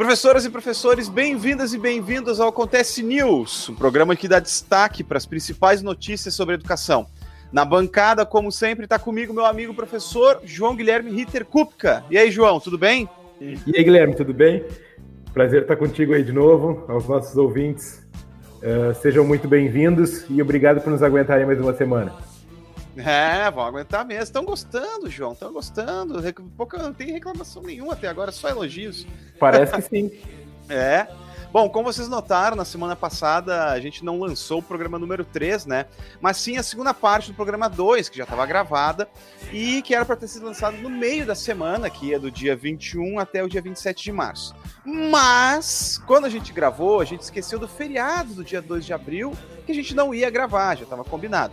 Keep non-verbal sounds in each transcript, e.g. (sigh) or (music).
Professoras e professores, bem-vindas e bem-vindos ao Acontece News, um programa que dá destaque para as principais notícias sobre educação. Na bancada, como sempre, está comigo meu amigo professor João Guilherme Ritter Kupka. E aí, João, tudo bem? E aí, Guilherme, tudo bem? Prazer estar contigo aí de novo, aos nossos ouvintes. Uh, sejam muito bem-vindos e obrigado por nos aguentarem mais uma semana. É, vão aguentar mesmo. Estão gostando, João, estão gostando. Pouca, não tem reclamação nenhuma até agora, só elogios. Parece que sim. (laughs) é. Bom, como vocês notaram, na semana passada a gente não lançou o programa número 3, né? Mas sim a segunda parte do programa 2, que já estava gravada e que era para ter sido lançado no meio da semana, que é do dia 21 até o dia 27 de março. Mas, quando a gente gravou, a gente esqueceu do feriado do dia 2 de abril, que a gente não ia gravar, já estava combinado.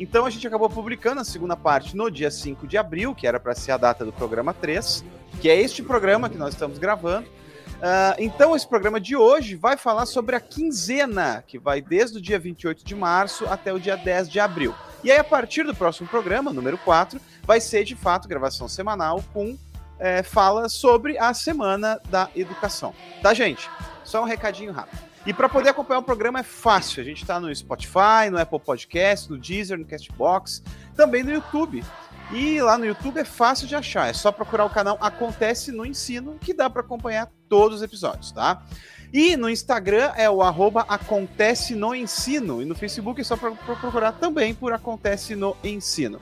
Então a gente acabou publicando a segunda parte no dia 5 de abril, que era para ser a data do programa 3, que é este programa que nós estamos gravando. Uh, então, esse programa de hoje vai falar sobre a quinzena, que vai desde o dia 28 de março até o dia 10 de abril. E aí, a partir do próximo programa, número 4, vai ser de fato gravação semanal com é, fala sobre a semana da educação. Tá, gente? Só um recadinho rápido. E para poder acompanhar o programa é fácil. A gente está no Spotify, no Apple Podcast, no Deezer, no Castbox, também no YouTube. E lá no YouTube é fácil de achar. É só procurar o canal Acontece no Ensino, que dá para acompanhar todos os episódios, tá? E no Instagram é o arroba Acontece no Ensino. E no Facebook é só para procurar também por Acontece no Ensino.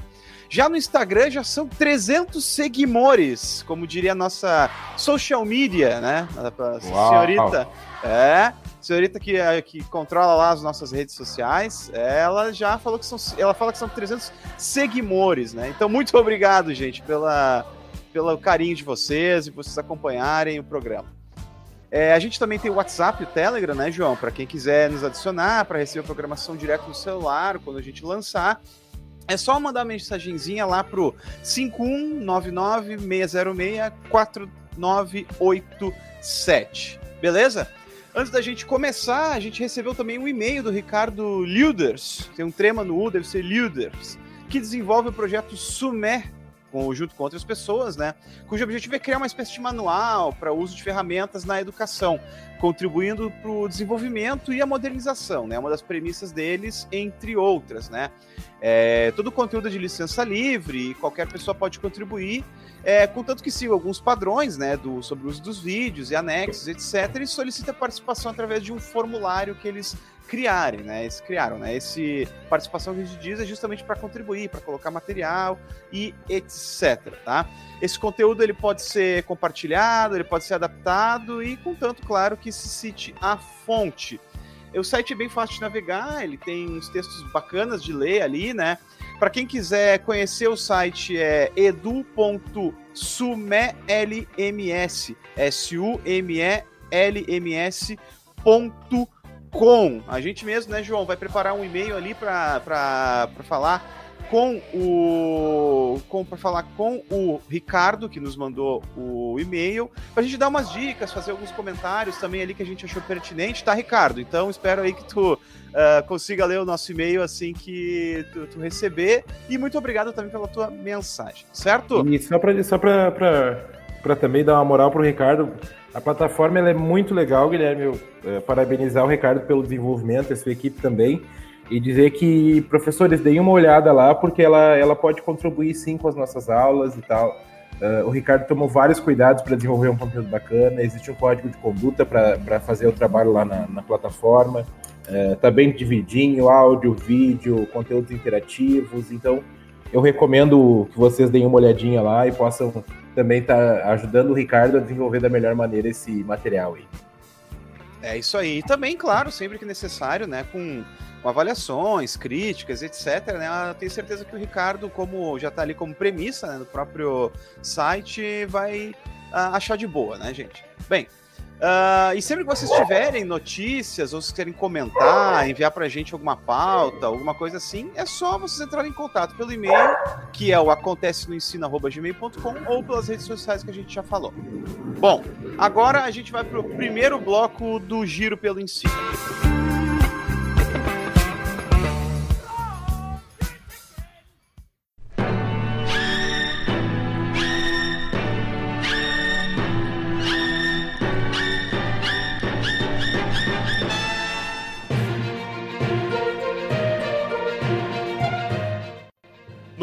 Já no Instagram já são 300 seguidores, como diria a nossa social media, né? A senhorita. É, senhorita que, é, que controla lá as nossas redes sociais, ela já falou que são, ela fala que são 300 seguidores, né? Então, muito (laughs) obrigado, gente, pela, pelo carinho de vocês e vocês acompanharem o programa. É, a gente também tem o WhatsApp e o Telegram, né, João? Para quem quiser nos adicionar, para receber a programação direto no celular quando a gente lançar. É só mandar uma mensagenzinha lá pro 51996064987. Beleza? Antes da gente começar, a gente recebeu também um e-mail do Ricardo Lilders, tem um trema no U, deve ser Lilders, que desenvolve o projeto Sumé, junto com outras pessoas, né? Cujo objetivo é criar uma espécie de manual para uso de ferramentas na educação, contribuindo para o desenvolvimento e a modernização, né? Uma das premissas deles, entre outras, né? É, todo o conteúdo é de licença livre, qualquer pessoa pode contribuir é, contanto que siga alguns padrões, né, do, sobre o uso dos vídeos e anexos, etc., e solicita participação através de um formulário que eles criarem, né? Eles criaram, né? Esse participação que a diz é justamente para contribuir, para colocar material e etc, tá? Esse conteúdo ele pode ser compartilhado, ele pode ser adaptado e contanto, claro, que se cite a fonte. O site é bem fácil de navegar, ele tem uns textos bacanas de ler ali, né? Para quem quiser conhecer o site é edu.sumelms, S-U-M-E-L-M-S.com. A gente mesmo, né, João, vai preparar um e-mail ali para falar com o com para falar com o Ricardo que nos mandou o e-mail para a gente dar umas dicas, fazer alguns comentários também ali que a gente achou pertinente, tá, Ricardo? Então espero aí que tu uh, consiga ler o nosso e-mail assim que tu, tu, receber e muito obrigado também pela tua mensagem, certo? E só para só para também dar uma moral pro Ricardo, a plataforma é muito legal, Guilherme. Eu, é, parabenizar o Ricardo pelo desenvolvimento, a sua equipe também e dizer que professores deem uma olhada lá porque ela, ela pode contribuir sim com as nossas aulas e tal. Uh, o Ricardo tomou vários cuidados para desenvolver um conteúdo bacana, existe um código de conduta para fazer o trabalho lá na, na plataforma, uh, tá bem dividinho, áudio, vídeo, conteúdos interativos, então eu recomendo que vocês deem uma olhadinha lá e possam também estar tá ajudando o Ricardo a desenvolver da melhor maneira esse material aí. É isso aí. E também, claro, sempre que necessário, né, com com avaliações, críticas, etc. Né? Eu tenho certeza que o Ricardo, como já está ali como premissa né, no próprio site, vai uh, achar de boa, né, gente? Bem, uh, e sempre que vocês tiverem notícias ou se querem comentar, enviar para a gente alguma pauta, alguma coisa assim, é só vocês entrarem em contato pelo e-mail, que é o acontece no ensino@gmail.com ou pelas redes sociais que a gente já falou. Bom, agora a gente vai para o primeiro bloco do Giro pelo Ensino.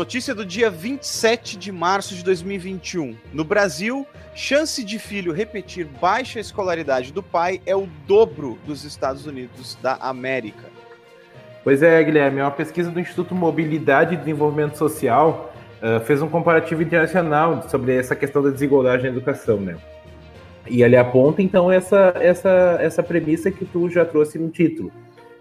Notícia do dia 27 de março de 2021. No Brasil, chance de filho repetir baixa escolaridade do pai é o dobro dos Estados Unidos da América. Pois é, Guilherme, uma pesquisa do Instituto Mobilidade e Desenvolvimento Social uh, fez um comparativo internacional sobre essa questão da desigualdade na educação, né? E ele aponta, então, essa, essa, essa premissa que tu já trouxe no título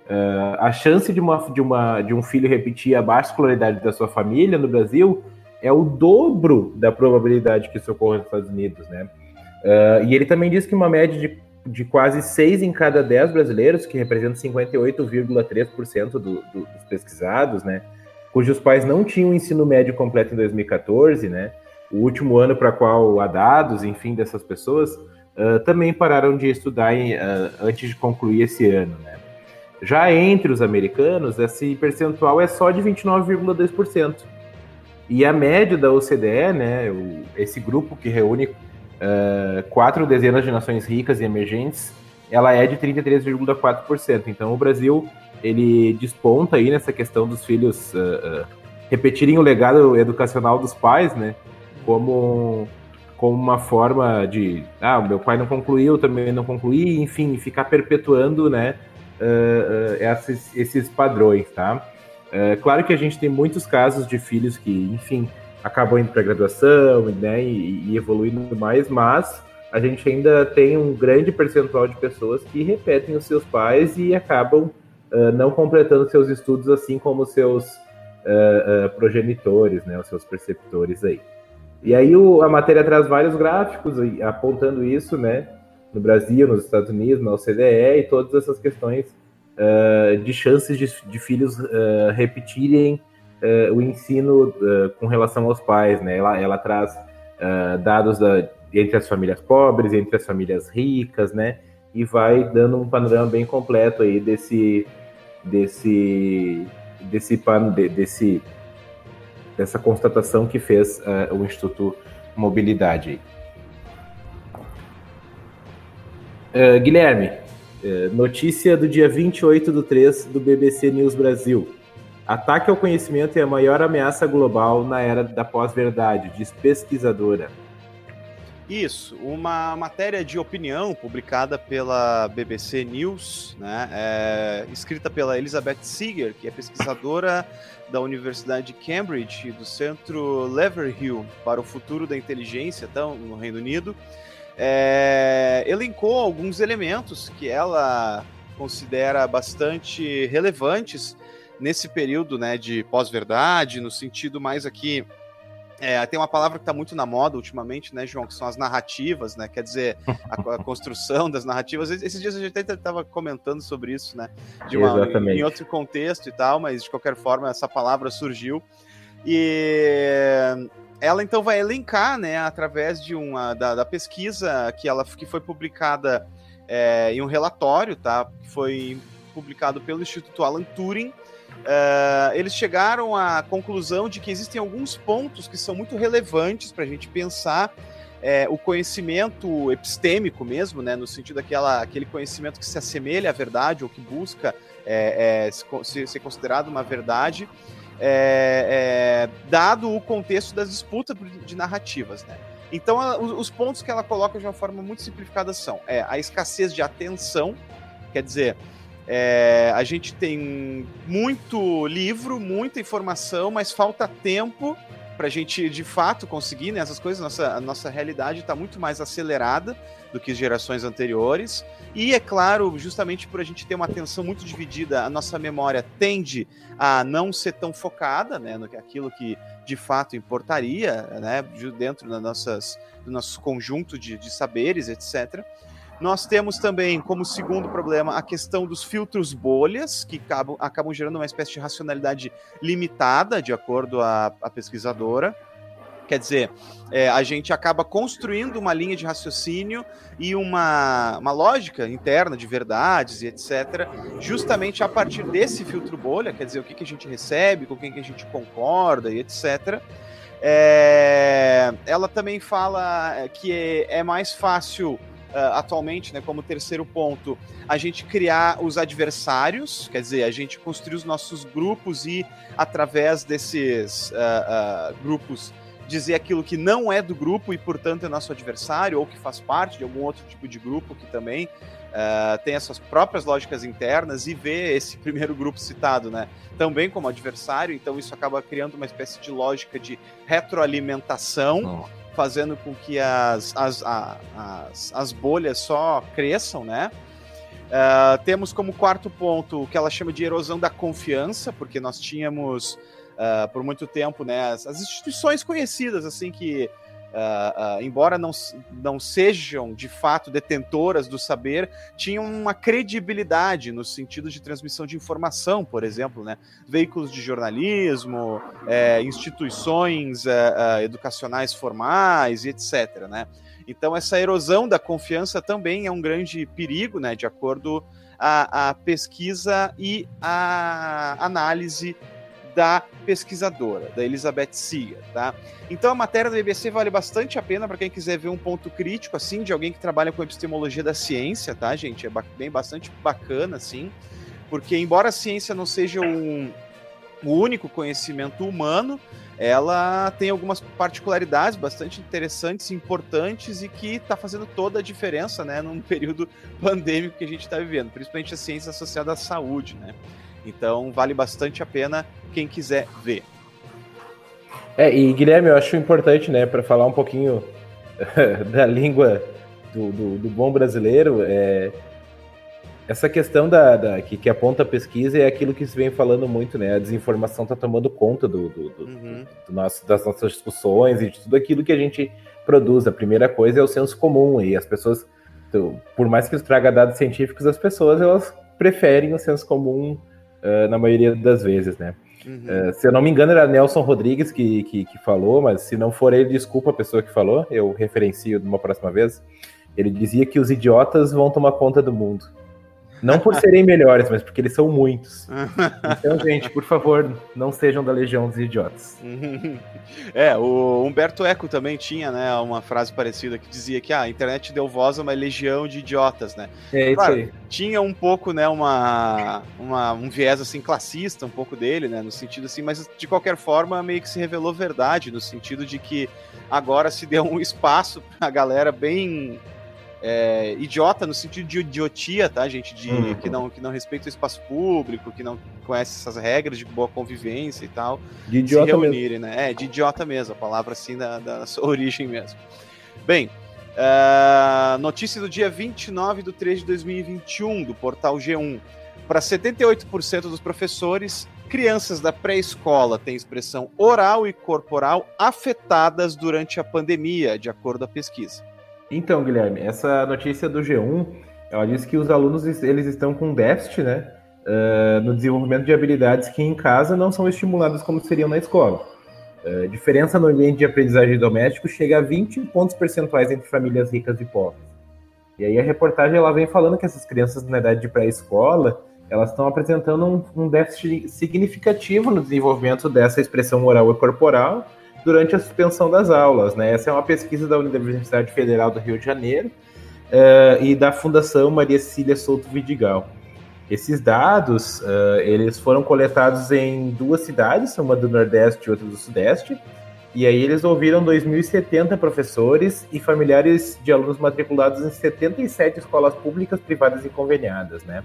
Uh, a chance de, uma, de, uma, de um filho repetir a baixa escolaridade da sua família no Brasil é o dobro da probabilidade que isso ocorra nos Estados Unidos, né? Uh, e ele também diz que uma média de, de quase 6 em cada 10 brasileiros, que representa 58,3% do, do, dos pesquisados, né? Cujos pais não tinham ensino médio completo em 2014, né? O último ano para qual há dados, enfim, dessas pessoas, uh, também pararam de estudar em, antes de concluir esse ano, né? Já entre os americanos, esse percentual é só de 29,2%. E a média da OCDE, né, o, esse grupo que reúne uh, quatro dezenas de nações ricas e emergentes, ela é de 33,4%. Então o Brasil ele desponta aí nessa questão dos filhos uh, uh, repetirem o legado educacional dos pais, né, como como uma forma de, ah, meu pai não concluiu, também não concluí, enfim, ficar perpetuando, né, esses, esses padrões, tá? Uh, claro que a gente tem muitos casos de filhos que, enfim, acabam indo para graduação né, e, e evoluindo mais, mas a gente ainda tem um grande percentual de pessoas que repetem os seus pais e acabam uh, não completando seus estudos assim como seus uh, uh, progenitores, né, os seus preceptores aí. E aí o, a matéria traz vários gráficos apontando isso, né, no Brasil, nos Estados Unidos, na OCDE e todas essas questões uh, de chances de, de filhos uh, repetirem uh, o ensino com relação aos pais, né? Ela, ela traz dados da, entre as famílias pobres, entre as famílias ricas, né? E vai dando um panorama bem completo aí desse desse desse desse dessa constatação que fez o Instituto Mobilidade. Uh, Guilherme, uh, notícia do dia 28 do 3 do BBC News Brasil. Ataque ao conhecimento é a maior ameaça global na era da pós-verdade, diz pesquisadora. Isso, uma matéria de opinião publicada pela BBC News, né, é, escrita pela Elizabeth Seeger, que é pesquisadora da Universidade de Cambridge e do Centro Leverhulme para o Futuro da Inteligência, então, no Reino Unido é, elencou alguns elementos que ela considera bastante relevantes nesse período né, de pós-verdade, no sentido mais aqui. É, tem uma palavra que está muito na moda ultimamente, né, João, que são as narrativas, né? Quer dizer, a, a (laughs) construção das narrativas. Esses dias a gente até estava comentando sobre isso, né? De uma, Exatamente. em outro contexto e tal, mas de qualquer forma essa palavra surgiu. E ela então vai elencar, né, através de uma da, da pesquisa que ela que foi publicada é, em um relatório, tá, que foi publicado pelo Instituto Alan Turing. Uh, eles chegaram à conclusão de que existem alguns pontos que são muito relevantes para a gente pensar é, o conhecimento epistêmico mesmo, né, no sentido daquela aquele conhecimento que se assemelha à verdade ou que busca é, é, se, ser considerado uma verdade é, é, dado o contexto das disputas de narrativas, né? Então, a, os pontos que ela coloca de uma forma muito simplificada são é, a escassez de atenção, quer dizer, é, a gente tem muito livro, muita informação, mas falta tempo para a gente de fato conseguir né, essas coisas. Nossa, a nossa realidade está muito mais acelerada do que gerações anteriores. E é claro, justamente por a gente ter uma atenção muito dividida, a nossa memória tende a não ser tão focada, né, no que aquilo que de fato importaria, né, dentro das nossas, do nosso conjunto de, de saberes, etc. Nós temos também, como segundo problema, a questão dos filtros bolhas, que acabam, acabam gerando uma espécie de racionalidade limitada, de acordo à, à pesquisadora. Quer dizer, é, a gente acaba construindo uma linha de raciocínio e uma, uma lógica interna de verdades e etc., justamente a partir desse filtro bolha, quer dizer, o que, que a gente recebe, com quem que a gente concorda e etc. É, ela também fala que é, é mais fácil atualmente, né, como terceiro ponto, a gente criar os adversários, quer dizer, a gente construir os nossos grupos e, através desses uh, uh, grupos, dizer aquilo que não é do grupo e, portanto, é nosso adversário, ou que faz parte de algum outro tipo de grupo que também uh, tem as suas próprias lógicas internas e ver esse (laughs) primeiro grupo citado, né, também como adversário, então isso acaba criando uma espécie de lógica de retroalimentação. Oh fazendo com que as, as, as, as bolhas só cresçam, né? Uh, temos como quarto ponto o que ela chama de erosão da confiança, porque nós tínhamos uh, por muito tempo né, as, as, instituições conhecidas, assim, que uh, uh, embora não, não sejam de fato detentoras do saber, tinham uma credibilidade no sentido de transmissão de informação, por exemplo, né? veículos de jornalismo, é, instituições é, é, educacionais formais e etc. Né? Então, essa erosão da confiança também é um grande perigo, né, de acordo a, a pesquisa e a análise da pesquisadora, da Elizabeth Seeger, tá? Então a matéria da BBC vale bastante a pena para quem quiser ver um ponto crítico, assim, de alguém que trabalha com epistemologia da ciência, tá, gente? É bem bastante bacana, assim, porque embora a ciência não seja um, o único conhecimento humano, ela tem algumas particularidades bastante interessantes, importantes e que está fazendo toda a diferença, né, num (laughs) período pandêmico que a gente está vivendo, principalmente a ciência associada à saúde, né? Então vale bastante a pena quem quiser ver. É, e Guilherme, eu acho importante, né, para falar um pouquinho (laughs) da língua do, do, do, bom brasileiro, é, essa questão da, da que, que, aponta a pesquisa é aquilo que se vem falando muito, né? A desinformação está tomando conta do, do, do, uhum. do, nosso, das nossas discussões e de tudo aquilo que a gente produz. A primeira coisa é o senso comum e as pessoas, por mais que traga dados científicos, as pessoas elas preferem o senso comum uh, na maioria das vezes, né? Uhum. Uh, se eu não me engano, era Nelson Rodrigues que, que, que, falou, mas se não for ele, desculpa a pessoa que falou, eu referencio de uma próxima vez. Ele dizia que os idiotas vão tomar conta do mundo. Não por serem melhores, mas porque eles são muitos. (laughs) Então, gente, por favor, não sejam da legião dos idiotas. (laughs) É, o Humberto Eco também tinha, né, uma frase parecida que dizia que ah, a internet deu voz a uma legião de idiotas, né? É isso claro, aí. Tinha um pouco, né, uma, uma, um viés assim classista, um pouco dele, né, no sentido assim, mas de qualquer forma meio que se revelou verdade no sentido de que agora se deu um espaço pra galera bem é, idiota no sentido de idiotia, tá, gente? De uhum. que, não, que não respeita o espaço público, que não conhece essas regras de boa convivência e tal. De idiota se reunirem, mesmo. né? É, de idiota mesmo, a palavra assim da, da (laughs) sua origem mesmo. Bem, uh, notícia do dia 29 de 3 de 2021, do portal G1. Para 78% dos professores, crianças da pré-escola têm expressão oral e corporal afetadas durante a pandemia, de acordo com a pesquisa. Então, Guilherme, essa notícia do G1, ela diz que os alunos eles estão com déficit, né, uh, no desenvolvimento de habilidades que em casa não são estimuladas como seriam na escola. Uh, diferença no ambiente de aprendizagem doméstico chega a 20 pontos percentuais entre famílias ricas e pobres. E aí a reportagem ela vem falando que essas crianças na idade de pré-escola elas estão apresentando um, um déficit significativo no desenvolvimento dessa expressão oral e corporal, durante a suspensão das aulas. Né? Essa é uma pesquisa da Universidade Federal do Rio de Janeiro uh, e da Fundação Maria Cecília Souto Vidigal. Esses dados uh, eles foram coletados em duas cidades, uma do Nordeste e outra do Sudeste, e aí eles ouviram 2.070 professores e familiares de alunos matriculados em 77 escolas públicas, privadas e conveniadas, né?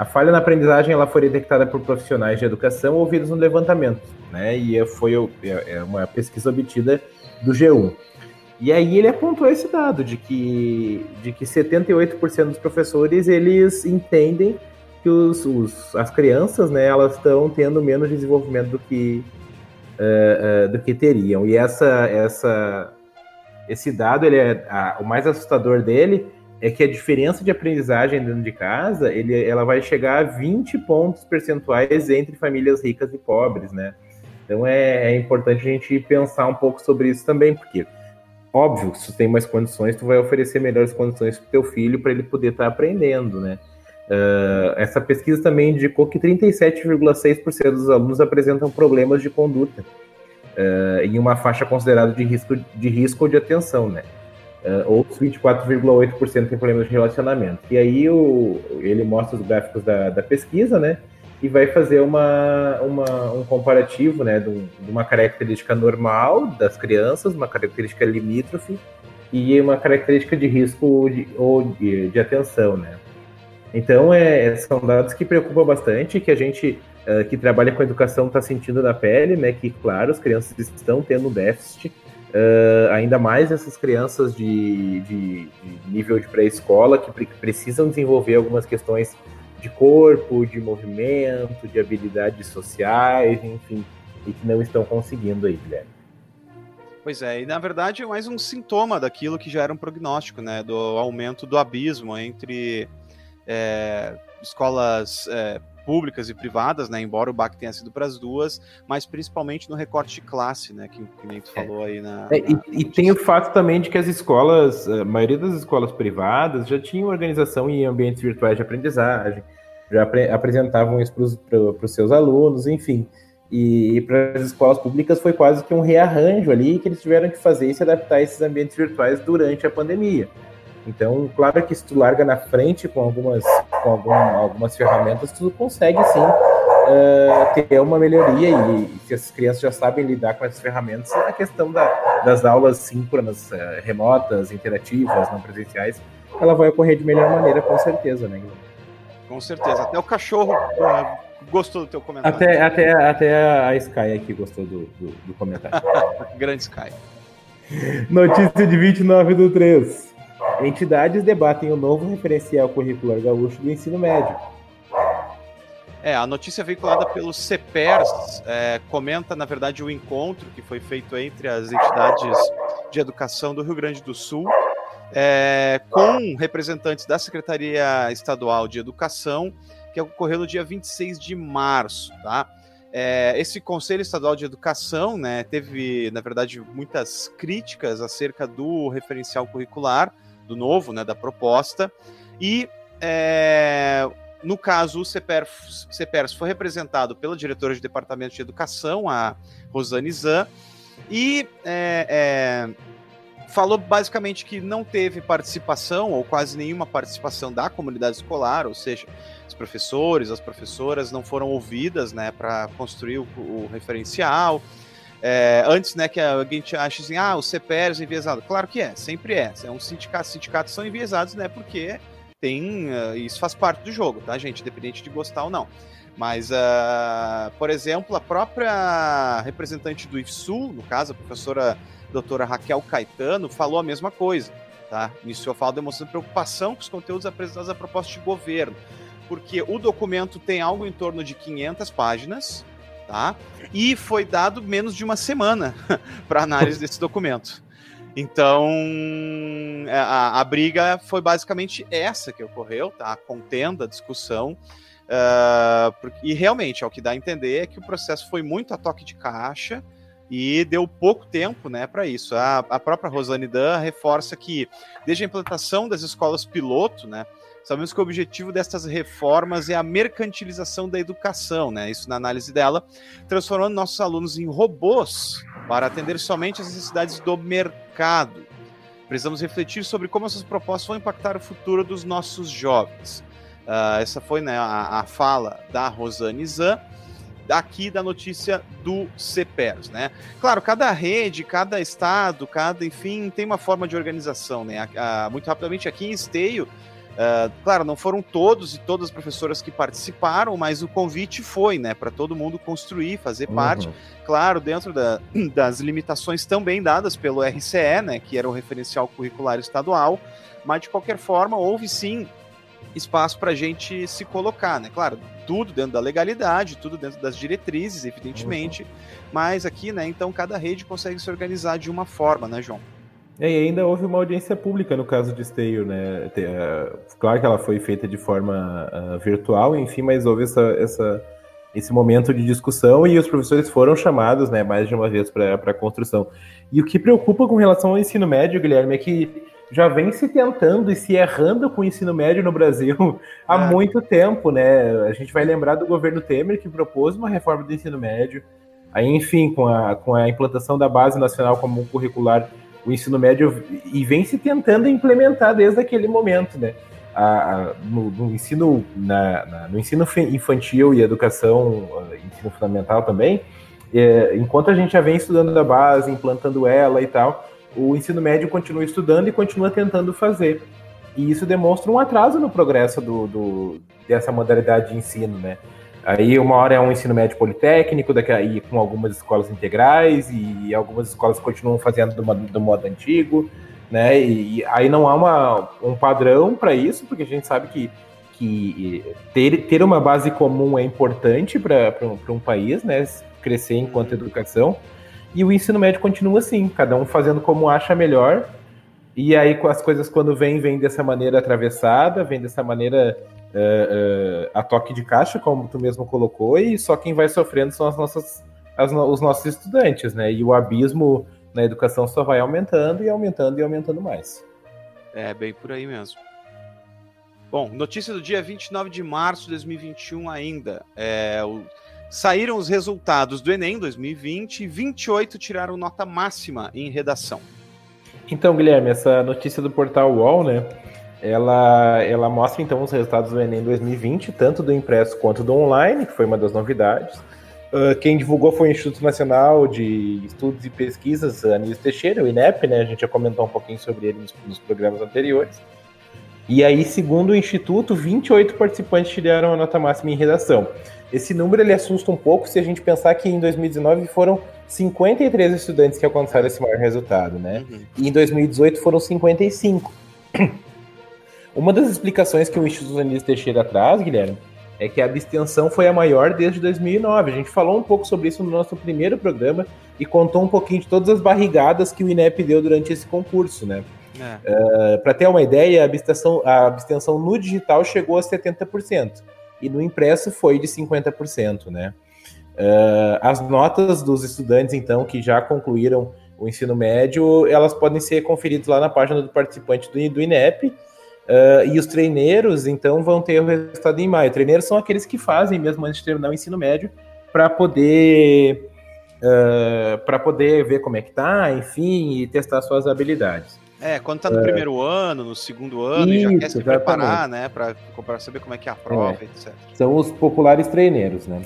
A falha na aprendizagem ela foi detectada por profissionais de educação ouvidos no levantamento, né? E foi é, é uma pesquisa obtida do G1. E aí ele apontou esse dado de que, de que 78% dos professores eles entendem que os, os, as crianças, né, elas estão tendo menos desenvolvimento do que, uh, uh, do que teriam. E essa, essa, esse dado, ele é, o mais assustador dele é que a diferença de aprendizagem dentro de casa, ele, ela vai chegar a 20 pontos percentuais entre famílias ricas e pobres, né? Então é, é importante a gente pensar um pouco sobre isso também, porque óbvio, se tu tem mais condições, tu vai oferecer melhores condições para teu filho para ele poder estar tá aprendendo, né? Uh, essa pesquisa também indicou que 37,6% dos alunos apresentam problemas de conduta uh, em uma faixa considerada de risco de risco de atenção, né? Outros 24,8% têm problemas de relacionamento. E aí o, ele mostra os gráficos da, da pesquisa, né? E vai fazer uma, uma, um comparativo né, de, de, uma característica normal das crianças, uma característica limítrofe e uma característica de risco de, ou de, de atenção, né? Então, é, são dados que preocupam bastante, que a gente uh, que trabalha com educação está sentindo na pele, né? Que, claro, as crianças estão tendo déficit, Uh, ainda mais essas crianças de, de, de nível de pré-escola que pre precisam desenvolver algumas questões de corpo, de movimento, de habilidades sociais, enfim, e que não estão conseguindo aí, Guilherme. Pois é, e na verdade é mais um sintoma daquilo que já era um prognóstico, né? Do aumento do abismo entre é, escolas é, públicas e privadas, né? Embora o BAC tenha sido para as duas, mas principalmente no recorte de classe, né? Que, que nem tu é. falou aí na. É, na... E, e, tem o fato também de que as escolas, a maioria das escolas privadas já tinham organização em ambientes virtuais de aprendizagem, já apre apresentavam isso para os seus alunos, enfim. E, e para as escolas públicas foi quase que um rearranjo ali que eles tiveram que fazer e se adaptar a esses ambientes virtuais durante a pandemia. Então, claro que se tu larga na frente com algumas, com algum, algumas ferramentas, tu consegue sim uh, ter uma melhoria e, e, se as crianças já sabem lidar com essas ferramentas, a questão da, das aulas síncronas, uh, remotas, interativas, não presenciais, ela vai ocorrer de melhor maneira, com certeza, né, Guilherme? Com certeza. Até o cachorro uh, gostou do teu comentário. Até, até, até a Sky aqui gostou do, do, do comentário. (laughs) Grande Sky. Notícia de 29 do 3. Entidades debatem o novo referencial curricular gaúcho do ensino médio. É, a notícia veiculada pelo CEPERS é, comenta, na verdade, o encontro que foi feito entre as entidades de educação do Rio Grande do Sul é, com representantes da Secretaria Estadual de Educação, que ocorreu no dia 26 de março, tá? É, esse Conselho Estadual de Educação né, teve, na verdade, muitas críticas acerca do referencial curricular, do novo, né, da proposta. E é, no caso, o CEPERS foi representado pela diretora de Departamento de Educação, a Rosane Zan, e é, é, falou basicamente que não teve participação, ou quase nenhuma participação da comunidade escolar, ou seja, os professores, as professoras não foram ouvidas né, para construir o, o referencial. É, antes, né, que alguém acha assim, ah, o CPRs é enviesado. Claro que é, sempre é. É um sindicato, sindicatos são enviesados, né, porque tem, uh, isso faz parte do jogo, tá, gente, independente de gostar ou não. Mas, uh, por exemplo, a própria representante do IFSU, no caso, a professora doutora Raquel Caetano, falou a mesma coisa, tá? Iniciou a fala demonstrando preocupação com os conteúdos apresentados à proposta de governo, porque o documento tem algo em torno de 500 páginas, tá? E foi dado menos de uma semana (laughs) para análise desse documento. Então, é, a, a, briga foi basicamente essa que ocorreu, tá? A contenda, a discussão. Uh, e realmente, ao que dá a entender é que o processo foi muito a toque de caixa e deu pouco tempo né, para isso. A, a própria Rosane Dan reforça que, desde a implantação das escolas piloto, né, Sabemos que o objetivo dessas reformas é a mercantilização da educação, né? Isso na análise dela, transformando nossos alunos em robôs para atender somente as necessidades do mercado. Precisamos refletir sobre como essas propostas vão impactar o futuro dos nossos jovens. Uh, essa foi né, a, a, fala da Rosane Zan, aqui da notícia do CEPERS, né? Claro, cada rede, cada estado, cada, enfim, tem uma forma de organização, né? A, a, muito rapidamente aqui em Esteio, Uh, claro, não foram todos e todas as professoras que participaram, mas o convite foi, né, para todo mundo construir, fazer uhum. parte, claro, dentro da, (clears throat) das limitações também dadas pelo RCE, né, que era o referencial curricular estadual, mas de qualquer forma houve sim espaço para a gente se colocar, né? Claro, tudo dentro da legalidade, tudo dentro das diretrizes, evidentemente, uhum. mas aqui, né? Então cada rede consegue se organizar de uma forma, né, João? É, e ainda houve uma audiência pública no caso de Esteio, né? É, claro que ela foi feita de forma uh, virtual, enfim, mas houve essa, essa, esse momento de discussão e os professores foram chamados, né, mais de uma vez para a construção. E o que preocupa com relação ao ensino médio, Guilherme, é que já vem se tentando e se errando com o ensino médio no Brasil (laughs) há é. muito tempo, né? A gente vai lembrar do governo Temer que propôs uma reforma do ensino médio. Aí, enfim, com a, com a implantação da Base Nacional Comum Curricular o ensino médio e vem se tentando implementar desde aquele momento, né? A, a, no, no, ensino na, na, no ensino infantil e educação ensino fundamental também, é, enquanto a gente já vem estudando da base, implantando ela e tal, o ensino médio continua estudando e continua tentando fazer. E isso demonstra um atraso no progresso do, do dessa modalidade de ensino, né? Aí uma hora é um ensino médio politécnico, daqui aí com algumas escolas integrais e algumas escolas continuam fazendo do, do modo antigo, né? E, aí não há uma, um padrão para isso, porque a gente sabe que, que ter, ter uma base comum é importante para um país, né? Crescer enquanto educação. E o ensino médio continua assim, cada um fazendo como acha melhor. E aí as coisas quando vêm, vêm dessa maneira atravessada, vêm dessa maneira uh, uh, a toque de caixa, como tu mesmo colocou, e só quem vai sofrendo são as nossas, as, os nossos estudantes, né? E o abismo na educação só vai aumentando e aumentando e aumentando mais. É, bem por aí mesmo. Bom, notícia do dia 29 de março de 2021 ainda. É, o Saíram os resultados do Enem 2020 e 28 tiraram nota máxima em redação. Então, Guilherme, essa notícia do portal UOL, né? Ela, ela mostra então os resultados do Enem 2020, tanto do impresso quanto do online, que foi uma das novidades. Uh, quem divulgou foi o Instituto Nacional de Estudos e Pesquisas, Anísio Teixeira, o INEP, né? A gente já comentou um pouquinho sobre ele nos, nos programas anteriores. E aí, segundo o Instituto, 28 participantes tiraram a nota máxima em redação. Esse número ele assusta um pouco se a gente pensar que em 2019 foram 53 estudantes que alcançaram esse maior resultado, né? Uhum. E em 2018 foram 55. Uma das explicações que o Instituto Anísio Teixeira traz, Guilherme, é que a abstenção foi a maior desde 2009. A gente falou um pouco sobre isso no nosso primeiro programa e contou um pouquinho de todas as barrigadas que o INEP deu durante esse concurso, né? É. Uh, Para ter uma ideia, a abstenção, a abstenção no digital chegou a 70% e no impresso foi de 50%, né? Uh, as notas dos estudantes, então, que já concluíram o ensino médio, elas podem ser conferidas lá na página do participante do, do INEP, uh, e os treineiros, então, vão ter o resultado em maio. Treineiros são aqueles que fazem mesmo antes de terminar o ensino médio, para poder uh, para poder ver como é que tá, enfim, e testar suas habilidades. É, quando tá no é. primeiro ano, no segundo ano, Isso, e já quer se exatamente. preparar, né, para saber como é que é a prova, é. etc. São os populares treineiros, né?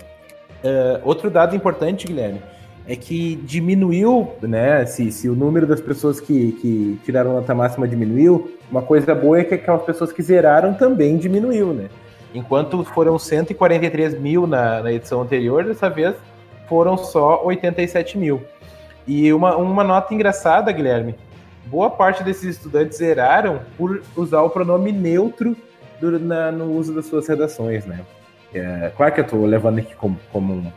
Uh, outro dado importante, Guilherme, é que diminuiu, né? Se, se o número das pessoas que, que tiraram nota máxima diminuiu, uma coisa boa é que aquelas pessoas que zeraram também diminuiu, né? Enquanto foram 143 mil na, na edição anterior, dessa vez foram só 87 mil. E uma, uma nota engraçada, Guilherme, boa parte desses estudantes zeraram por usar o pronome neutro do, na, no uso das suas redações, né? É, claro que eu estou levando aqui como, como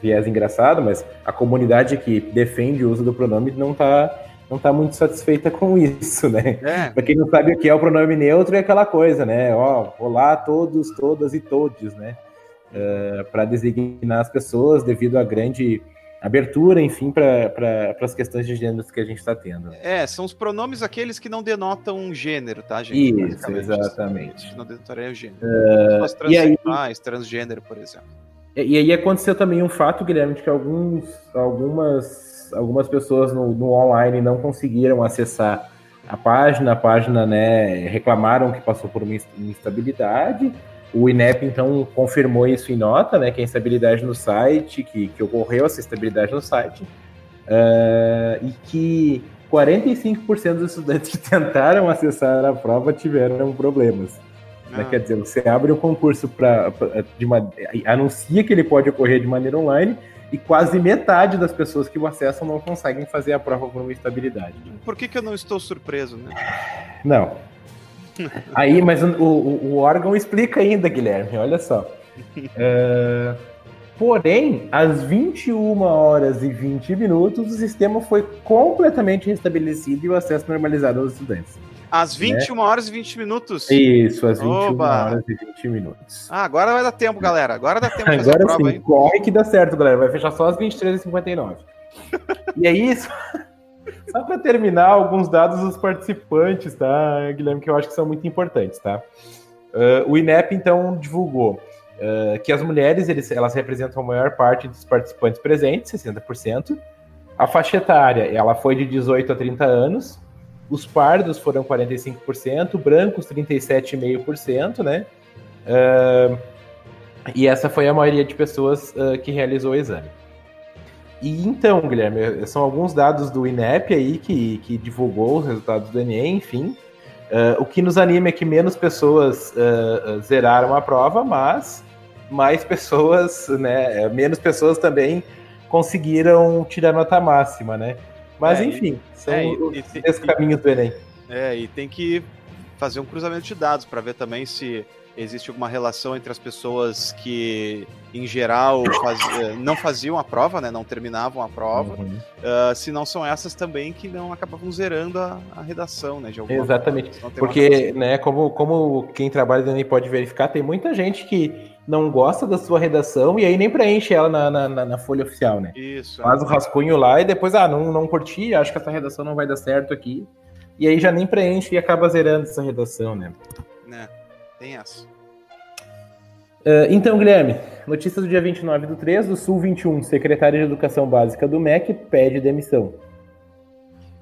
viés engraçado, mas a comunidade que defende o uso do pronome não está não tá muito satisfeita com isso, né? É. Para quem não sabe o que é o pronome neutro, é aquela coisa, né? Ó, olá todos, todas e todos, né? Uh, é, para designar as pessoas devido à grande abertura, enfim, para as questões de gêneros que a gente está tendo. É, são os pronomes aqueles que não denotam um gênero, tá, gente? Isso, exatamente. Não denotaria o gênero. Uh, as transexuais, transgênero, por exemplo. E, aí aconteceu também um fato, Guilherme, de que alguns, algumas, algumas pessoas no, no online não conseguiram acessar a página, a página, né, reclamaram que passou por uma instabilidade, o INEP, então, confirmou isso em nota, né, que a instabilidade no site, que, que ocorreu essa instabilidade no site, uh, e que 45% dos estudantes que (laughs) tentaram acessar a prova tiveram problemas. Né? Quer dizer, você abre o concurso para anuncia que ele pode ocorrer de maneira online e quase metade das pessoas que o acessam não conseguem fazer a prova por uma instabilidade. Por que, que eu não estou surpreso, né? Não, Aí, mas o, o, o, órgão explica ainda, Guilherme, olha só. É, porém, às 21 horas e 20 minutos, o sistema foi completamente restabelecido e o acesso normalizado aos estudantes. Às 21 né? horas e 20 minutos? Isso, às 21 Oba. horas e 20 minutos. Ah, agora vai dar tempo, galera. Agora dá tempo agora prova, sim, hein? corre que dá certo, galera. Vai fechar só às 23h59. e é isso. (laughs) Só para terminar, alguns dados dos participantes, tá, Guilherme, que eu acho que são muito importantes, tá? Uh, o INEP, então, divulgou uh, que as mulheres, eles, elas representam a maior parte dos participantes presentes, 60%, A faixa etária, ela foi de 18 a 30 anos, os pardos foram 45%, brancos 37,5%, né? Uh, e essa foi a maioria de pessoas uh, que realizou o exame. E então, Guilherme, são alguns dados do INEP aí que, que divulgou os resultados do Enem, enfim. Uh, o que nos anima é que menos pessoas uh, zeraram a prova, mas mais pessoas, né, menos pessoas também conseguiram tirar nota máxima, né? Mas é, enfim, são é, os e, caminhos do Enem. É, e tem que fazer um cruzamento de dados para ver também se existe alguma relação entre as pessoas que, em geral, faz, eh, não faziam a prova, né, não terminavam a prova, uhum. uh, se não são essas também que não acabavam zerando a, a redação, né, Exatamente, forma, porque, né, como, como quem trabalha no Enem pode verificar, tem muita gente que não gosta da sua redação e aí nem preenche ela na, na, na folha oficial, né? Isso. Faz é. o rascunho lá e depois, ah, não, não curti, acho que essa redação não vai dar certo aqui. E aí já nem preenche e acaba zerando essa redação, né? Né, tem essa. Uh, então, Guilherme, notícia do dia 29 do 3, do Sul 21, secretária de Educação Básica do MEC pede demissão.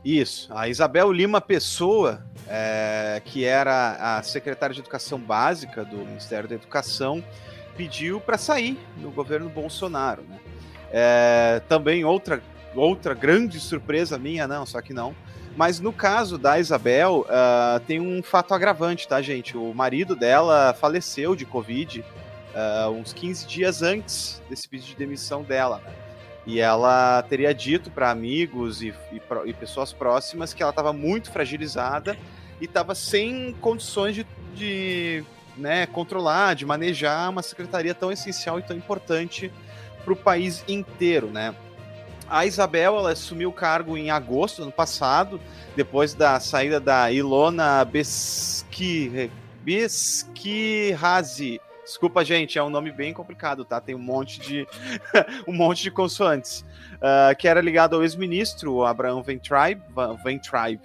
Isso, a Isabel Lima Pessoa, é, que era a secretária de Educação Básica do Ministério da Educação, pediu para sair no governo Bolsonaro. Né? É, também outra, outra grande surpresa minha, não, só que não, mas no caso da Isabel, uh, tem um fato agravante, tá, gente? O marido dela faleceu de Covid uh, uns 15 dias antes desse pedido de demissão dela. Né? E ela teria dito para amigos e, e, e, pessoas próximas que ela estava muito fragilizada e estava sem condições de, de né, controlar, de manejar uma secretaria tão essencial e tão importante para o país inteiro, né? A Isabel ela assumiu o cargo em agosto do ano passado, depois da saída da Ilona Beski, Beskihazi. Desculpa, gente, é um nome bem complicado, tá? Tem um monte de (laughs) um monte de consoantes. Uh, que era ligado ao ex-ministro Abraham Weintraub, (laughs) Weintraub,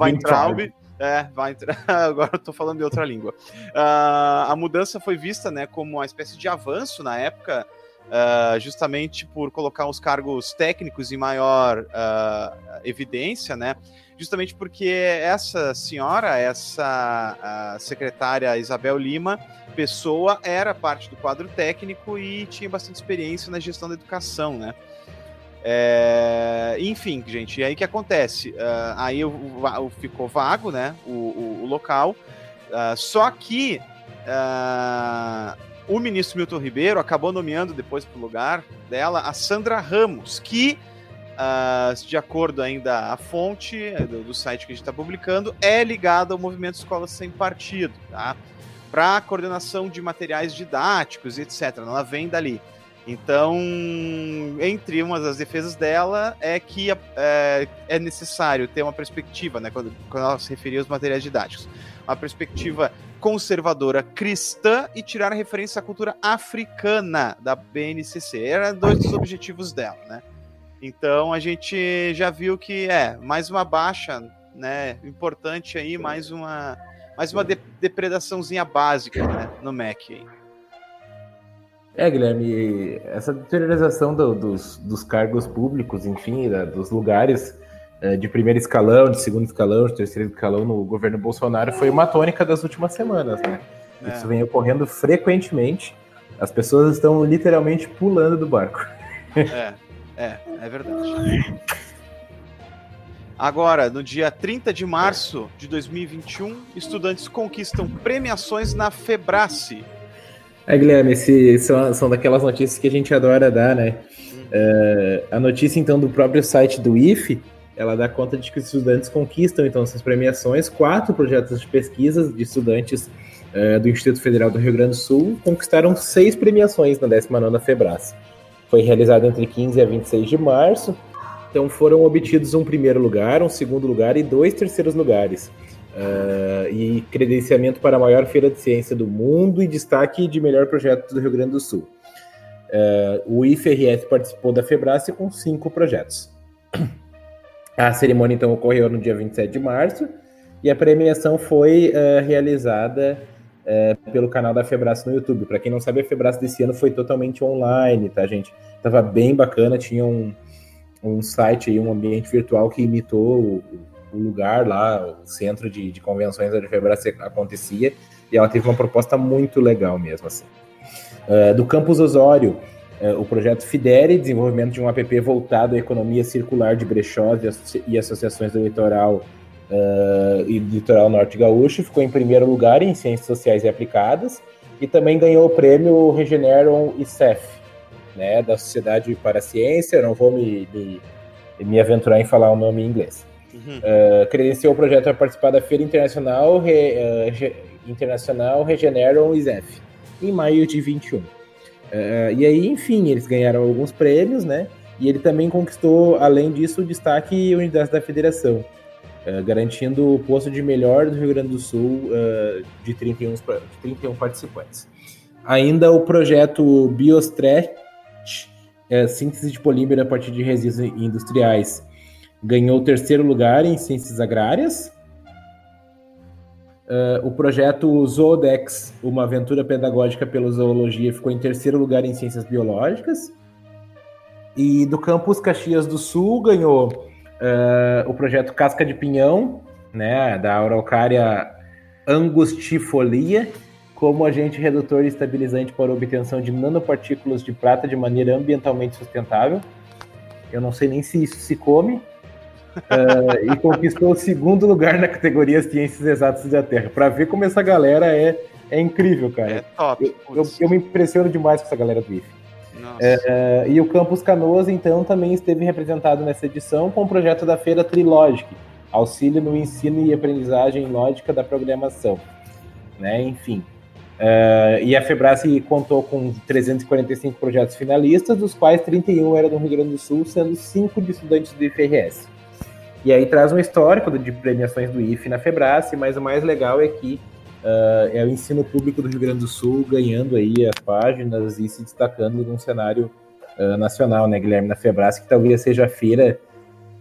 Weintraub, é, vai (laughs) agora eu tô falando de outra língua. Uh, a mudança foi vista, né, como uma espécie de avanço na época uh, justamente por colocar os cargos técnicos em maior uh, evidência, né? Justamente porque essa senhora, essa secretária Isabel Lima, pessoa, era parte do quadro técnico e tinha bastante experiência na gestão da educação, né? É, enfim, gente, e aí que acontece? Uh, aí o, o, ficou vago, né? O, o, o local. Uh, só que uh, o ministro Milton Ribeiro acabou nomeando depois para o lugar dela a Sandra Ramos, que, de acordo ainda a fonte do, do, site que a gente está publicando, é ligada ao movimento Escolas Sem Partido, tá? Para coordenação de materiais didáticos, etc. Ela vem dali. Então, entre umas das defesas dela é que é, é necessário ter uma perspectiva, né, quando, quando ela se referia aos materiais didáticos, uma perspectiva conservadora cristã e tirar a referência à cultura africana da BNCC. Eram dois dos objetivos dela, né? Então a gente já viu que é mais uma baixa, né? Importante aí, mais uma mais uma de depredaçãozinha básica, né? No MEC. Aí. É, Guilherme, essa deteriorização do, dos, dos cargos públicos, enfim, da, dos lugares é, de primeiro escalão, de segundo escalão, de terceiro escalão no governo Bolsonaro foi uma tônica das últimas semanas, né? É. Isso vem ocorrendo frequentemente. As pessoas estão literalmente pulando do barco. É, é, é verdade. Agora, no dia 30 de março de 2021, estudantes conquistam premiações na Febrace. É, Guilherme, esse, são, são daquelas notícias que a gente adora dar, né? É, a notícia, então, do próprio site do IFE ela dá conta de que os estudantes conquistam então essas premiações. Quatro projetos de pesquisa de estudantes uh, do Instituto Federal do Rio Grande do Sul conquistaram seis premiações na 19ª Febras. Foi realizado entre 15 a 26 de março. Então foram obtidos um primeiro lugar, um segundo lugar e dois terceiros lugares. Uh, e credenciamento para a maior feira de ciência do mundo e destaque de melhor projeto do Rio Grande do Sul. Uh, o IFRS participou da Febrace com cinco projetos. A cerimônia então ocorreu no dia 27 de março e a premiação foi uh, realizada pelo canal da Febraço no YouTube. Para quem não sabe, a Febraço desse ano foi totalmente online, tá, gente? Tava bem bacana, tinha um, um site aí, um ambiente virtual que imitou o, o lugar lá, o centro de, de convenções onde a FEBRAS acontecia, e ela teve uma proposta muito legal mesmo, assim. Uh, do Campus Osório, uh, o projeto Fidere, desenvolvimento de um app voltado à economia circular de brechós e, associações do litoral uh, e do litoral norte gaúcho, ficou em primeiro lugar em ciências sociais e aplicadas, e também ganhou o prêmio Regeneron ICEF, né, da Sociedade para a Ciência, não vou me, me, me aventurar em falar o nome em inglês. Uh, credenciou o projeto a participar da Feira Internacional, Re, uh, Internacional Regeneron ISEF, em maio de 21. Uh, e aí, enfim, eles ganharam alguns prêmios, né? E ele também conquistou, além disso, o destaque e unidade da federação, garantindo o posto de melhor do Rio Grande do Sul de, 31, de 31 participantes. Ainda o projeto Biostretch, síntese de polímero a partir de resíduos industriais, ganhou o terceiro lugar em ciências agrárias. Uh, o projeto Zoodex, uma aventura pedagógica pela zoologia, ficou em terceiro lugar em ciências biológicas. E do campus Caxias do Sul ganhou uh, o projeto Casca de Pinhão, né, da Araucária angustifolia, como agente redutor e estabilizante para obtenção de nanopartículas de prata de maneira ambientalmente sustentável. Eu não sei nem se isso se come, uh, e conquistou o segundo lugar na categoria Ciências Exatas da Terra. Para ver como essa galera é, é incrível, cara. É top. Eu, eu, eu me impressiono demais com essa galera do IF. É, e o Campus Canoas, então, também esteve representado nessa edição com o projeto da feira Trilogic, auxílio no ensino e aprendizagem lógica da programação. Né? Enfim. Uh, e a Febras contou com 345 projetos finalistas, dos quais 31 eram do Rio Grande do Sul, sendo 5 de estudantes do IFRS. E aí traz um histórico de premiações do IFE na Febrace, mas o mais legal é que uh, é o ensino público do Rio Grande do Sul ganhando aí as páginas e se destacando num cenário uh, nacional, né, Guilherme, na Febrace, que talvez seja a feira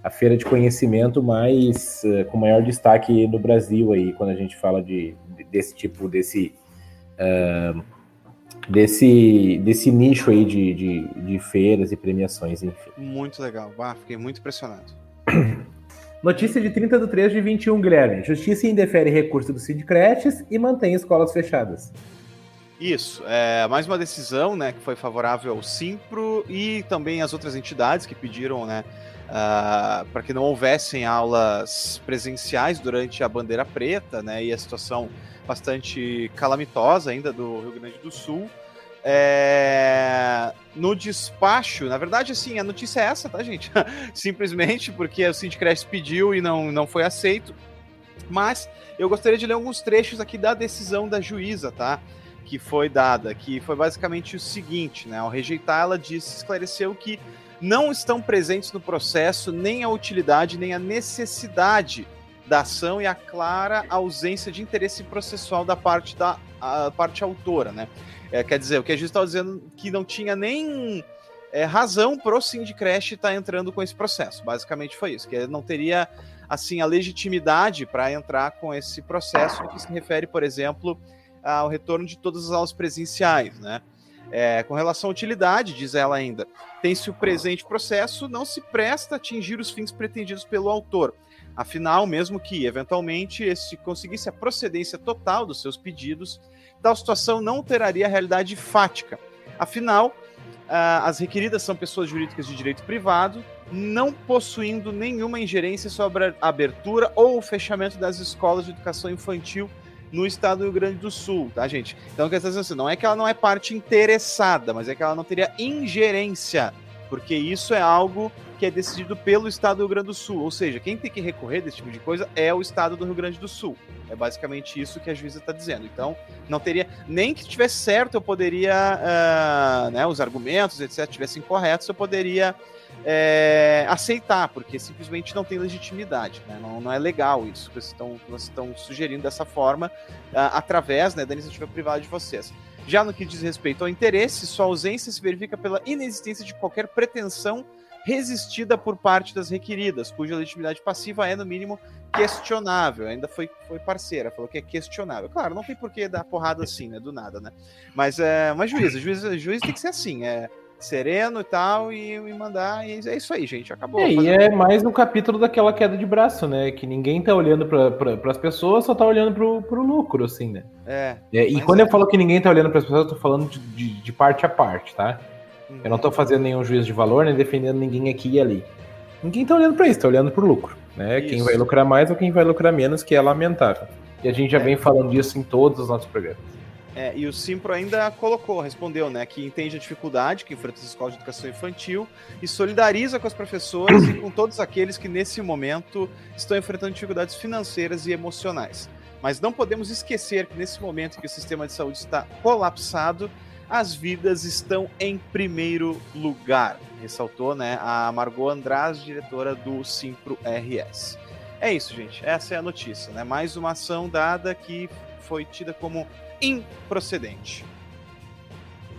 a feira de conhecimento mais uh, com maior destaque no Brasil aí, quando a gente fala de, de desse tipo, desse desse, desse nicho aí de, de, de, feiras e premiações, enfim. Muito legal, bah, fiquei muito impressionado. (coughs) Notícia de 30 de 3 de 21, Guilherme. Justiça indefere recurso do Cid Creches e mantém escolas fechadas. Isso, é mais uma decisão, né, que foi favorável ao Simpro e também às outras entidades que pediram, né, uh, para que não houvessem aulas presenciais durante a bandeira preta, né, e a situação bastante calamitosa ainda do Rio Grande do Sul. É... No despacho, na verdade, assim, a notícia é essa, tá, gente? (laughs) Simplesmente porque o Sindicrest pediu e não, não foi aceito. Mas eu gostaria de ler alguns trechos aqui da decisão da juíza, tá? Que foi dada, que foi basicamente o seguinte, né? Ao rejeitar, ela disse, esclareceu que não estão presentes no processo nem a utilidade nem a necessidade da ação e a clara ausência de interesse processual da parte da parte autora, né? É, quer dizer, o que a gente estava dizendo que não tinha nem é, razão pro Sindicrash estar tá entrando com esse processo. Basicamente foi isso, que não teria assim a legitimidade para entrar com esse processo que se refere, por exemplo, ao retorno de todas as aulas presenciais, né? É, com relação à utilidade, diz ela ainda, tem-se o presente processo, não se presta a atingir os fins pretendidos pelo autor. Afinal, mesmo que eventualmente esse conseguisse a procedência total dos seus pedidos, tal situação não teraria realidade fática. Afinal, as requeridas são pessoas jurídicas de direito privado, não possuindo nenhuma ingerência sobre a abertura ou o fechamento das escolas de educação infantil no estado do Rio Grande do Sul, tá, gente? Então, quer dizer assim, não é que ela não é parte interessada, mas é que ela não teria ingerência, porque isso é algo que é decidido pelo Estado do Rio Grande do Sul. Ou seja, quem tem que recorrer desse tipo de coisa é o Estado do Rio Grande do Sul. É basicamente isso que a juíza está dizendo. Então, não teria. Nem que tivesse certo, eu poderia. Uh, né, os argumentos, etc., tivessem corretos, eu poderia é, aceitar, porque simplesmente não tem legitimidade. Né? Não, não, é legal isso que vocês estão, sugerindo dessa forma, uh, através né, da iniciativa privada de vocês. Já no que diz respeito ao interesse, sua ausência se verifica pela inexistência de qualquer pretensão resistida por parte das requeridas, cuja legitimidade passiva é, no mínimo, questionável. Ainda foi, foi parceira, falou que é questionável. Claro, não tem por que dar porrada assim, né? Do nada, né? Mas é uma juíza, juiz, juiz tem que ser assim, é sereno e tal, e, e mandar. E é isso aí, gente. Acabou. É, e é mais um capítulo daquela queda de braço, né? Que ninguém tá olhando para pra, as pessoas, só tá olhando pro, pro lucro, assim, né? É. é e quando é. eu falo que ninguém tá olhando para as pessoas, eu tô falando de, de, de parte a parte, tá? Uhum. Eu não tô fazendo nenhum juízo de valor, nem defendendo ninguém aqui e ali. Ninguém tá olhando para isso, tá olhando pro lucro. Né? Quem vai lucrar mais ou quem vai lucrar menos, que é lamentável. E a gente já é. vem falando disso em todos os nossos programas. É, e o Simpro ainda colocou, respondeu, né, que entende a dificuldade que enfrenta as escolas de educação infantil e solidariza com as professoras e com todos aqueles que nesse momento estão enfrentando dificuldades financeiras e emocionais. Mas não podemos esquecer que nesse momento que o sistema de saúde está colapsado, as vidas estão em primeiro lugar, ressaltou, né, a Margot Andrade, diretora do Simpro RS. É isso, gente. Essa é a notícia, né? Mais uma ação dada que foi tida como improcedente.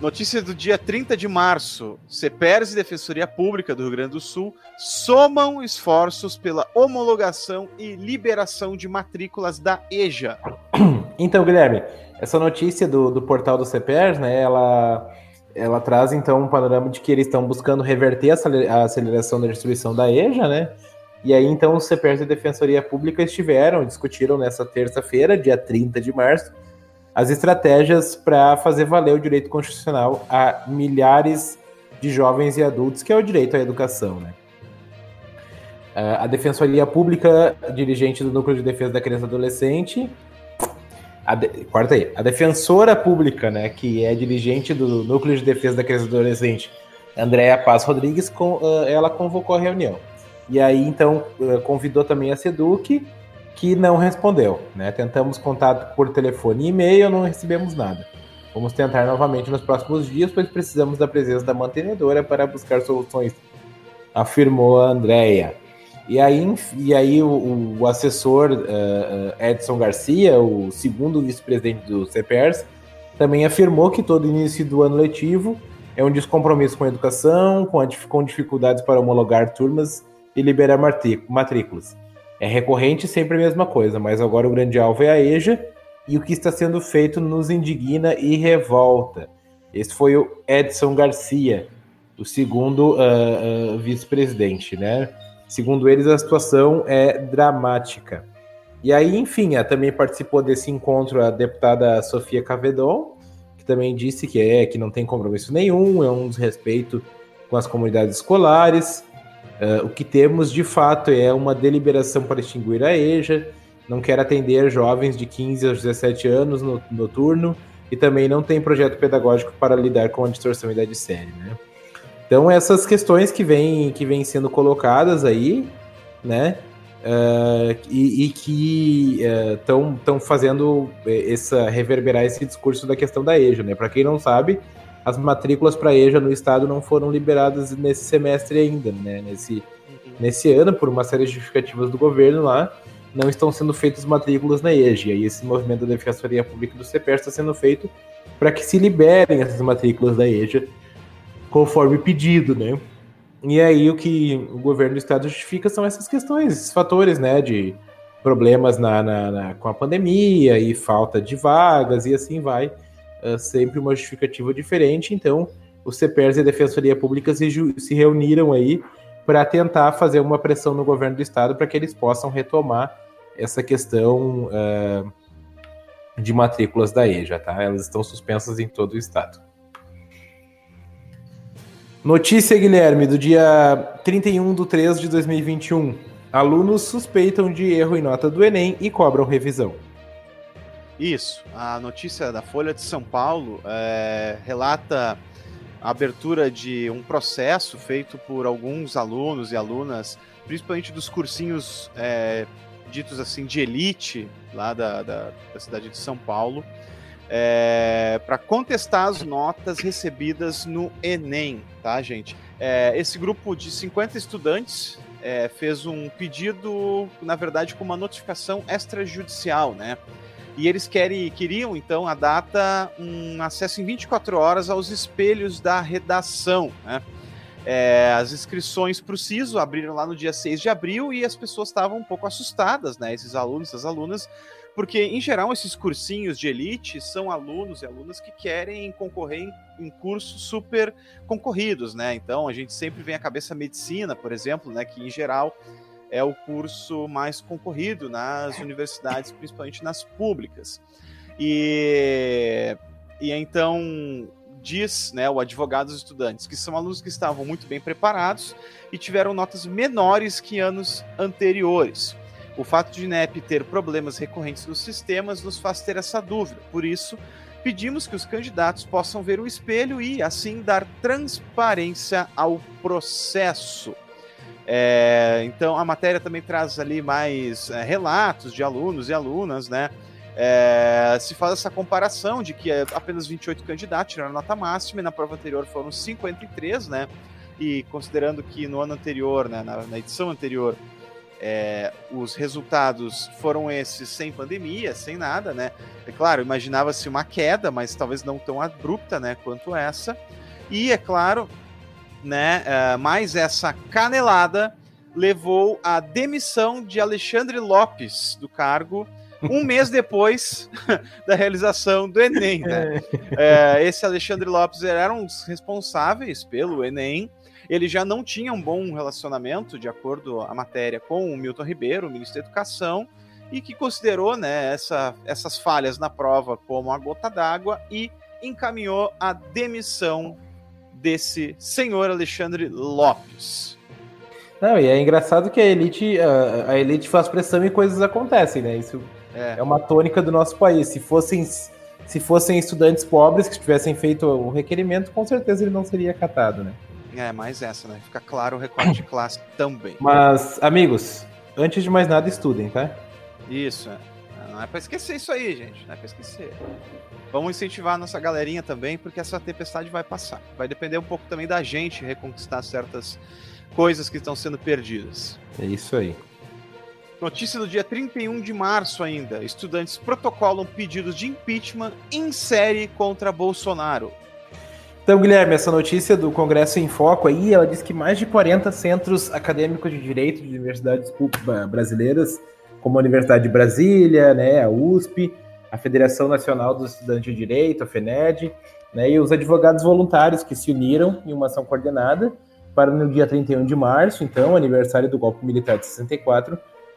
Notícia do dia 30 de março. CEPERS e Defensoria Pública do Rio Grande do Sul somam esforços pela homologação e liberação de matrículas da EJA. (coughs) Então, Guilherme, essa notícia do, do portal do CEPERS, né, ela, ela traz então um panorama de que eles estão buscando reverter a aceleração da distribuição da EJA, né? E aí, então, os CEPERS e a Defensoria Pública estiveram, discutiram nessa terça-feira, dia 30 de março, as estratégias para fazer valer o direito constitucional a milhares de jovens e adultos, que é o direito à educação, né? A Defensoria Pública, dirigente do Núcleo de Defesa da Criança e Adolescente, a de, quarta aí, a Defensora Pública, né, que é dirigente do Núcleo de Defesa da Criança e Adolescente, Andréa Paz Rodrigues, com, ela convocou a reunião. E aí, então, convidou também a SEDUC, que não respondeu. Né? Tentamos contato por telefone e e-mail, não recebemos nada. Vamos tentar novamente nos próximos dias, pois precisamos da presença da mantenedora para buscar soluções, afirmou a Andrea. E aí, e aí o, o assessor uh, Edson Garcia, o segundo vice-presidente do CPERS, também afirmou que todo início do ano letivo é um descompromisso com a educação, com, a, com dificuldades para homologar turmas e liberar matrículas. É recorrente sempre a mesma coisa, mas agora o grande alvo é a EJA e o que está sendo feito nos indigna e revolta. Esse foi o Edson Garcia, o segundo uh, uh, vice-presidente, né? Segundo eles, a situação é dramática. E aí, enfim, também participou desse encontro a deputada Sofia Cavedon, que também disse que é que não tem compromisso nenhum, é um desrespeito com as comunidades escolares. Uh, o que temos de fato é uma deliberação para extinguir a EJA, não quer atender jovens de 15 aos 17 anos no noturno e também não tem projeto pedagógico para lidar com a distorção idade séria. Né? Então, essas questões que vêm que vem sendo colocadas aí, né? Uh, e, e, que estão uh, fazendo essa reverberar esse discurso da questão da EJA, né? Para quem não sabe, as matrículas para EJA no estado não foram liberadas nesse semestre ainda, né? Nesse, uhum. nesse ano, por uma série de justificativas do governo lá, não estão sendo feitas matrículas na EJA. E esse movimento da Defensoria Pública do CPR está sendo feito para que se liberem essas matrículas da EJA conforme pedido, né? E aí o que o governo do estado justifica são essas questões, esses fatores, né, de problemas na, na, na com a pandemia e falta de vagas e assim vai uh, sempre uma justificativa diferente. Então, os CPERS e a Defensoria Pública se, se reuniram aí para tentar fazer uma pressão no governo do estado para que eles possam retomar essa questão uh, de matrículas da EJA, tá? Elas estão suspensas em todo o estado. Notícia, Guilherme, do dia 31 de 3 de 2021. Alunos suspeitam de erro em nota do Enem e cobram revisão. Isso. A notícia da Folha de São Paulo é, relata a abertura de um processo feito por alguns alunos e alunas, principalmente dos cursinhos é, ditos assim de elite lá da, da, da cidade de São Paulo, é, para contestar as notas recebidas no Enem, tá, gente? É, esse grupo de 50 estudantes é, fez um pedido, na verdade, com uma notificação extrajudicial, né? E eles querem, queriam, então, a data, um acesso em 24 horas aos espelhos da redação. Né? É, as inscrições para o SISO abriram lá no dia 6 de abril e as pessoas estavam um pouco assustadas, né? Esses alunos, essas alunas, porque, em geral, esses cursinhos de elite são alunos e alunas que querem concorrer em, em cursos super concorridos, né? Então, a gente sempre vem à cabeça medicina, por exemplo, né? Que, em geral, é o curso mais concorrido nas universidades, principalmente nas públicas. E, e então diz né, o advogado dos estudantes que são alunos que estavam muito bem preparados e tiveram notas menores que anos anteriores. O fato de NEP ter problemas recorrentes nos sistemas nos faz ter essa dúvida. Por isso, pedimos que os candidatos possam ver o espelho e, assim, dar transparência ao processo. É, então, a matéria também traz ali mais é, relatos de alunos e alunas, né? É, se faz essa comparação de que apenas 28 candidatos tiraram nota máxima e na prova anterior foram 53, né? E considerando que no ano anterior, né, na, na edição anterior, é, os resultados foram esses sem pandemia, sem nada, né? É claro, imaginava-se uma queda, mas talvez não tão abrupta, né, quanto essa. E é claro, né, é, mais essa canelada levou à demissão de Alexandre Lopes do cargo um (laughs) mês depois (laughs) da realização do Enem. Né? É, é esse Alexandre Lopes era um dos responsáveis pelo Enem ele já não tinha um bom relacionamento, de acordo à matéria, com o Milton Ribeiro, o ministro da Educação, e que considerou né, essa, essas falhas na prova como a gota d'água e encaminhou a demissão desse senhor Alexandre Lopes. Não, e é engraçado que a elite, a, a elite faz pressão e coisas acontecem, né? Isso é. é. uma tônica do nosso país. Se fossem, se fossem estudantes pobres que tivessem feito o requerimento, com certeza ele não seria acatado, né? É, mais essa, né? Fica claro o recorte (coughs) de classe também. Mas, amigos, antes de mais nada, estudem, tá? Isso, é. Não é pra esquecer isso aí, gente. Não é pra esquecer. Vamos incentivar a nossa galerinha também, porque essa tempestade vai passar. Vai depender um pouco também da gente reconquistar certas coisas que estão sendo perdidas. É isso aí. Notícia do dia 31 de março ainda. Estudantes protocolam pedidos de impeachment em série contra Bolsonaro. Então, Guilherme, essa notícia do Congresso em Foco aí, ela diz que mais de 40 centros acadêmicos de direito de universidades brasileiras, como a Universidade de Brasília, né, a USP, a Federação Nacional dos Estudantes de Direito, a FENED, né, e os advogados voluntários que se uniram em uma ação coordenada para no dia 31 de março, então, aniversário do golpe militar de 64,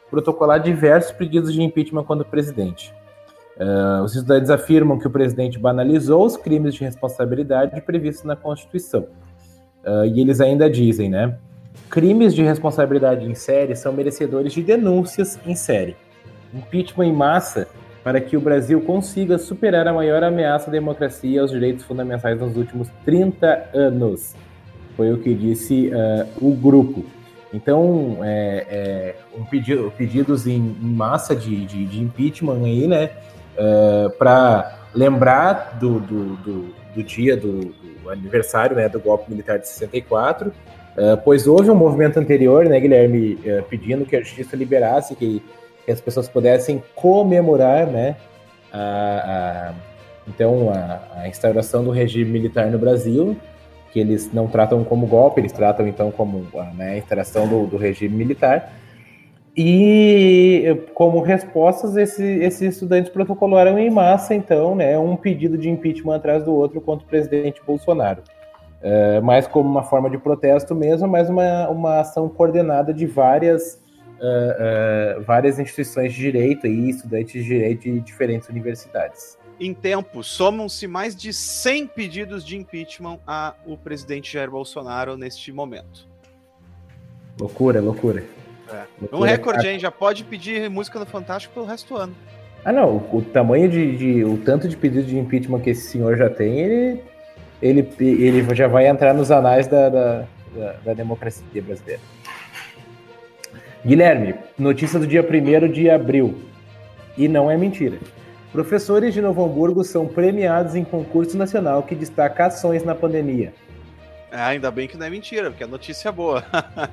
protocolar diversos pedidos de impeachment contra o presidente. Uh, os estudantes afirmam que o presidente banalizou os crimes de responsabilidade previstos na Constituição. Uh, e eles ainda dizem, né? Crimes de responsabilidade em série são merecedores de denúncias em série. Impeachment em massa para que o Brasil consiga superar a maior ameaça à democracia e aos direitos fundamentais nos últimos 30 anos. Foi o que disse uh, o grupo. Então, é, é, um pedido, pedidos em, em massa de, de, de impeachment aí, né? É, para lembrar do, do, do, do dia do, do, aniversário né, do golpe militar de 64, é, pois houve um movimento anterior, né, Guilherme, é, pedindo que a justiça liberasse, que, que as pessoas pudessem comemorar né, a, a então, a, a, instauração do regime militar no Brasil, que eles não tratam como golpe, eles tratam então como né, a instauração do, do regime militar. E como respostas, esse, esses estudantes protocolaram em massa, então, né, um pedido de impeachment atrás do outro contra o presidente Bolsonaro. É, mais como uma forma de protesto mesmo, mas uma, uma ação coordenada de várias, uh, uh, várias instituições de direito e estudantes de direito de diferentes universidades. Em tempo, somam-se mais de 100 pedidos de impeachment ao presidente Jair Bolsonaro neste momento. Loucura, loucura. É. Um recorde, hein? Já pode pedir música no Fantástico pelo resto do ano. Ah, não. O, o tamanho de, de, O tanto de pedido de impeachment que esse senhor já tem, ele. Ele, ele já vai entrar nos anais da, da, da, da democracia brasileira. Guilherme, notícia do dia 1 de abril. E não é mentira. Professores de Novo Hamburgo são premiados em concurso nacional que destaca ações na pandemia. É, ainda bem que não é mentira, porque a notícia é boa. (laughs)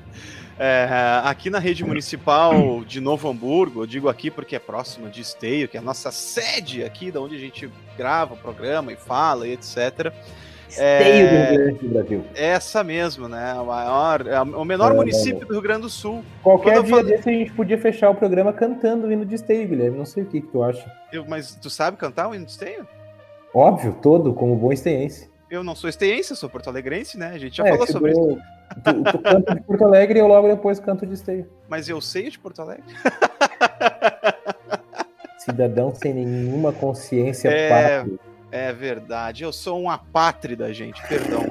É, aqui na rede municipal de Novo Hamburgo, eu digo aqui porque é próximo de Esteio, que é a nossa sede aqui, da onde a gente grava o programa e fala e etc. Esteio é, do Rio Grande do Brasil. Essa mesmo, né? O, maior, é o menor é, município do Rio Grande do Sul. Qualquer dia falo... desse a gente podia fechar o programa cantando o hino de esteio, Guilherme. Não sei o que, que tu acha. Eu, mas tu sabe cantar o hino de esteio? Óbvio, todo, como bom esteiense. Eu não sou esteiense, sou porto-alegrense, né? A gente já é, falou sobre isso. Tu, tu canta de Porto Alegre e eu logo depois canto de esteio. Mas eu sei de Porto Alegre. (laughs) Cidadão sem nenhuma consciência é, É verdade, eu sou um apátrida, gente, perdão. (laughs)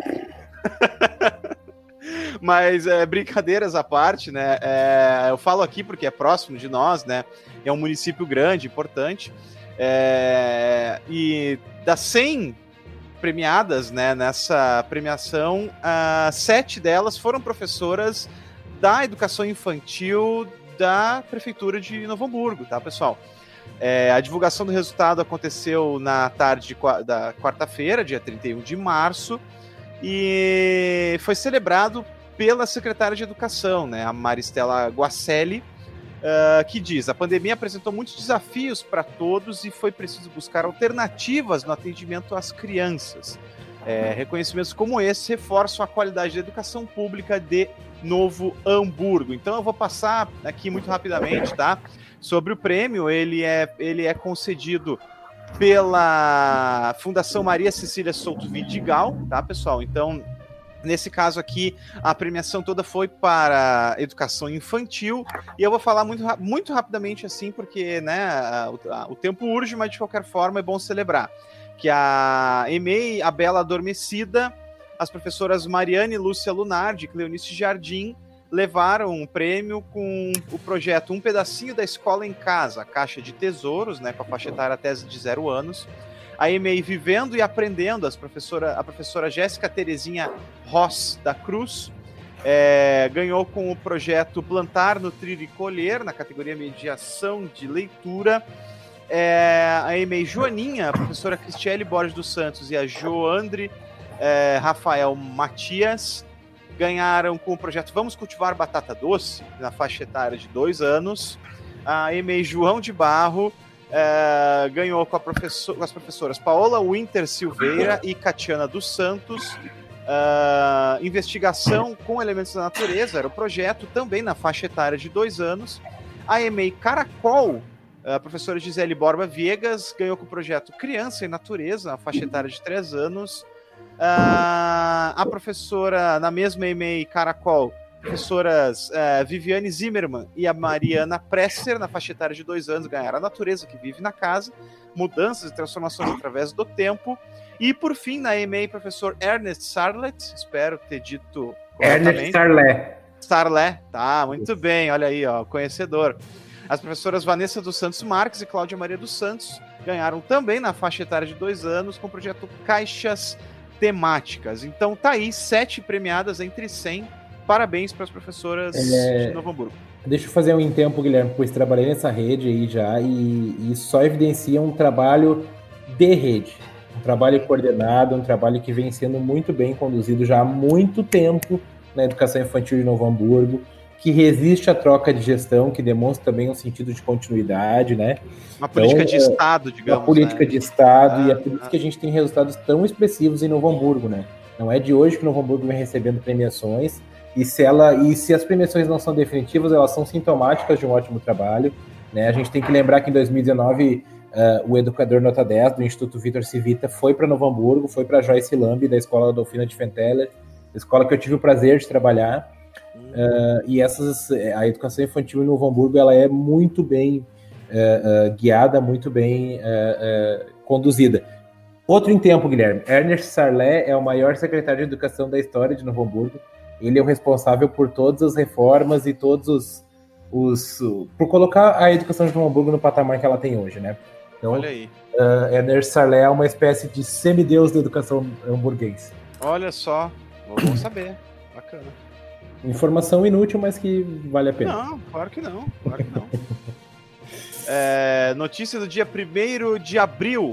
Mas é, brincadeiras à parte, né? É, eu falo aqui porque é próximo de nós, né? É um município grande, importante. É, e das 100 premiadas né, nessa premiação, uh, sete delas foram professoras da educação infantil da Prefeitura de Novo Hamburgo, tá, pessoal? É, a divulgação do resultado aconteceu na tarde de, da quarta-feira, dia 31 de março, e foi celebrado pela secretária de Educação, né, a Maristela Guacelli, uh, que diz: a pandemia apresentou muitos desafios para todos e foi preciso buscar alternativas no atendimento às crianças. É, reconhecimentos como esse reforçam a qualidade da educação pública de Novo Hamburgo. Então eu vou passar aqui muito rapidamente, tá? Sobre o prêmio, ele é, ele é concedido pela Fundação Maria Cecília Souto Vidigal, tá, pessoal? Então, Nesse caso aqui, a premiação toda foi para educação infantil. E eu vou falar muito, muito rapidamente assim, porque né, o, o tempo urge, mas de qualquer forma é bom celebrar. Que a EMEI, a Bela Adormecida, as professoras Mariane e Lúcia Lunardi, Cleonice Jardim, levaram um prêmio com o projeto Um Pedacinho da Escola em Casa, caixa de tesouros, né, com a faixa etária até de zero anos a EMEI Vivendo e Aprendendo, as professora, a professora Jéssica Terezinha Ross da Cruz, é, ganhou com o projeto Plantar, Nutrir e Colher, na categoria Mediação de Leitura. É, a EMEI Joaninha, a professora Cristiele Borges dos Santos e a Joandre é, Rafael Matias ganharam com o projeto Vamos Cultivar Batata Doce, na faixa etária de dois anos. A EMEI João de Barro é, ganhou com, professor, com, as professoras Paola Winter Silveira e Catiana dos Santos. Uh, investigação com elementos da natureza era o projeto, também na faixa etária de dois anos. A EMEI Caracol, a professora Gisele Borba Viegas, ganhou com o projeto Criança e Natureza, na faixa etária de três anos. Uh, a professora, na mesma EMEI Caracol, professoras uh, Viviane Zimmermann e a Mariana Presser, na faixa etária de dois anos, ganharam a natureza que vive na casa, mudanças e transformações através do tempo. E por fim, na EMEI, professor Ernest Sarlet, espero ter dito Ernest Sarlet. Sarlet, tá, muito bem, olha aí, ó, conhecedor. As professoras Vanessa dos Santos Marques e Cláudia Maria dos Santos ganharam também na faixa etária de dois anos com o projeto Caixas Temáticas. Então tá aí, sete premiadas entre 100 parabéns para as professoras é... de Novo Hamburgo. Deixa eu fazer um tempo, Guilherme, pois trabalhei nessa rede aí já e, e só evidencia um trabalho de rede, um trabalho coordenado, um trabalho que vem sendo muito bem conduzido já há muito tempo na educação infantil de Novo Hamburgo, que resiste à troca de gestão, que demonstra também um sentido de continuidade, né? Uma política então, de Estado, digamos. Uma política né? de Estado, ah, e é por isso ah. que a gente tem resultados tão expressivos em Novo Hamburgo, né? Não é de hoje que Novo Hamburgo vem recebendo premiações, e se ela e se as premiações não são definitivas, elas são sintomáticas de um ótimo trabalho. Né? A gente tem que lembrar que em 2019 uh, eh, o educador nota 10 do Instituto Vitor Civita foi para Novo Hamburgo, foi para Joyce Lambi da Escola Dolfina de Fenteller, escola que eu tive o prazer de trabalhar. Uh, e essas a educação infantil em Novo Hamburgo ela é muito bem uh, guiada, muito bem conduzida. Outro em tempo, Guilherme. Ernest Sarlet é o maior secretário de educação da história de Novo Hamburgo ele é o responsável por todas as reformas e todos os, os por colocar a educação de Novo Hamburgo no patamar que ela tem hoje, né? Então, Olha aí. Uh, Ernest Sarlé é uma espécie de semideus da educação hamburguês. Olha só, vamos saber. Bacana. Informação inútil, mas que vale a pena. Não, claro que não. Claro que não. é, (laughs) notícia do dia 1 de abril.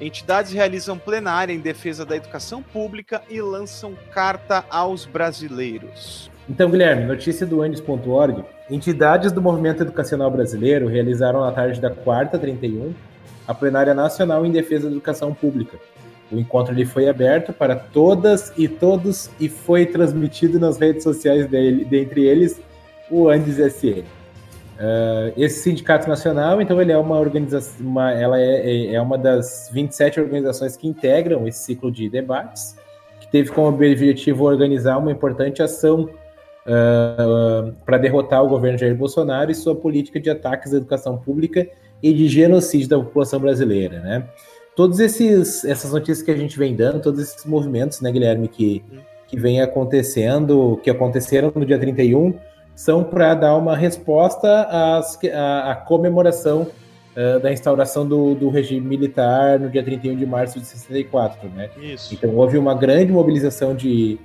Entidades realizam plenária em defesa da educação pública e lançam carta aos brasileiros. Então, Guilherme, notícia do Andes.org. Entidades do movimento educacional brasileiro realizaram na tarde da quarta 31 a plenária nacional em defesa da educação pública. O encontro ele foi aberto para todas e todos e foi transmitido nas redes sociais dele, dentre eles o Andes SN. Uh, esse sindicato nacional, então, ele é uma organização, uma, ela é, é, é uma das 27 organizações que integram esse ciclo de debates, que teve como objetivo organizar uma importante ação uh, para derrotar o governo Jair Bolsonaro e sua política de ataques à educação pública e de genocídio da população brasileira, né? Esses essas notícias que a gente vem dando, todos esses movimentos, né, Guilherme, que que vem acontecendo, que aconteceram no dia 31, são para dar uma resposta às, à, à comemoração uh, da instauração do, do, regime militar no dia 31 de março de 64, né? Isso. Então houve uma grande mobilização de,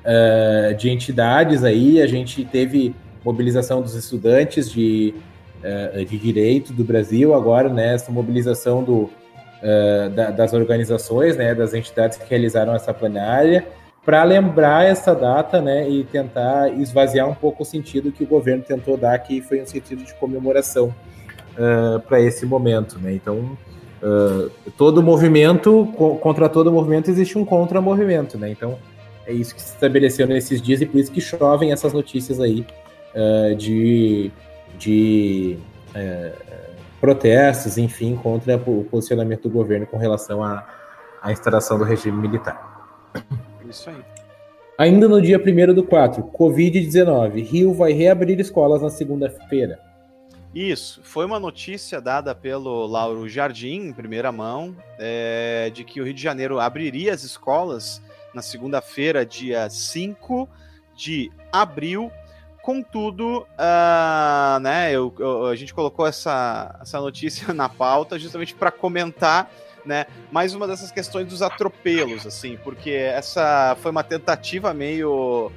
uh, de entidades aí, a gente teve mobilização dos estudantes de, uh, de direito do Brasil, agora né, essa mobilização do, da, das organizações, né, das entidades que realizaram essa plenária, para lembrar essa data, né, e tentar esvaziar um pouco o sentido que o governo tentou dar, que foi um sentido de comemoração uh, para esse momento, né? Então, uh, todo movimento contra todo movimento existe um contra-movimento, né? Então, é isso que se estabeleceu nesses dias e por isso que chovem essas notícias aí uh, de, de protestos, enfim, contra o posicionamento do governo com relação à, à instalação do regime militar. Isso aí. Ainda no dia 1 do 4, Covid-19. Rio vai reabrir escolas na segunda-feira. Isso, foi uma notícia dada pelo Lauro Jardim, em primeira mão, é, de que o Rio de Janeiro abriria as escolas na segunda-feira, dia 5 de abril. Contudo, uh, né, eu, eu, a gente colocou essa, essa notícia (laughs) na pauta justamente para comentar né? Mais uma dessas questões dos atropelos, assim, porque essa foi uma tentativa meio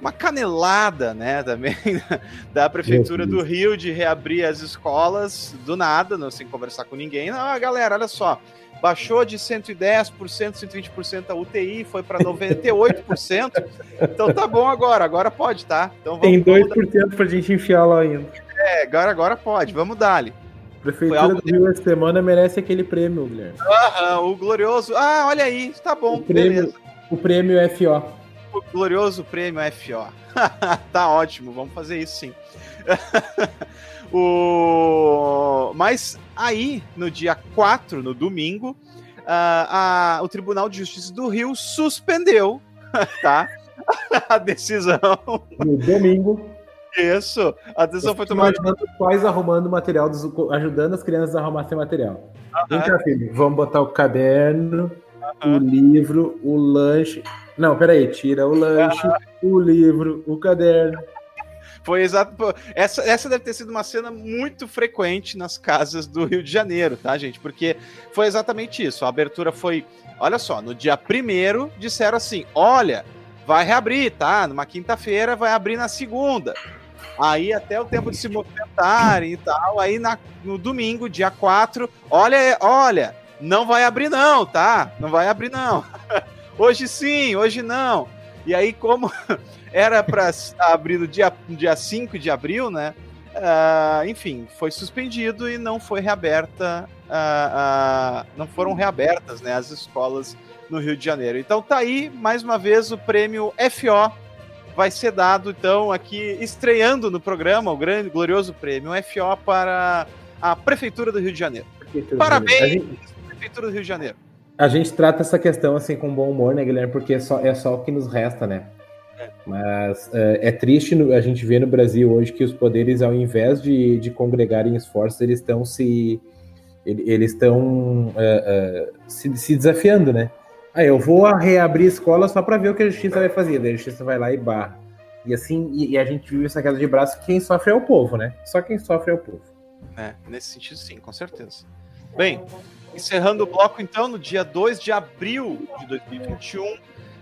uma canelada, né, também (laughs) da prefeitura do Rio de reabrir as escolas do nada, não sem conversar com ninguém. Não, galera, olha só, baixou de 110%, 120% a UTI, foi para 98%. então tá bom agora, agora pode, tá? Então vamos, Tem 2% para a gente enfiar lá ainda. É, agora, agora pode, vamos dar-lhe. Prefeitura do Rio essa semana merece aquele prêmio, Guilherme. Aham, o glorioso. Ah, olha aí, tá bom, o prêmio, beleza. O prêmio FO. O glorioso prêmio FO. (laughs) tá ótimo, vamos fazer isso sim. (laughs) o... Mas aí, no dia 4, no domingo, a, a, o Tribunal de Justiça do Rio suspendeu (laughs) tá? a decisão. No domingo. Isso. A decisão foi tomada. Os pais arrumando material, dos, ajudando as crianças a arrumar seu material. Vem cá, filho. Vamos botar o caderno, o livro, o lanche. Não, peraí. Tira o lanche, o livro, o caderno. Foi exato. Essa, essa deve ter sido uma cena muito frequente nas casas do Rio de Janeiro, tá, gente? Porque foi exatamente isso. A abertura foi. Olha só, no dia primeiro disseram assim: olha, vai reabrir, tá? Numa quinta-feira vai abrir na segunda. Aí até o tempo de se movimentarem e tal. Aí na, no domingo, dia 4, olha, olha, não vai abrir não, tá? Não vai abrir não. (laughs) hoje sim, hoje não. E aí, como (laughs) era para abrir no dia, no dia 5 de abril, né? Uh, enfim, foi suspendido e não foi reaberta, uh, uh, não foram reabertas né, as escolas no Rio de Janeiro. Então tá aí, mais uma vez, o prêmio FO vai ser dado, então, aqui, estreando no programa, o grande, glorioso prêmio FO para a Prefeitura do Rio de Janeiro. Prefeitura Parabéns, gente, Prefeitura do Rio de Janeiro. A gente trata essa questão assim com bom humor, né, Guilherme? Porque é só, é só o que nos resta, né? É. Mas é, é triste a gente ver no Brasil hoje que os poderes, ao invés de, de congregarem esforços, eles estão se eles estão é, é, se, se desafiando, né? Ah, eu vou reabrir escola só para ver o que a justiça vai fazer. Daí a justiça vai lá e barra. E assim, e, e a gente vive essa queda de braço, quem sofre é o povo, né? Só quem sofre é o povo. É, nesse sentido sim, com certeza. Bem, encerrando o bloco então, no dia 2 de abril de 2021,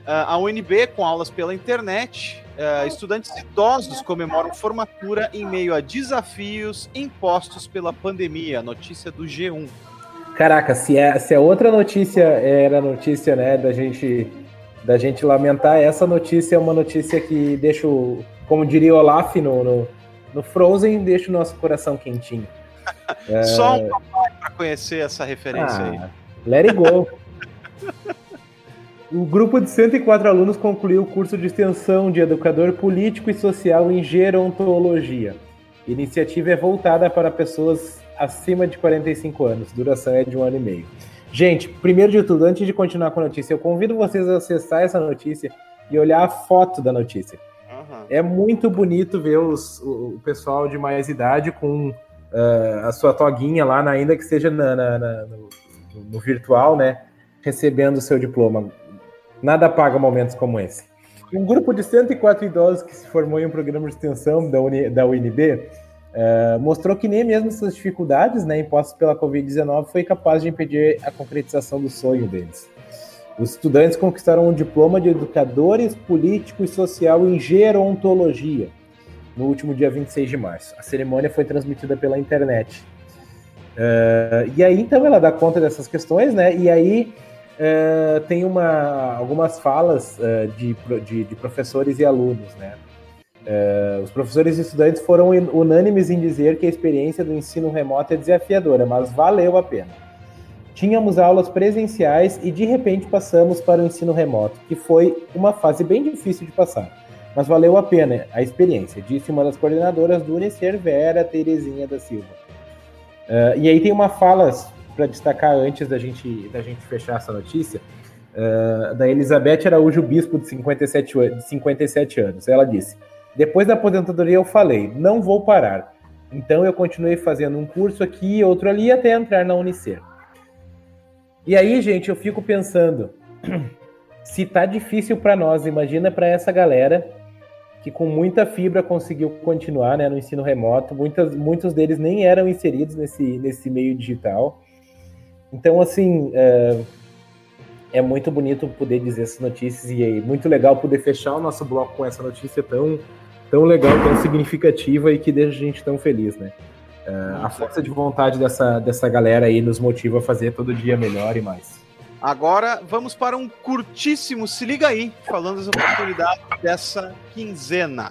a UNB, com aulas pela internet, uh, estudantes idosos comemoram formatura em meio a desafios impostos pela pandemia. Notícia do G1. Caraca, se, é, se a é outra notícia era notícia, né, da gente, da gente lamentar, essa notícia é uma notícia que deixa, o, como diria Olaf no, no, no Frozen, deixa o nosso coração quentinho. é... (laughs) Só um papai para conhecer essa referência ah, aí. Let it go. O grupo de 104 alunos concluiu o curso de extensão de educador político e social em gerontologia. A iniciativa é voltada para pessoas acima de 45 anos, duração é de um ano e meio. Gente, primeiro de tudo, antes de continuar com a notícia, eu convido vocês a acessar essa notícia e olhar a foto da notícia. Uhum. É muito bonito ver os, o, pessoal de mais idade com uh, a sua toguinha lá, ainda que seja na, na, na, no, no, virtual, né? Recebendo o seu diploma. Nada paga momentos como esse. Um grupo de 104 idosos que se formou em um programa de extensão da, Uni, da UNB uh, mostrou que nem mesmo essas dificuldades né, impostas pela Covid-19 foi capaz de impedir a concretização do sonho deles. Os estudantes conquistaram um diploma de educadores político e social em gerontologia no último dia 26 de março. A cerimônia foi transmitida pela internet. Uh, e aí, então, ela dá conta dessas questões, né? E aí uh, tem uma, algumas falas de, de, de, professores e alunos, né? Os professores e estudantes foram unânimes em dizer que a experiência do ensino remoto é desafiadora, mas valeu a pena. Tínhamos aulas presenciais e de repente passamos para o ensino remoto, que foi uma fase bem difícil de passar, mas valeu a pena a experiência, disse uma das coordenadoras do Unicer, Vera Terezinha da Silva. Uh, e aí tem uma fala para destacar antes da gente, da gente fechar essa notícia, uh, da Elizabeth Araújo Bispo, de 57, de 57 anos. Ela disse: Depois da aposentadoria eu falei, não vou parar. Então eu continuei fazendo um curso aqui e outro ali até entrar na Unicer. E aí, gente, eu fico pensando, (clears throat) se tá difícil para nós, imagina para essa galera que com muita fibra conseguiu continuar né, no ensino remoto. Muitas, muitos deles nem eram inseridos nesse, nesse meio digital. Então, assim, é, é muito bonito poder dizer essas notícias e é muito legal poder fechar o nosso bloco com essa notícia tão, tão legal, tão significativa e que deixa a gente tão feliz, né? Uh, a força de vontade dessa, dessa galera aí nos motiva a fazer todo dia melhor e mais. Agora vamos para um curtíssimo Se Liga Aí, falando das oportunidades dessa quinzena.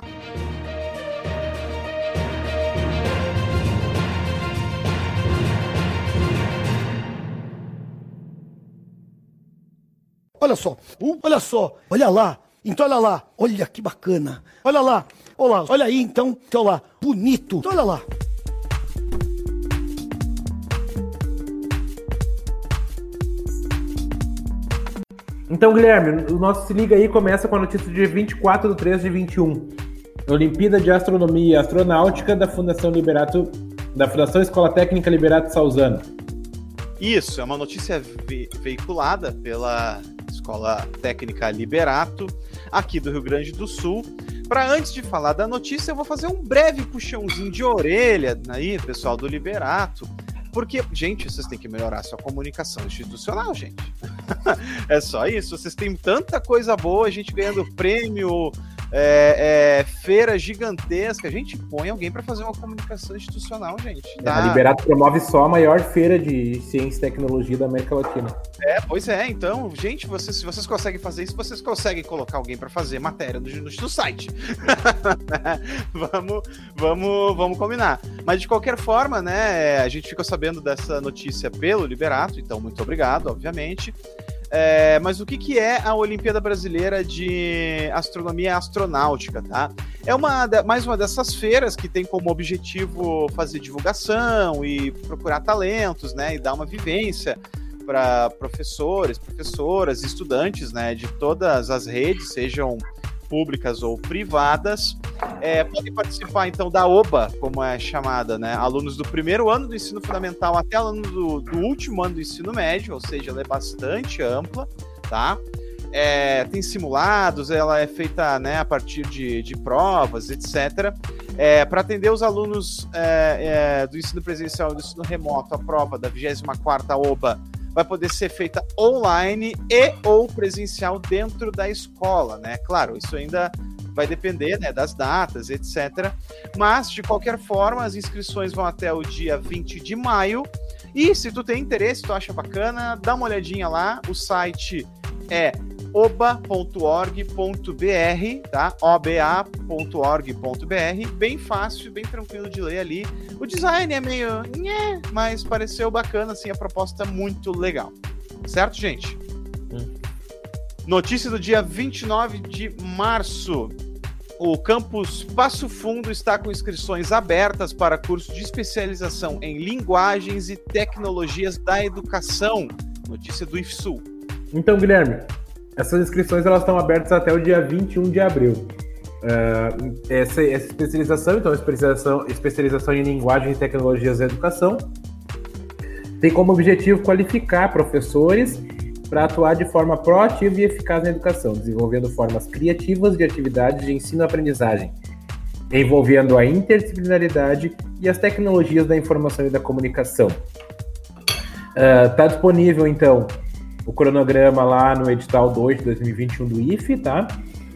Olha só, uh, olha só, olha lá, então olha lá, olha que bacana, olha lá, olha lá, olha aí então, então lá, bonito, então olha lá. Então, Guilherme, o nosso Se Liga aí começa com a notícia de 24 de 3 de 21. Olimpíada de Astronomia e Astronáutica da Fundação Liberato, da Fundação Escola Técnica Liberato Salzano. Isso, é uma notícia ve veiculada pela Escola Técnica Liberato, aqui do Rio Grande do Sul. Para antes de falar da notícia, eu vou fazer um breve puxãozinho de orelha aí, pessoal do Liberato, porque, gente, vocês têm que melhorar sua comunicação institucional, gente. (laughs) é só isso. Vocês têm tanta coisa boa, a gente ganhando prêmio, é, é, feira gigantesca. A gente põe alguém para fazer uma comunicação institucional, gente. Tá? A Liberato promove só a maior feira de ciência e tecnologia da América Latina. É, pois é. Então, gente, vocês, se vocês conseguem fazer isso, vocês conseguem colocar alguém para fazer matéria no, no, no site. (laughs) vamos, vamos, vamos combinar. Mas de qualquer forma, né, a gente ficou sabendo dessa notícia pelo Liberato, então muito obrigado, obviamente. É, mas o que, que é a Olimpíada Brasileira de Astronomia Astronáutica, tá? É uma, mais uma dessas feiras que tem como objetivo fazer divulgação e procurar talentos, né? E dar uma vivência para professores, professoras, estudantes, né? De todas as redes, sejam públicas ou privadas. É, podem participar, então, da OBA, como é chamada, né? Alunos do primeiro ano do ensino fundamental até alunos do, do último ano do ensino médio, ou seja, ela é bastante ampla, tá? É, tem simulados, ela é feita né, a partir de, de provas, etc. É, Para atender os alunos é, é, do ensino presencial e do ensino remoto, a prova da 24ª OBA vai poder ser feita online e ou presencial dentro da escola, né? Claro, isso ainda vai depender né, das datas, etc. Mas, de qualquer forma, as inscrições vão até o dia 20 de maio. E se tu tem interesse, tu acha bacana, dá uma olhadinha lá. O site é oba.org.br, tá? oba.org.br, bem fácil, bem tranquilo de ler ali. O design é meio, nhé, mas pareceu bacana assim, a proposta é muito legal. Certo, gente? Notícia do dia 29 de março. O campus Passo Fundo está com inscrições abertas para curso de especialização em linguagens e tecnologias da educação. Notícia do IFSUL. Então, Guilherme, essas inscrições elas estão abertas até o dia 21 de abril. Uh, essa, essa, especialização, então, especialização, especialização em linguagens e tecnologias da educação, tem como objetivo qualificar professores para atuar de forma proativa e eficaz na educação, desenvolvendo formas criativas de atividades de ensino-aprendizagem, envolvendo a interdisciplinaridade e as tecnologias da informação e da comunicação. Está uh, disponível, então, o cronograma lá no edital 2 de 2021 do IFE, tá?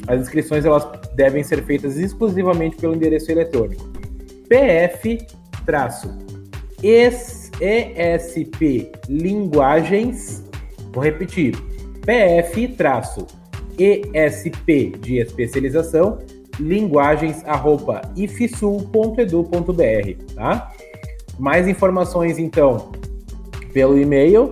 As inscrições elas devem ser feitas exclusivamente pelo endereço eletrônico pf-esp linguagens Vou repetir: PF-ESP de especialização, linguagens arroba ifsul.edu.br, tá? Mais informações então pelo e-mail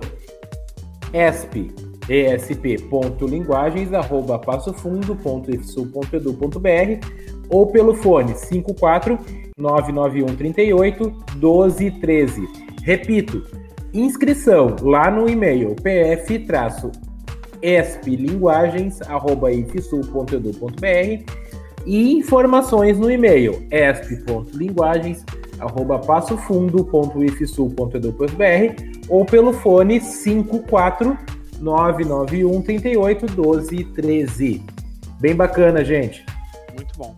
esp esp.linguagens@passofundo.ifsul.edu.br ou pelo fone 54 991 38 12 13. Repito, Inscrição lá no e-mail pf-esplinguagens.ifsul.edu.br e informações no e-mail esp.linguagens.passofundo.ifsul.edu.br ou pelo fone 54 991 38 12 13. Bem bacana, gente. Muito bom.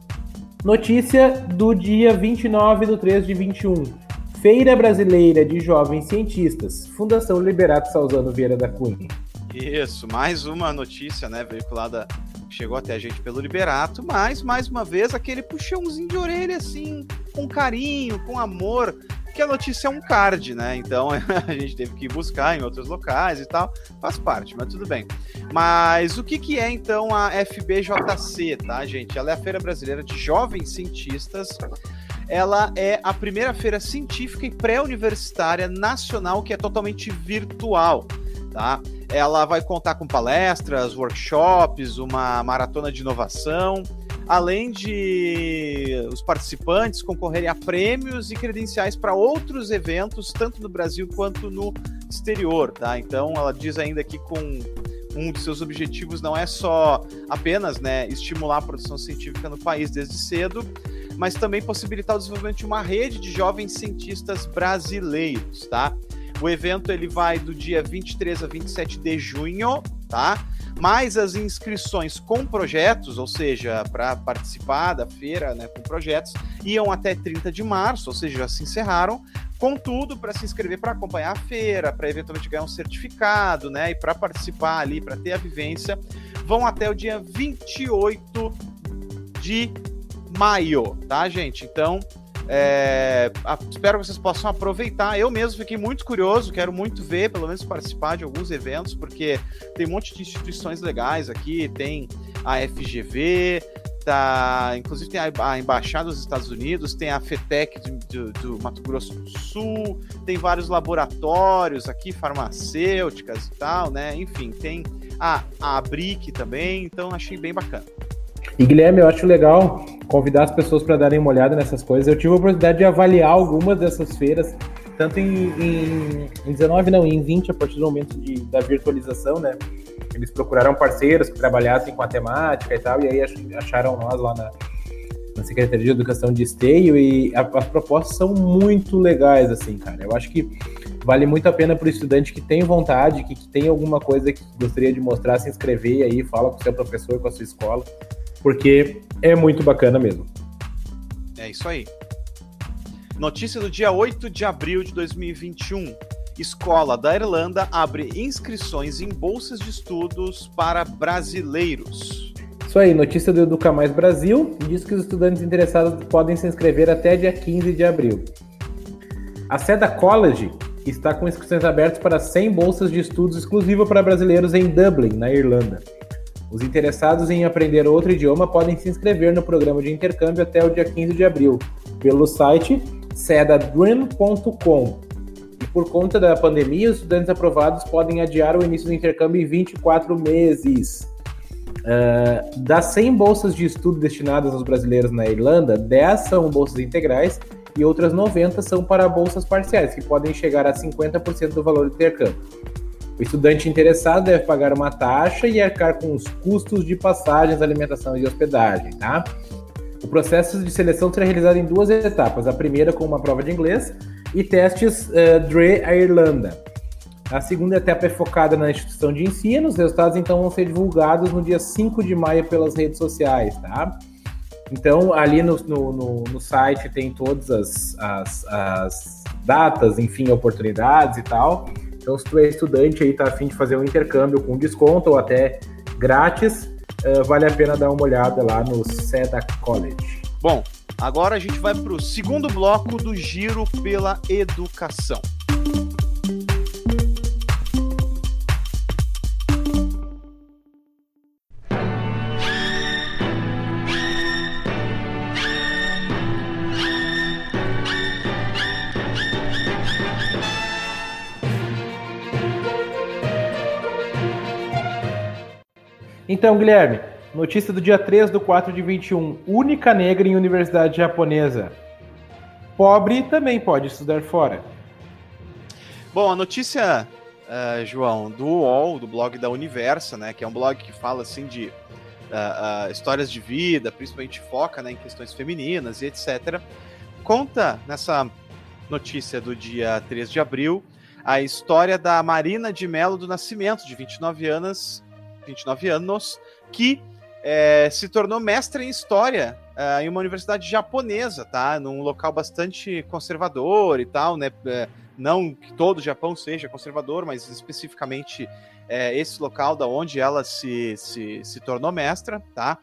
Notícia do dia 29 do 3 de 21. Feira Brasileira de Jovens Cientistas, Fundação Liberato Salzano Vieira da Cunha. Isso, mais uma notícia, né, veiculada, chegou até a gente pelo Liberato, mas, mais uma vez, aquele puxãozinho de orelha, assim, com carinho, com amor, que a notícia é um card, né, então (laughs) a gente teve que buscar em outros locais e tal, faz parte, mas tudo bem. Mas o que que é, então, a FBJC, tá, gente? Ela é a Feira Brasileira de Jovens Cientistas, ela é a primeira feira científica e pré-universitária nacional que é totalmente virtual, tá? Ela vai contar com palestras, workshops, uma maratona de inovação, além de os participantes concorrerem a prêmios e credenciais para outros eventos, tanto no Brasil quanto no exterior, tá? Então ela diz ainda que com um de seus objetivos não é só apenas né, estimular a produção científica no país desde cedo, mas também possibilitar o desenvolvimento de uma rede de jovens cientistas brasileiros, tá? O evento ele vai do dia 23 a 27 de junho, tá? Mais as inscrições com projetos, ou seja, para participar da feira, né, com projetos, iam até 30 de março, ou seja, já se encerraram. Contudo, para se inscrever para acompanhar a feira, para eventualmente ganhar um certificado, né, e para participar ali, para ter a vivência, vão até o dia 28 de maio, tá, gente? Então, é, espero que vocês possam aproveitar. Eu mesmo fiquei muito curioso, quero muito ver, pelo menos participar de alguns eventos, porque tem um monte de instituições legais aqui, tem a FGV, tá, inclusive tem a, a Embaixada dos Estados Unidos, tem a FETEC do, do, do, Mato Grosso do Sul, tem vários laboratórios aqui, farmacêuticas e tal, né? Enfim, tem a, a Abric também, então achei bem bacana. E Guilherme, eu acho legal convidar as pessoas para darem uma olhada nessas coisas. Eu tive a oportunidade de avaliar algumas dessas feiras, tanto em, em, em 19, não, em 20, a partir do momento de, da virtualização, né? Eles procuraram parceiros que trabalhassem com a temática e tal, e aí acharam nós lá na, na Secretaria de Educação de Esteio, e a, as propostas são muito legais, assim, cara. Eu acho que vale muito a pena para o estudante que tem vontade, que, que tem alguma coisa que gostaria de mostrar, se inscrever aí, fala com o seu professor, com a sua escola porque é muito bacana mesmo. É isso aí. Notícia do dia 8 de abril de 2021. Escola da Irlanda abre inscrições em bolsas de estudos para brasileiros. Isso aí, notícia do Educa Mais Brasil diz que os estudantes interessados podem se inscrever até dia 15 de abril. A Seda College está com inscrições abertas para 100 bolsas de estudos exclusivas para brasileiros em Dublin, na Irlanda. Os interessados em aprender outro idioma podem se inscrever no programa de intercâmbio até o dia 15 de abril, pelo site sedadream.com. E por conta da pandemia, os estudantes aprovados podem adiar o início do intercâmbio em 24 meses. Uh, das 100 bolsas de estudo destinadas aos brasileiros na Irlanda, 10 são bolsas integrais e outras 90 são para bolsas parciais, que podem chegar a 50% do valor do intercâmbio. O estudante interessado deve pagar uma taxa e arcar com os custos de passagens, alimentação e hospedagem, tá? O processo de seleção será realizado em duas etapas. A primeira com uma prova de inglês e testes uh, DRE a Irlanda. A segunda etapa é focada na instituição de ensino. Os resultados então vão ser divulgados no dia 5 de maio pelas redes sociais, tá? Então, ali no, no, no, no site tem todas as, as, as, datas, enfim, oportunidades e tal. Então, se tu é estudante aí, tá afim de fazer um intercâmbio com desconto ou até grátis, uh, vale a pena dar uma olhada lá no SEDA College. Bom, agora a gente vai para o segundo bloco do Giro pela Educação. Então, Guilherme, notícia do dia 3 do 4 de 21. Única negra em universidade japonesa. Pobre também pode estudar fora. Bom, a notícia, uh, João, do UOL, do blog da Universa, né, que é um blog que fala assim de uh, uh, histórias de vida, principalmente foca né, em questões femininas e etc. Conta nessa notícia do dia 3 de abril a história da Marina de Melo do Nascimento, de 29 anos, 29 anos, que é, se tornou mestre em história é, em uma universidade japonesa, tá? Num local bastante conservador e tal, né? É, não que todo o Japão seja conservador, mas especificamente é, esse local da onde ela se, se, se tornou mestra, tá?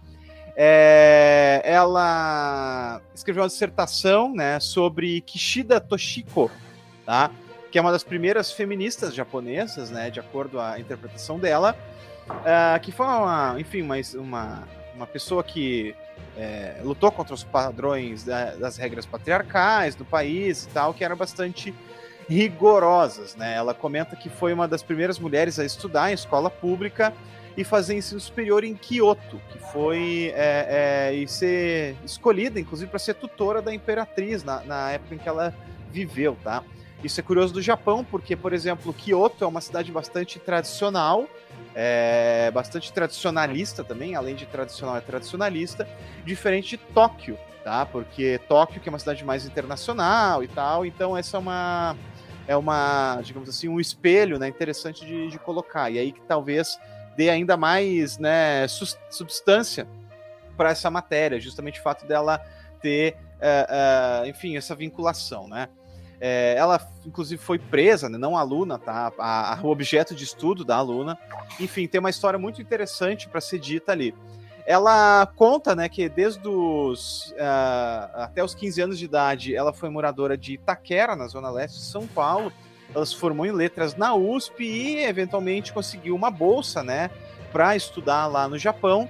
É, ela escreveu uma dissertação né, sobre Kishida Toshiko, tá? que é uma das primeiras feministas japonesas, né, de acordo à interpretação dela, uh, que foi uma, enfim, uma, uma, uma pessoa que é, lutou contra os padrões da, das regras patriarcais do país e tal, que eram bastante rigorosas, né? Ela comenta que foi uma das primeiras mulheres a estudar em escola pública e fazer ensino superior em Kyoto, que foi é, é, e ser escolhida, inclusive, para ser tutora da imperatriz na, na época em que ela viveu, tá? Isso é curioso do Japão, porque, por exemplo, Kyoto é uma cidade bastante tradicional, é bastante tradicionalista também, além de tradicional, é tradicionalista, diferente de Tóquio, tá? Porque Tóquio, que é uma cidade mais internacional e tal, então essa é uma, é uma digamos assim, um espelho né, interessante de, de colocar. E aí que talvez dê ainda mais né, substância para essa matéria, justamente o fato dela ter, uh, uh, enfim, essa vinculação, né? É, ela, inclusive, foi presa, né, não a aluna, tá? A, a, o objeto de estudo da aluna. Enfim, tem uma história muito interessante para ser dita ali. Ela conta, né, que desde os uh, até os 15 anos de idade, ela foi moradora de Itaquera, na zona leste de São Paulo. Ela se formou em letras na USP e, eventualmente, conseguiu uma bolsa, né, para estudar lá no Japão.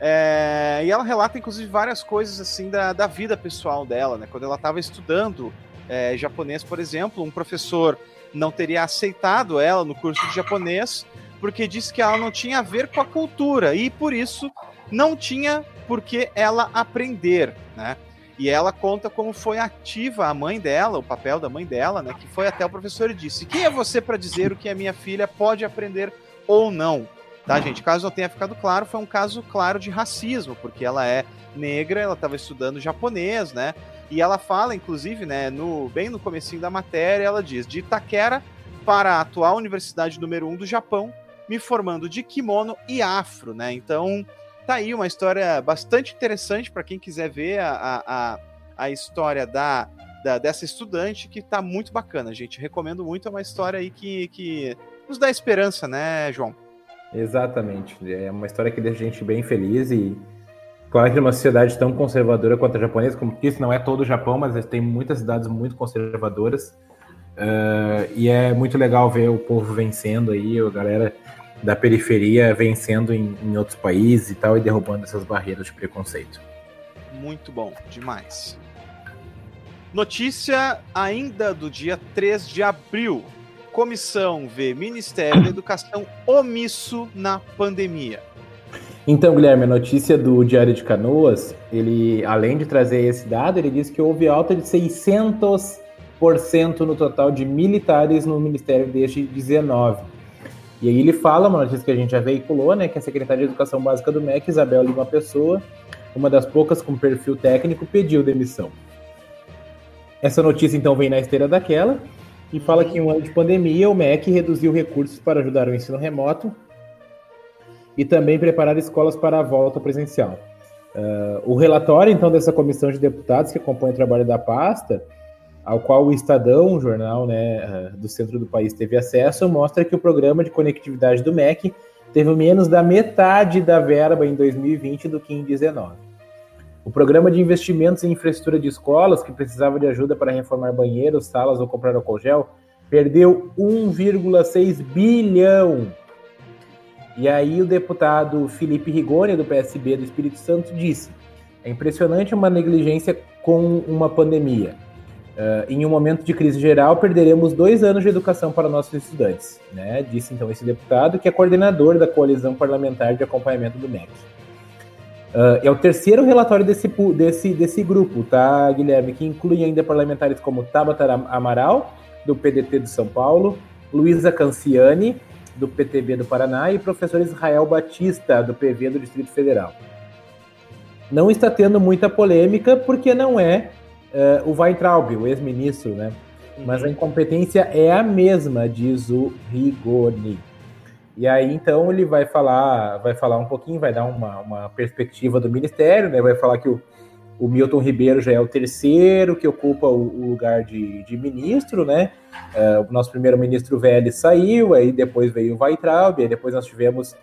É, e ela relata, inclusive, várias coisas assim da, da vida pessoal dela, né? Quando ela estava estudando é, japonês, por exemplo, um professor não teria aceitado ela no curso de japonês porque disse que ela não tinha a ver com a cultura e por isso não tinha por que ela aprender, né? E ela conta como foi ativa a mãe dela, o papel da mãe dela, né? Que foi até o professor e disse: Quem é você para dizer o que a minha filha pode aprender ou não? Tá, gente? Caso não tenha ficado claro, foi um caso claro de racismo, porque ela é negra, ela estava estudando japonês, né? E ela fala, inclusive, né, no, bem no comecinho da matéria, ela diz, de Itaquera para a atual universidade número 1 um do Japão, me formando de kimono e afro, né? Então, tá aí uma história bastante interessante para quem quiser ver a, a, a história da, da, dessa estudante, que tá muito bacana, gente. Recomendo muito, é uma história aí que, que nos dá esperança, né, João? Exatamente. É uma história que deixa a gente bem feliz e Claro que numa sociedade tão conservadora quanto a japonesa, como disse, não é todo o Japão, mas tem muitas cidades muito conservadoras. Uh, e é muito legal ver o povo vencendo aí, a galera da periferia vencendo em, em outros países e tal, e derrubando essas barreiras de preconceito. Muito bom, demais. Notícia ainda do dia 3 de abril. Comissão vê Ministério da Educação omisso na pandemia. Então, Guilherme, a notícia do Diário de Canoas, ele, além de trazer esse dado, ele diz que houve alta de 600% no total de militares no Ministério desde 19. E aí ele fala, uma notícia que a gente já veiculou, né, que a secretária de Educação Básica do MEC, Isabel Lima Pessoa, uma das poucas com perfil técnico, pediu demissão. Essa notícia então vem na esteira daquela e fala que em um ano de pandemia o MEC reduziu recursos para ajudar o ensino remoto e também preparar escolas para a volta presencial. Uh, o relatório, então, dessa comissão de deputados que acompanha o trabalho da pasta, ao qual o Estadão, um jornal né, uh, do centro do país, teve acesso, mostra que o programa de conectividade do MEC teve menos da metade da verba em 2020 do que em 2019. O programa de investimentos em infraestrutura de escolas, que precisava de ajuda para reformar banheiros, salas ou comprar álcool gel, perdeu 1,6 bilhão e aí o deputado Felipe Rigoni, do PSB do Espírito Santo, disse: é impressionante uma negligência com uma pandemia. Uh, em um momento de crise geral, perderemos dois anos de educação para nossos estudantes, né? Disse então esse deputado, que é coordenador da coalizão parlamentar de acompanhamento do MEC. Uh, é o terceiro relatório desse, desse, desse grupo, tá, Guilherme? Que inclui ainda parlamentares como Tabata Amaral, do PDT de São Paulo, Luísa Canciani, do PTB do Paraná, e professor Israel Batista, do PV do Distrito Federal. Não está tendo muita polêmica, porque não é uh, o Weintraub, o ex-ministro, né? Mas a uhum. incompetência é a mesma, diz o Rigoni. E aí, então, ele vai falar, vai falar um pouquinho, vai dar uma, uma perspectiva do ministério, né? Vai falar que o, o Milton Ribeiro já é o terceiro que ocupa o, o lugar de, de, ministro, né? Uh, o nosso primeiro-ministro Vélez saiu, aí depois veio o Weitraub, aí depois nós tivemos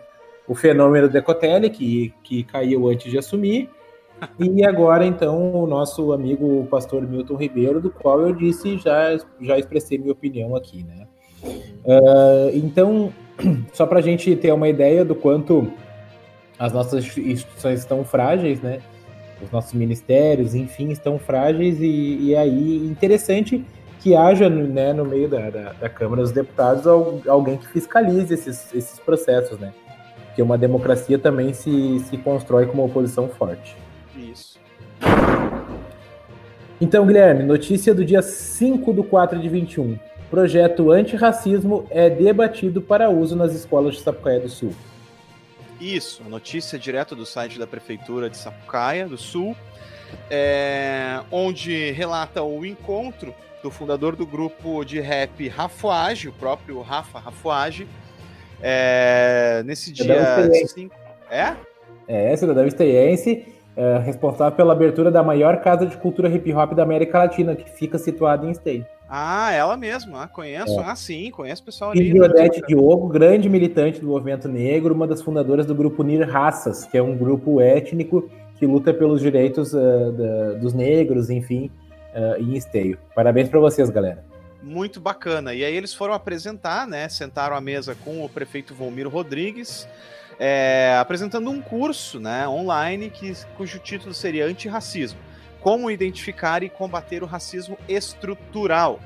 o fenômeno Decotelli, que, que caiu antes de assumir, (laughs) e agora, então, o nosso amigo o pastor Milton Ribeiro, do qual eu disse, já, já expressei minha opinião aqui, né? Uh, então, (clears throat) só para a gente ter uma ideia do quanto as nossas instituições estão frágeis, né? Os nossos ministérios, enfim, estão frágeis e, e aí interessante que haja né, no meio da, da, da, Câmara dos Deputados alguém que fiscalize esses, esses processos, né? Que uma democracia também se, se constrói com uma oposição forte. Isso. Então, Guilherme, notícia do dia 5 do 4 de 21. Projeto antirracismo é debatido para uso nas escolas de Sapucaia do Sul. Isso, notícia direto do site da Prefeitura de Sapucaia, do Sul, é, onde relata o encontro do fundador do grupo de rap Rafuage, o próprio Rafa Rafuage, é, nesse dia 5. É? É, cidadão esteiense, é, responsável pela abertura da maior casa de cultura hip hop da América Latina, que fica situada em Esteio. Ah, ela mesma, ah, conheço. É. Ah, sim, conheço o pessoal ali. E Odete Diogo, grande militante do movimento negro, uma das fundadoras do grupo Unir Raças, que é um grupo étnico que luta pelos direitos uh, da, dos negros, enfim, uh, em esteio. Parabéns para vocês, galera. Muito bacana. E aí eles foram apresentar, né? Sentaram à mesa com o prefeito Volmiro Rodrigues, é, apresentando um curso né, online que, cujo título seria Antirracismo como identificar e combater o racismo estrutural.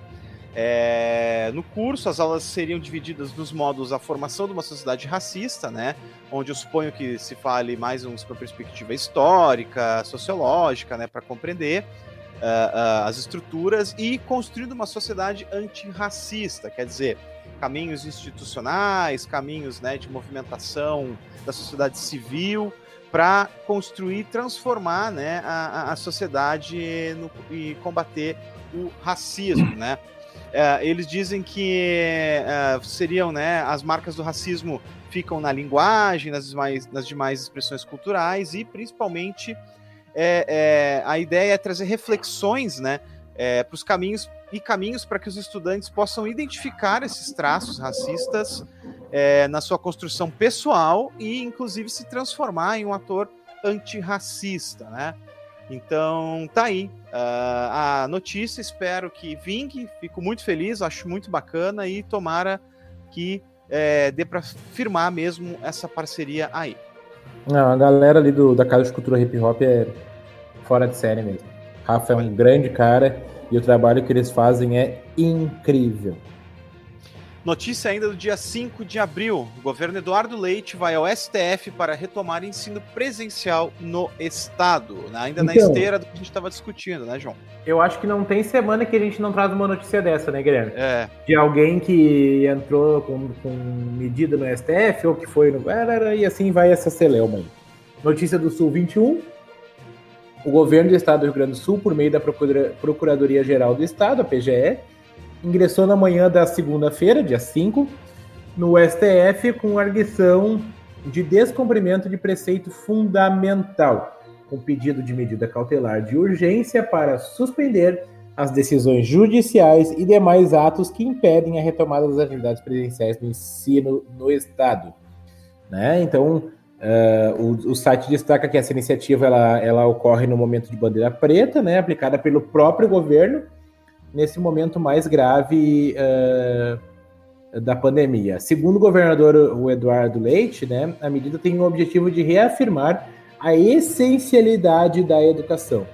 É, no curso, as aulas seriam divididas nos modos a formação de uma sociedade racista, né, onde eu suponho que se fale mais uma perspectiva histórica, sociológica, né, para compreender uh, uh, as estruturas e construindo uma sociedade antirracista, quer dizer, caminhos institucionais, caminhos né, de movimentação da sociedade civil para construir, transformar né, a, a sociedade no, e combater o racismo, né? É, eles dizem que é, seriam, né, as marcas do racismo ficam na linguagem, nas demais, nas demais expressões culturais e principalmente é, é a ideia é trazer reflexões, né, é, para os caminhos e caminhos para que os estudantes possam identificar esses traços racistas é, na sua construção pessoal e, inclusive, se transformar em um ator antirracista, né? Então, tá aí uh, a notícia. Espero que vingue. Fico muito feliz, acho muito bacana e tomara que é, dê para firmar mesmo essa parceria aí. Não, a galera ali do, da Casa de Cultura Hip Hop é fora de série mesmo. Rafa é um grande cara e o trabalho que eles fazem é incrível. Notícia ainda do dia 5 de abril. O governo Eduardo Leite vai ao STF para retomar ensino presencial no estado. Né? Ainda então, na esteira do que a gente estava discutindo, né, João? Eu acho que não tem semana que a gente não traz uma notícia dessa, né, Guilherme? É. De alguém que entrou com, com medida no STF ou que foi no. E assim vai essa celeuma aí. Notícia do Sul 21. O governo do estado do Rio Grande do Sul, por meio da Procuradoria-Geral do Estado, a PGE, ingressou na manhã da segunda-feira, dia 5, no STF com arguição de descumprimento de preceito fundamental, com pedido de medida cautelar de urgência para suspender as decisões judiciais e demais atos que impedem a retomada das atividades presenciais do ensino no Estado. Né? Então, uh, o, o, site destaca que essa iniciativa ela, ela ocorre no momento de bandeira preta, né, aplicada pelo próprio governo, nesse momento mais grave uh, da pandemia. Segundo o governador o Eduardo Leite, né, a medida tem o objetivo de reafirmar a essencialidade da educação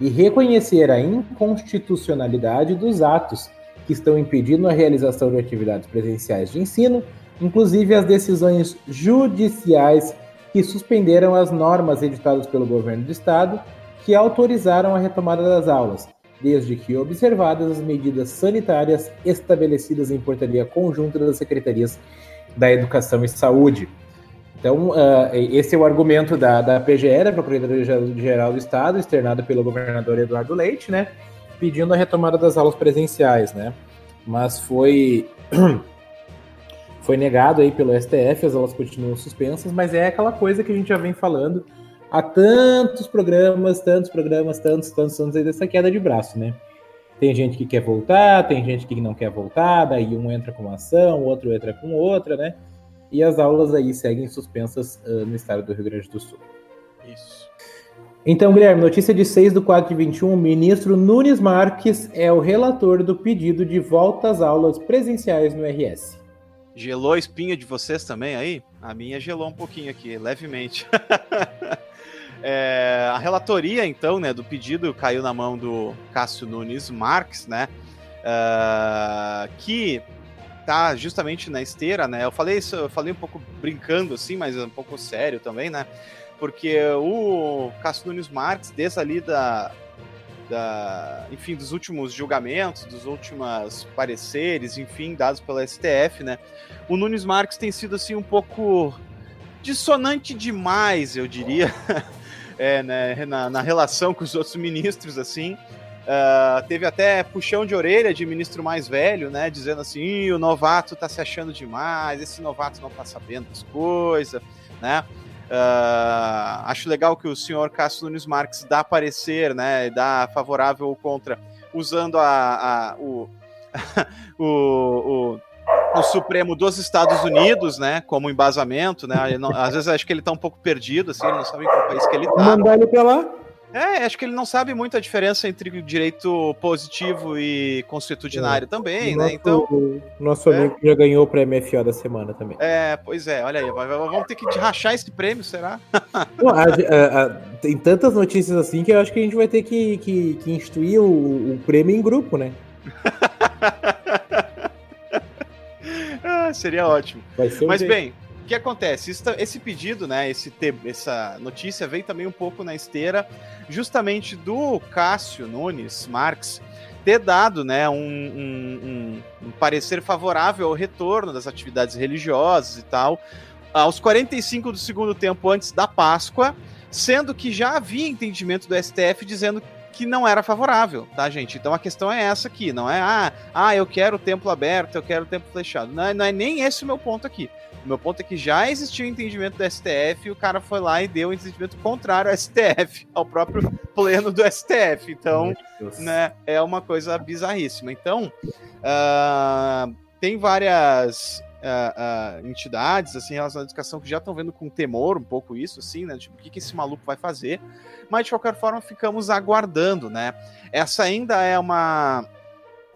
e reconhecer a inconstitucionalidade dos atos que estão impedindo a realização de atividades presenciais de ensino, inclusive as decisões judiciais que suspenderam as normas editadas pelo governo do estado que autorizaram a retomada das aulas, desde que observadas as medidas sanitárias estabelecidas em portaria conjunta das secretarias da Educação e Saúde. Então, uh, esse é o argumento da, da PGE, da Procuradoria-Geral do Estado, externado pelo governador Eduardo Leite, né, pedindo a retomada das aulas presenciais, né, mas foi foi negado aí pelo STF, as aulas continuam suspensas, mas é aquela coisa que a gente já vem falando, há tantos programas, tantos programas, tantos, tantos anos aí dessa queda de braço, né? Tem gente que quer voltar, tem gente que não quer voltar, daí um entra com uma ação, o outro entra com outra, né? E as aulas aí seguem suspensas uh, no estado do Rio Grande do Sul. Isso. Então, Guilherme, notícia de 6 do 4 de 21, o ministro Nunes Marques é o relator do pedido de volta às aulas presenciais no RS. Gelou a espinha de vocês também aí? A minha gelou um pouquinho aqui, levemente. (laughs) É, a relatoria, então, né, do pedido caiu na mão do Cássio Nunes Marques, né, uh, que tá justamente na esteira, né, eu falei isso, eu falei um pouco brincando, assim, mas um pouco sério também, né, porque o Cássio Nunes Marques, desde ali da, da, enfim, dos últimos julgamentos, dos últimos pareceres, enfim, dados pela STF, né, o Nunes Marques tem sido, assim, um pouco dissonante demais, eu diria, (laughs) é, né, na, na, relação com os outros ministros, assim. Uh, teve até puxão de orelha de ministro mais velho, né? Dizendo assim: o novato tá se achando demais, esse novato não tá sabendo das coisas, né? Uh, acho legal que o senhor Cássio Nunes Marques dá parecer, né? Dá favorável ou contra, usando a, a o, (laughs) o, o o Supremo dos Estados Unidos, né, como embasamento, né? Não, às vezes acho que ele tá um pouco perdido, assim, ele não sabe em qual país que ele tá. Mandar ele pra lá. É, acho que ele não sabe muito a diferença entre direito positivo e constitucionário é. também, né? Então. O nosso é. amigo já ganhou o prêmio FO da semana também. É, pois é, olha aí, vamos ter que rachar esse prêmio, será? Não, a, a, a, tem tantas notícias assim que eu acho que a gente vai ter que, que, que instituir o, o prêmio em grupo, né? (laughs) seria ótimo. Mas bem, o que acontece? esse pedido, né? Esse, essa notícia veio também um pouco na esteira, justamente do Cássio Nunes Marx ter dado né, um, um, um, parecer favorável ao retorno das atividades religiosas e tal, aos 45 do segundo tempo antes da Páscoa, sendo que já havia entendimento do STF dizendo que não era favorável, tá, gente? Então a questão é essa aqui, não é, ah, ah eu quero o templo aberto, eu quero o templo fechado. Não é, não é nem esse o meu ponto aqui. O meu ponto é que já existiu entendimento do STF e o cara foi lá e deu um entendimento contrário ao STF, ao próprio pleno do STF. Então, né, é uma coisa bizarríssima. Então, uh, tem várias uh, uh, entidades assim relacionadas à educação que já estão vendo com temor um pouco isso, assim, né? Tipo, o que, que esse maluco vai fazer? Mas de qualquer forma ficamos aguardando, né? Essa ainda é uma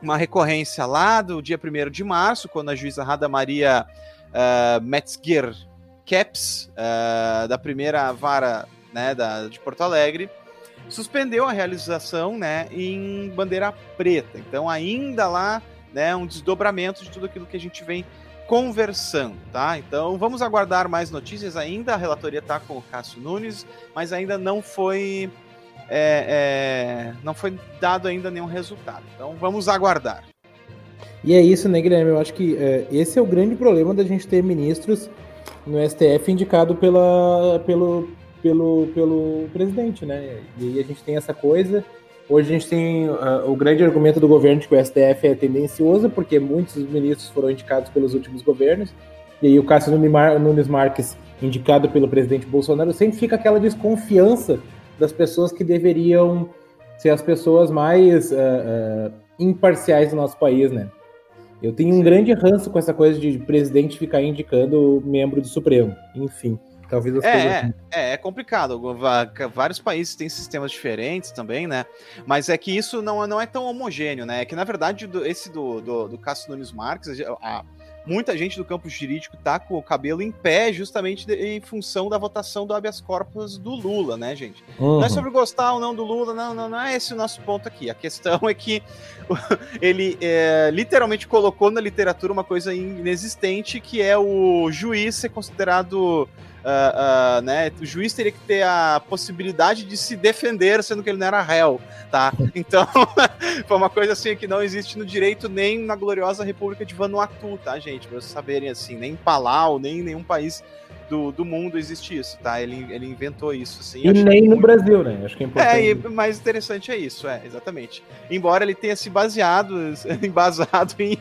uma recorrência lá do dia 1 de março, quando a juíza Rada Maria uh, Metzger Caps, uh, da primeira vara né, da, de Porto Alegre, suspendeu a realização né, em bandeira preta. Então, ainda lá né, um desdobramento de tudo aquilo que a gente vem conversando, tá? Então vamos aguardar mais notícias ainda. A relatoria está com o Cássio Nunes, mas ainda não foi é, é, não foi dado ainda nenhum resultado. Então vamos aguardar. E é isso, né, Guilherme? Eu acho que é, esse é o grande problema da gente ter ministros no STF indicado pela, pelo, pelo, pelo presidente, né? E aí a gente tem essa coisa. Hoje a gente tem uh, o grande argumento do governo de que o STF é tendencioso, porque muitos ministros foram indicados pelos últimos governos. E aí o Cássio Nunes Marques, indicado pelo presidente Bolsonaro, sempre fica aquela desconfiança das pessoas que deveriam ser as pessoas mais uh, uh, imparciais do nosso país, né? Eu tenho um grande ranço com essa coisa de presidente ficar indicando membro do Supremo. Enfim, talvez as é, coisas... É, é complicado. Vários países têm sistemas diferentes também, né? Mas é que isso não, não é tão homogêneo, né? É que, na verdade, esse do, do, do Cássio Nunes Marques, a, muita gente do campo jurídico tá com o cabelo em pé justamente de, em função da votação do habeas corpus do Lula, né, gente? Uhum. Não é sobre gostar ou não do Lula, não, não, não é esse o nosso ponto aqui. A questão (laughs) é que (laughs) ele é, literalmente colocou na literatura uma coisa inexistente, que é o juiz ser considerado Uh, uh, né, o juiz teria que ter a possibilidade de se defender, sendo que ele não era réu, tá? (laughs) Então, (laughs) foi uma coisa assim que não existe no direito nem na gloriosa República de Vanuatu, tá, gente? Pra vocês saberem assim, nem em Palau, nem em nenhum país do, do mundo existe isso, tá? Ele, ele inventou isso, assim. E nem no muito... Brasil, né? Acho que é importante. É, e mais interessante é isso, é, exatamente. Embora ele tenha se baseado, (laughs) embasado em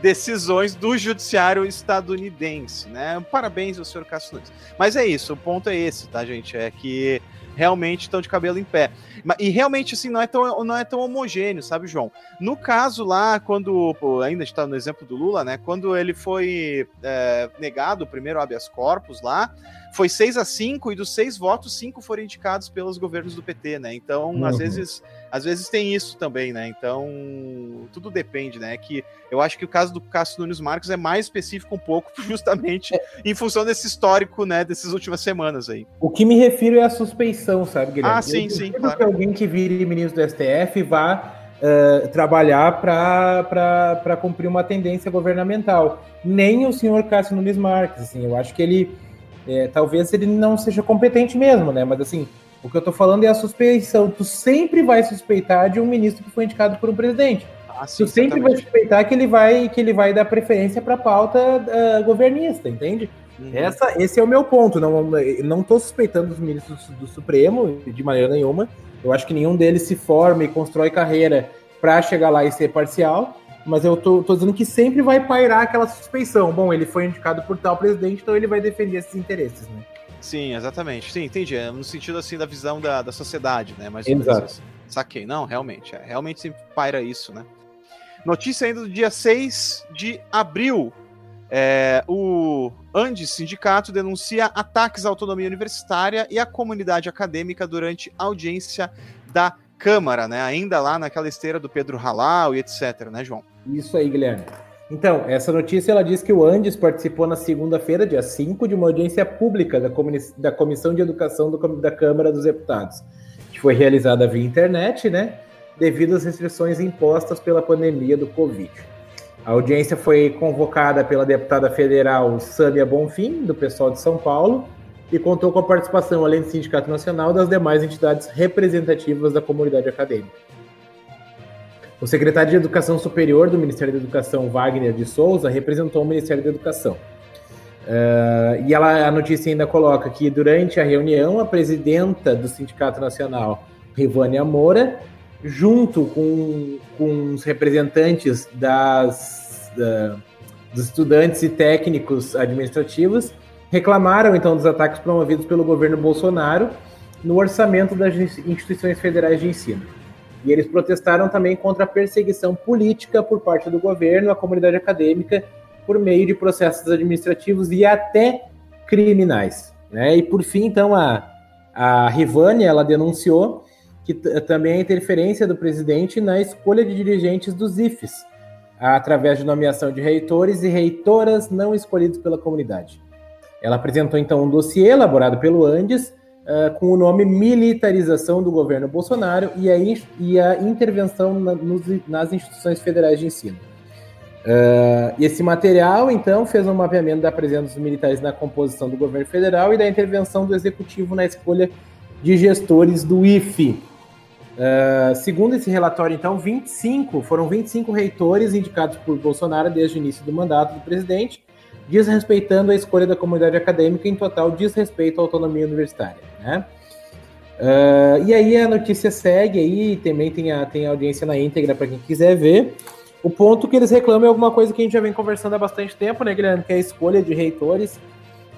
decisões do judiciário estadunidense, né? Parabéns ao senhor Castro Nunes. Mas é isso, o ponto é esse, tá, gente? É que realmente estão de cabelo em pé. E realmente, assim, não é tão, não é tão homogêneo, sabe, João? No caso lá, quando, pô, ainda está no exemplo do Lula, né? Quando ele foi é, negado o primeiro habeas corpus lá, foi 6 a 5 e dos seis votos, cinco foram indicados pelos governos do PT, né? Então, uhum. às vezes, às vezes tem isso também, né? Então, tudo depende, né? Que eu acho que o caso do Cássio Nunes Marques é mais específico um pouco, (laughs) justamente é. em função desse histórico, né, dessas últimas semanas aí. O que me refiro é a suspeição, sabe, Guilherme? Ah, sim, eu sim. Claro. que alguém que vire ministro do STF vá Uh, trabalhar para cumprir uma tendência governamental. Nem o senhor Cássio Nunes Marques, assim, eu acho que ele é, talvez ele não seja competente mesmo, né? Mas assim, o que eu tô falando é a suspeição. Tu sempre vai suspeitar de um ministro que foi indicado por um presidente. Ah, sim, tu sempre exatamente. vai suspeitar que ele vai que ele vai dar preferência para a pauta uh, governista, entende? Uhum. Essa, esse é o meu ponto. Não, não tô suspeitando dos ministros do Supremo de maneira nenhuma. Eu acho que nenhum deles se forma e constrói carreira para chegar lá e ser parcial mas eu tô, tô, dizendo que sempre vai pairar aquela suspeição. Bom, ele foi indicado por tal presidente, então ele vai defender esses interesses, né? Sim, exatamente. Sim, entendi. É no sentido assim da visão da, da sociedade, né? Mas Exato. Saquei. Não, realmente. É, realmente sempre paira isso, né? Notícia ainda do dia 6 de abril. É, o Andes Sindicato denuncia ataques à autonomia universitária e à comunidade acadêmica durante audiência da Câmara, né? Ainda lá naquela esteira do Pedro Halal e etc, né, João? Isso aí, Guilherme. Então, essa notícia ela diz que o Andes participou na segunda-feira, dia 5, de uma audiência pública da, da Comissão de Educação do, da Câmara dos Deputados, que foi realizada via internet, né? Devido às restrições impostas pela pandemia do Covid. A audiência foi convocada pela deputada federal Sâmia Bonfim, do pessoal de São Paulo, e contou com a participação, além do Sindicato Nacional, das demais entidades representativas da comunidade acadêmica. O secretário de Educação Superior do Ministério da Educação, Wagner de Souza, representou o Ministério da Educação. Uh, e ela, a notícia ainda coloca que durante a reunião, a presidenta do Sindicato Nacional, Rivânia Moura, junto com, com os representantes das, da, dos estudantes e técnicos administrativos, reclamaram então dos ataques promovidos pelo governo Bolsonaro no orçamento das instituições federais de ensino. E eles protestaram também contra a perseguição política por parte do governo à comunidade acadêmica por meio de processos administrativos e até criminais. Né? E por fim, então, a, a Rivane, ela denunciou que também a interferência do presidente na escolha de dirigentes dos IFES, através de nomeação de reitores e reitoras não escolhidos pela comunidade. Ela apresentou então um dossiê elaborado pelo Andes uh, com o nome Militarização do Governo Bolsonaro e a, e a Intervenção na, nos, nas Instituições Federais de Ensino. Uh, esse material, então, fez um mapeamento da presença dos militares na composição do governo federal e da intervenção do executivo na escolha de gestores do IFE. Uh, segundo esse relatório, então, 25 foram 25 reitores indicados por Bolsonaro desde o início do mandato do presidente, desrespeitando a escolha da comunidade acadêmica, em total desrespeito à autonomia universitária. Né? Uh, e aí a notícia segue aí, também tem a, tem a audiência na íntegra para quem quiser ver. O ponto que eles reclamam é alguma coisa que a gente já vem conversando há bastante tempo, né, Guilherme? Que é a escolha de reitores,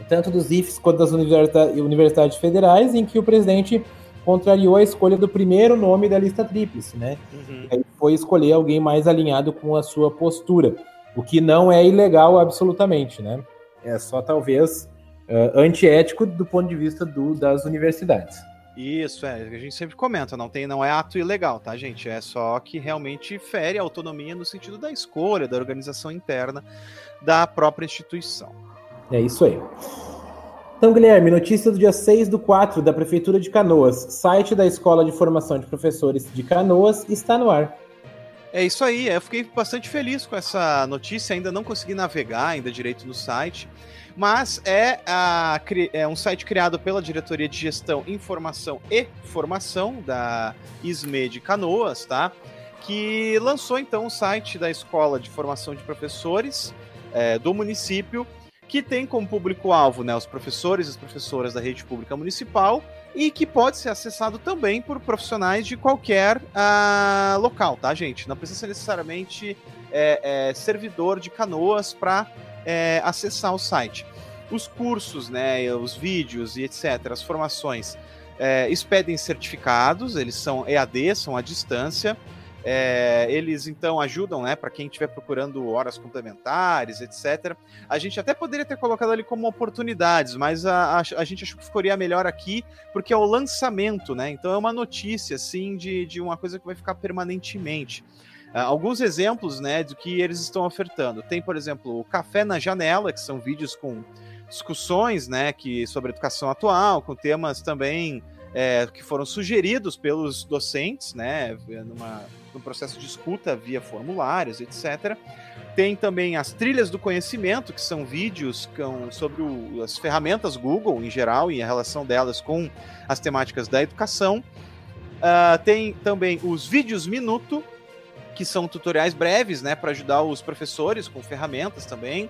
tanto dos IFES quanto das universidades federais, em que o presidente contrariou a escolha do primeiro nome da lista tríplice, né? Uhum. Aí foi escolher alguém mais alinhado com a sua postura, o que não é ilegal absolutamente, né? É só talvez uh, antiético do ponto de vista do, das universidades. Isso, é, a gente sempre comenta, não tem, não é ato ilegal, tá, gente? É só que realmente fere a autonomia no sentido da escolha, da organização interna da própria instituição. É isso aí. Então, Guilherme, notícia do dia 6 do 4 da Prefeitura de Canoas. Site da Escola de Formação de Professores de Canoas está no ar. É isso aí, eu fiquei bastante feliz com essa notícia, ainda não consegui navegar ainda direito no site mas é, a, é um site criado pela Diretoria de Gestão, Informação e Formação da ISME de Canoas, tá? Que lançou então o site da Escola de Formação de Professores é, do município, que tem como público-alvo né, os professores e as professoras da rede pública municipal e que pode ser acessado também por profissionais de qualquer uh, local, tá, gente? Não precisa ser necessariamente é, é, servidor de canoas para é, acessar o site. Os cursos, né, os vídeos e etc., as formações, é, expedem certificados, eles são EAD, são à distância. É, eles então ajudam, né, para quem estiver procurando horas complementares, etc. A gente até poderia ter colocado ali como oportunidades, mas a, a, a, gente achou que ficaria melhor aqui, porque é o lançamento, né? Então é uma notícia, assim, de, de uma coisa que vai ficar permanentemente. Uh, alguns exemplos né, do que eles estão ofertando. Tem, por exemplo, o Café na Janela, que são vídeos com discussões né, que, sobre educação atual, com temas também é, que foram sugeridos pelos docentes, né, numa, num processo de escuta via formulários, etc. Tem também as trilhas do conhecimento, que são vídeos com, sobre o, as ferramentas Google em geral e a relação delas com as temáticas da educação. Uh, tem também os vídeos minuto, que são tutoriais breves, né, para ajudar os professores com ferramentas também.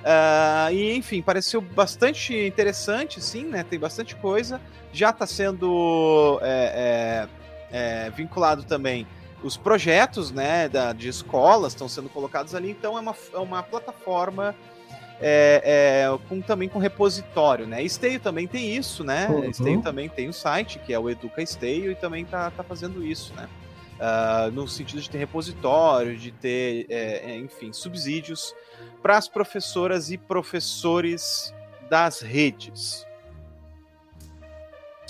Uh, e enfim, pareceu bastante interessante, sim, né? Tem bastante coisa. Já está sendo é, é, é, vinculado também os projetos, né, da, de escolas estão sendo colocados ali. Então é uma, é uma plataforma é, é, com, também com repositório, né? Esteio também tem isso, né? Uhum. Esteio também tem o site, que é o Educa Esteio, e também tá, tá fazendo isso, né? uh, no sentido de ter repositório, de ter, é, é enfim, subsídios para as professoras e professores das redes.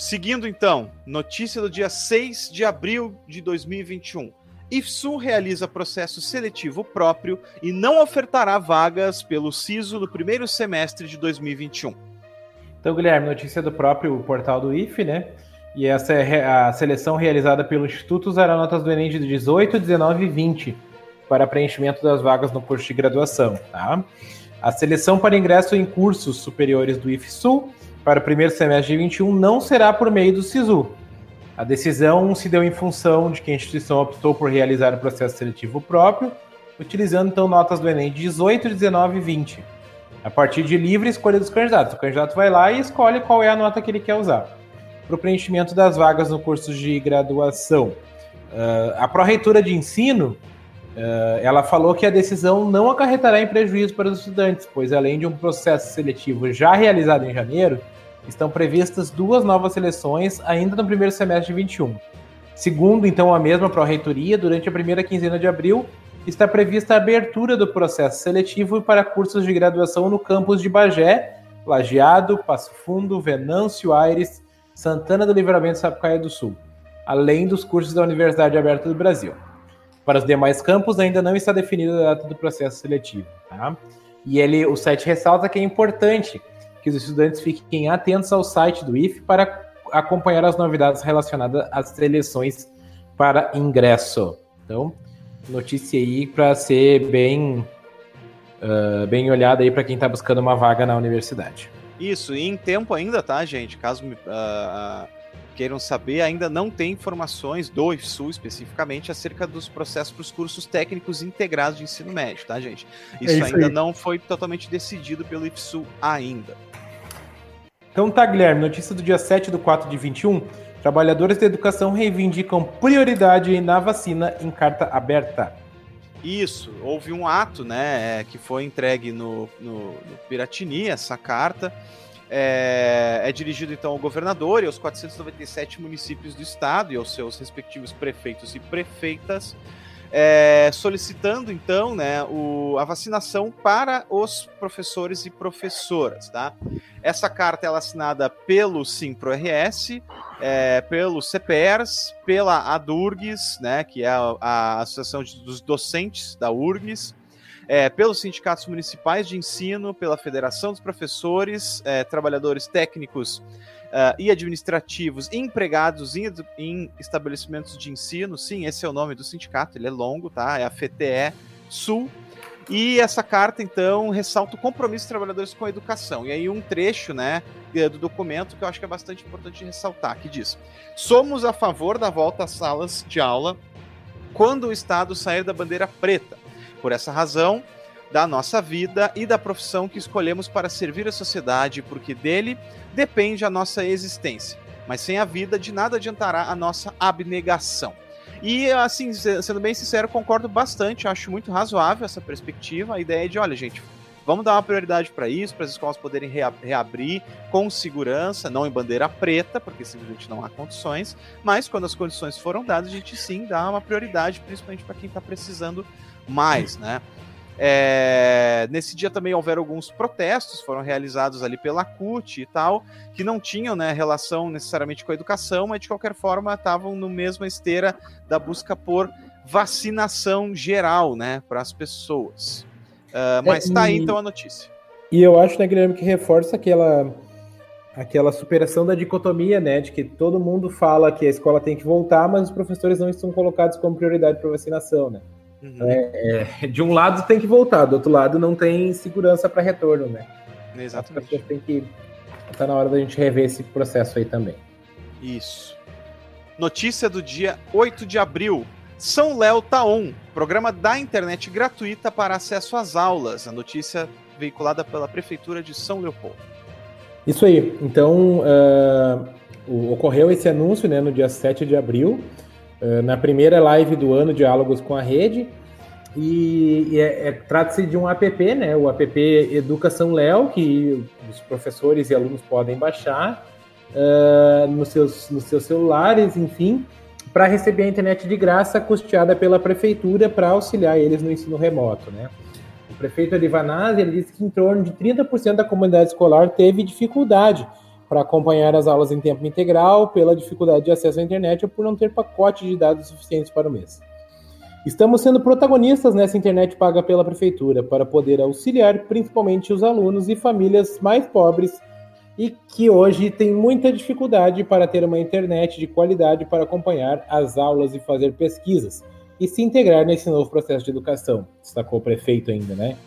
Seguindo então, notícia do dia 6 de abril de 2021. IFSU realiza processo seletivo próprio e não ofertará vagas pelo SISO no primeiro semestre de 2021. Então, Guilherme, notícia do próprio portal do IFE, né? E essa é a seleção realizada pelo Instituto usará notas do Enem de 18, 19 e 20 para preenchimento das vagas no curso de graduação. Tá? A seleção para ingresso em cursos superiores do IFSU para o primeiro semestre de 21 não será por meio do SISU. A decisão se deu em função de que a instituição optou por realizar o processo seletivo próprio, utilizando então notas do Enem de 18, 19 e 20. A partir de livre escolha dos candidatos. O candidato vai lá e escolhe qual é a nota que ele quer usar para o preenchimento das vagas no curso de graduação. Uh, a pró-reitora de ensino, uh, ela falou que a decisão não acarretará em prejuízo para os estudantes, pois além de um processo seletivo já realizado em janeiro, estão previstas duas novas seleções ainda no primeiro semestre de 21. Segundo, então, a mesma pró-reitoria, durante a primeira quinzena de abril, está prevista a abertura do processo seletivo para cursos de graduação no campus de Bagé, Lajeado, Passo Fundo, Venâncio Aires, Santana do Livramento e Sapucaia do Sul, além dos cursos da Universidade Aberta do Brasil. Para os demais campos, ainda não está definida a data do processo seletivo. Tá? E ele, o site ressalta que é importante que os estudantes fiquem atentos ao site do IF para acompanhar as novidades relacionadas às seleções para ingresso. Então, notícia aí para ser bem uh, bem olhada aí para quem está buscando uma vaga na universidade. Isso, e em tempo ainda, tá, gente? Caso uh, queiram saber, ainda não tem informações do IFSU especificamente acerca dos processos para os cursos técnicos integrados de ensino médio, tá, gente? Isso, é isso ainda aí. não foi totalmente decidido pelo IFSU ainda. Então tá, Guilherme, notícia do dia 7 do 4 de 21. Trabalhadores da educação reivindicam prioridade na vacina em carta aberta. Isso, houve um ato, né, que foi entregue no, no, no Piratini, essa carta, é, é, dirigido então ao governador e aos 497 municípios do estado e aos seus respectivos prefeitos e prefeitas, é, solicitando então né, o, a vacinação para os professores e professoras. Tá? Essa carta é assinada pelo Simpro-RS, é, pelo CPERS, pela ADURGS, né, que é a, a Associação dos Docentes da URGS, é, pelos sindicatos municipais de ensino, pela Federação dos Professores, é, Trabalhadores Técnicos uh, e Administrativos empregados em, em, estabelecimentos de ensino. Sim, esse é o nome do sindicato, ele é longo, tá? É a FTE Sul. E essa carta, então, ressalta o compromisso dos trabalhadores com a educação. E aí um trecho, né, do documento que eu acho que é bastante importante ressaltar, que diz: Somos a favor da volta às salas de aula quando o Estado sair da bandeira preta por essa razão, da nossa vida e da profissão que escolhemos para servir a sociedade, porque dele depende a nossa existência. Mas sem a vida, de nada adiantará a nossa abnegação. E, assim, sendo bem sincero, concordo bastante, acho muito razoável essa perspectiva, a ideia de, olha, gente, vamos dar uma prioridade para isso, para as escolas poderem reabrir com segurança, não em bandeira preta, porque simplesmente não há condições, mas quando as condições foram dadas, a gente sim dá uma prioridade, principalmente para quem está precisando mais, né? É, nesse dia também houveram alguns protestos, foram realizados ali pela CUT e tal, que não tinham né, relação necessariamente com a educação, mas de qualquer forma estavam no mesma esteira da busca por vacinação geral né, para as pessoas. Uh, mas está é, aí então a notícia. E eu acho, né, Guilherme, que reforça aquela, aquela superação da dicotomia, né, de que todo mundo fala que a escola tem que voltar, mas os professores não estão colocados como prioridade para vacinação, né? Uhum. É, é, de um lado tem que voltar, do outro lado não tem segurança para retorno, né? Exatamente. As pessoas têm que. Tá na hora da gente rever esse processo aí também. Isso. Notícia do dia 8 de abril. São Léo Taon, programa da internet gratuita para acesso às aulas. A notícia veiculada pela Prefeitura de São Leopoldo. Isso aí. Então, uh, ocorreu esse anúncio né, no dia 7 de abril. Eh, na primeira live do ano, Diálogos com a Rede. E, é, é, trata-se de um app, né? O app Educação Léo, que os professores e alunos podem baixar uh, nos, seus, nos seus celulares, enfim, para receber a internet de graça custeada pela prefeitura para auxiliar eles no ensino remoto, né? O prefeito Elivanazzi, ele disse que em torno de 30% da comunidade escolar teve dificuldade para acompanhar as aulas em tempo integral, pela dificuldade de acesso à internet ou por não ter pacote de dados suficientes para o mês. Estamos sendo protagonistas nessa internet paga pela prefeitura para poder auxiliar principalmente os alunos e famílias mais pobres e que hoje têm muita dificuldade para ter uma internet de qualidade para acompanhar as aulas e fazer pesquisas e se integrar nesse novo processo de educação, destacou o prefeito ainda, né?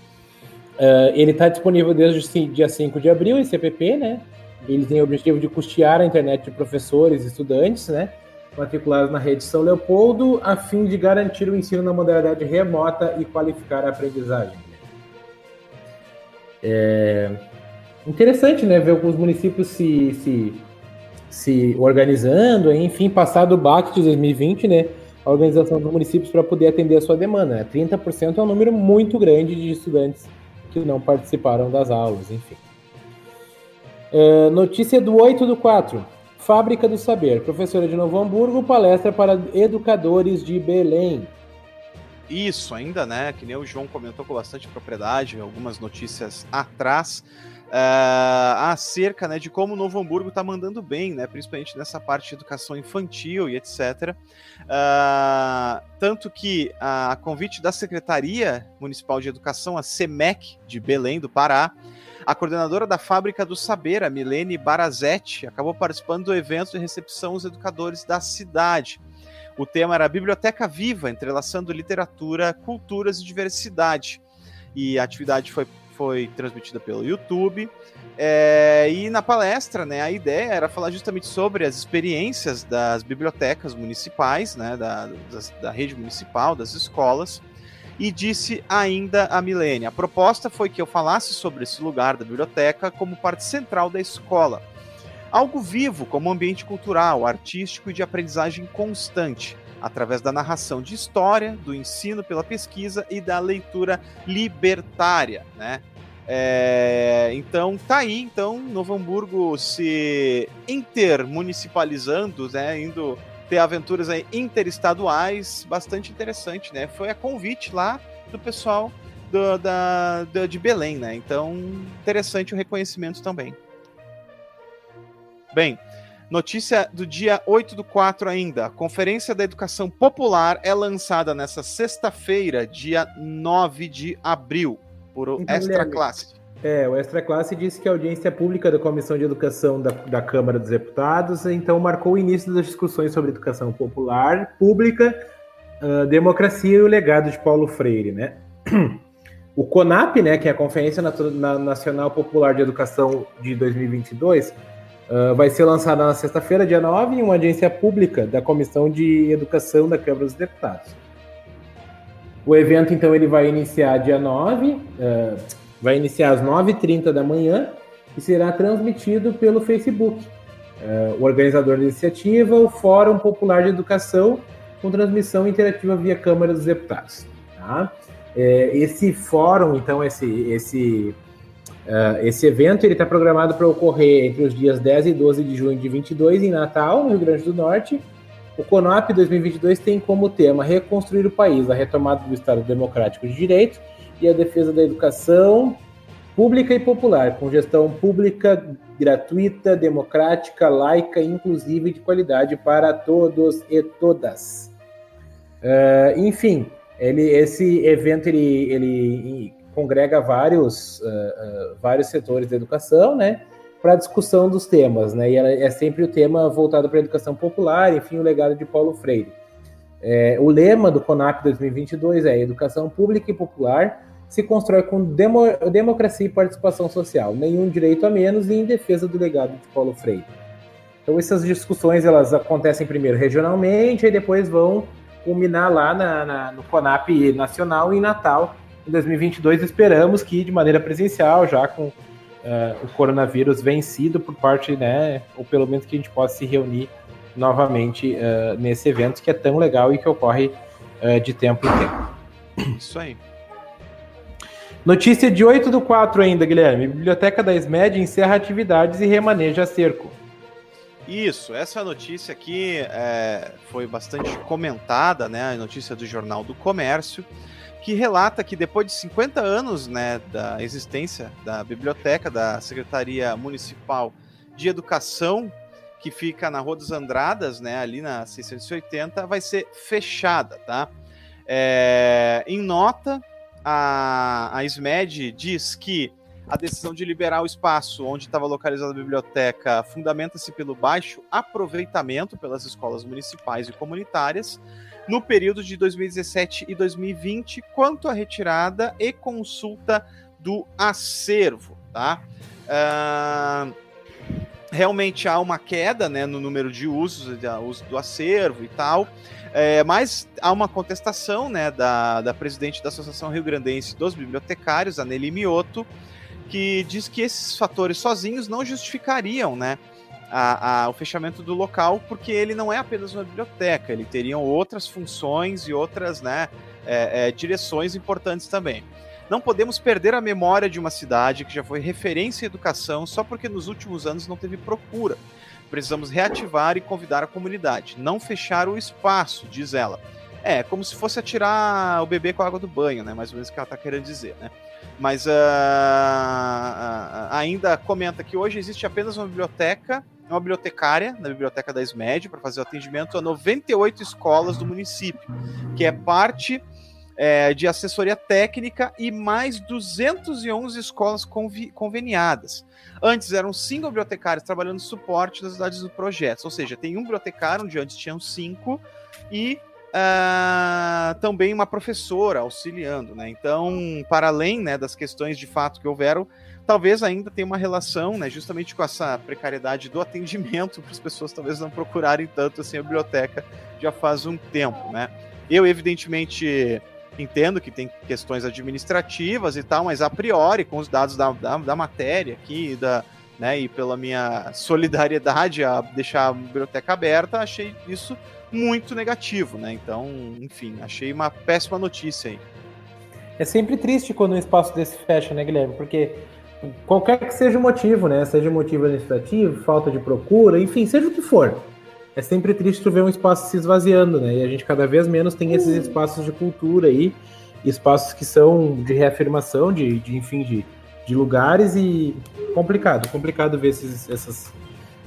Uh, ele está disponível desde o dia 5 de abril, esse app, né? Ele tem o objetivo de custear a internet de professores e estudantes, né, matriculados na rede São Leopoldo, a fim de garantir o ensino na modalidade remota e qualificar a aprendizagem. É interessante, né, ver os municípios se, se, se organizando, enfim, passado o BAC de 2020, né, a organização dos municípios para poder atender a sua demanda. Né? 30% é um número muito grande de estudantes que não participaram das aulas, enfim. Uh, notícia do 8 do 4. Fábrica do Saber. Professora de Novo Hamburgo, palestra para educadores de Belém. Isso, ainda, né? Que nem o João comentou com bastante propriedade, algumas notícias atrás, uh, acerca né, de como o Novo Hamburgo está mandando bem, né? Principalmente nessa parte de educação infantil e etc. Uh, ah, tanto que, a convite da Secretaria Municipal de Educação, a SEMEC de Belém, do Pará, a coordenadora da Fábrica do Saber, a Milene Barazetti, acabou participando do evento de recepção aos educadores da cidade. O tema era Biblioteca Viva, entrelaçando literatura, culturas e diversidade. e a atividade foi, foi transmitida pelo YouTube. É, e na palestra, né, a ideia era falar justamente sobre as experiências das bibliotecas municipais, né, da, das, da rede municipal, das escolas, e disse ainda a Milene: a proposta foi que eu falasse sobre esse lugar da biblioteca como parte central da escola. Algo vivo, como ambiente cultural, artístico e de aprendizagem constante, através da narração de história, do ensino pela pesquisa e da leitura libertária, né? É, então tá aí, então Novo Hamburgo se intermunicipalizando, né, indo ter aventuras aí interestaduais, bastante interessante, né? Foi a convite lá do pessoal do, da, da, de Belém, né? Então interessante o reconhecimento também. Bem, notícia do dia 8 do 4 ainda. A Conferência da Educação Popular é lançada nessa sexta-feira, dia 9 de abril por então, Extra Classe. É, o Extra Classe disse que a audiência pública da Comissão de Educação da, da Câmara dos Deputados então marcou o início das discussões sobre educação popular, pública, uh, democracia e o legado de Paulo Freire, né? (clears throat) O CONAP, né, que é a Conferência Nacional Popular de Educação de 2022, uh, vai ser lançada na sexta-feira, dia 9, em uma audiência pública da Comissão de Educação da Câmara dos Deputados. O evento, então, ele vai iniciar dia 9, uh, vai iniciar às 9h30 da manhã e será transmitido pelo Facebook. Uh, o organizador da iniciativa, o Fórum Popular de Educação, com transmissão interativa via Câmara dos Deputados. Tá? É, esse fórum, então, esse, esse, uh, esse evento, ele está programado para ocorrer entre os dias 10 e 12 de junho de 22 em Natal, no Rio Grande do Norte, o CONOP 2022 tem como tema reconstruir o país, a retomada do Estado Democrático de Direito e a defesa da educação pública e popular, com gestão pública gratuita, democrática, laica, inclusiva e de qualidade para todos e todas. Uh, enfim, ele, esse evento ele, ele congrega vários, uh, uh, vários setores da educação, né? para discussão dos temas, né? E é sempre o tema voltado para a educação popular, enfim, o legado de Paulo Freire. É, o lema do CONAP 2022 é Educação Pública e Popular se constrói com demo, democracia e participação social, nenhum direito a menos e em defesa do legado de Paulo Freire. Então essas discussões elas acontecem primeiro regionalmente e depois vão culminar lá na, na, no CONAP nacional em Natal em 2022. Esperamos que de maneira presencial, já com uh, o coronavírus vencido por parte, né, ou pelo menos que a gente possa se reunir novamente uh, nesse evento que é tão legal e que ocorre uh, de tempo em tempo. Isso aí. Notícia de 8 do 4 ainda, Guilherme. Biblioteca da SMED encerra atividades e remaneja cerco. Isso, essa notícia aqui é, foi bastante comentada, né? A notícia do Jornal do Comércio que relata que depois de 50 anos né, da existência da biblioteca da Secretaria Municipal de Educação, que fica na Rua dos Andradas, né, ali na 680, vai ser fechada, tá? É, em nota, a, a SMED diz que a decisão de liberar o espaço onde estava localizada a biblioteca fundamenta-se pelo baixo aproveitamento pelas escolas municipais e comunitárias, no período de 2017 e 2020 quanto à retirada e consulta do acervo, tá? Uh, realmente há uma queda né, no número de usos, de uso do acervo e tal, é, mas há uma contestação né, da, da presidente da Associação Rio Grandense dos Bibliotecários, a Nelly Mioto, que diz que esses fatores sozinhos não justificariam né, a, a, o fechamento do local, porque ele não é apenas uma biblioteca, ele teria outras funções e outras né, é, é, direções importantes também. Não podemos perder a memória de uma cidade que já foi referência em educação só porque nos últimos anos não teve procura. Precisamos reativar e convidar a comunidade, não fechar o espaço, diz ela. É, como se fosse atirar o bebê com a água do banho, né? Mais ou menos o que ela está querendo dizer, né? Mas uh, ainda comenta que hoje existe apenas uma biblioteca uma bibliotecária na biblioteca da SMED para fazer o atendimento a 98 escolas do município, que é parte é, de assessoria técnica e mais 211 escolas conveniadas. Antes eram cinco bibliotecários trabalhando suporte das unidades do projeto, ou seja, tem um bibliotecário onde antes tinham cinco e uh, também uma professora auxiliando, né? Então, para além né, das questões de fato que houveram, talvez ainda tenha uma relação, né, justamente com essa precariedade do atendimento, para as pessoas talvez não procurarem tanto assim a biblioteca já faz um tempo, né? Eu, evidentemente, entendo que tem questões administrativas e tal, mas a priori, com os dados da, da, da matéria aqui, da, né, e pela minha solidariedade a deixar a biblioteca aberta, achei isso muito negativo, né? Então, enfim, achei uma péssima notícia aí. É sempre triste quando um espaço desse fecha, né, Guilherme? Porque qualquer que seja o motivo, né? Seja motivo administrativo, falta de procura, enfim, seja o que for. É sempre triste ver um espaço se esvaziando, né? E a gente cada vez menos tem esses espaços de cultura aí, espaços que são de reafirmação, de, de enfim, de, de lugares e complicado, complicado ver esses, essas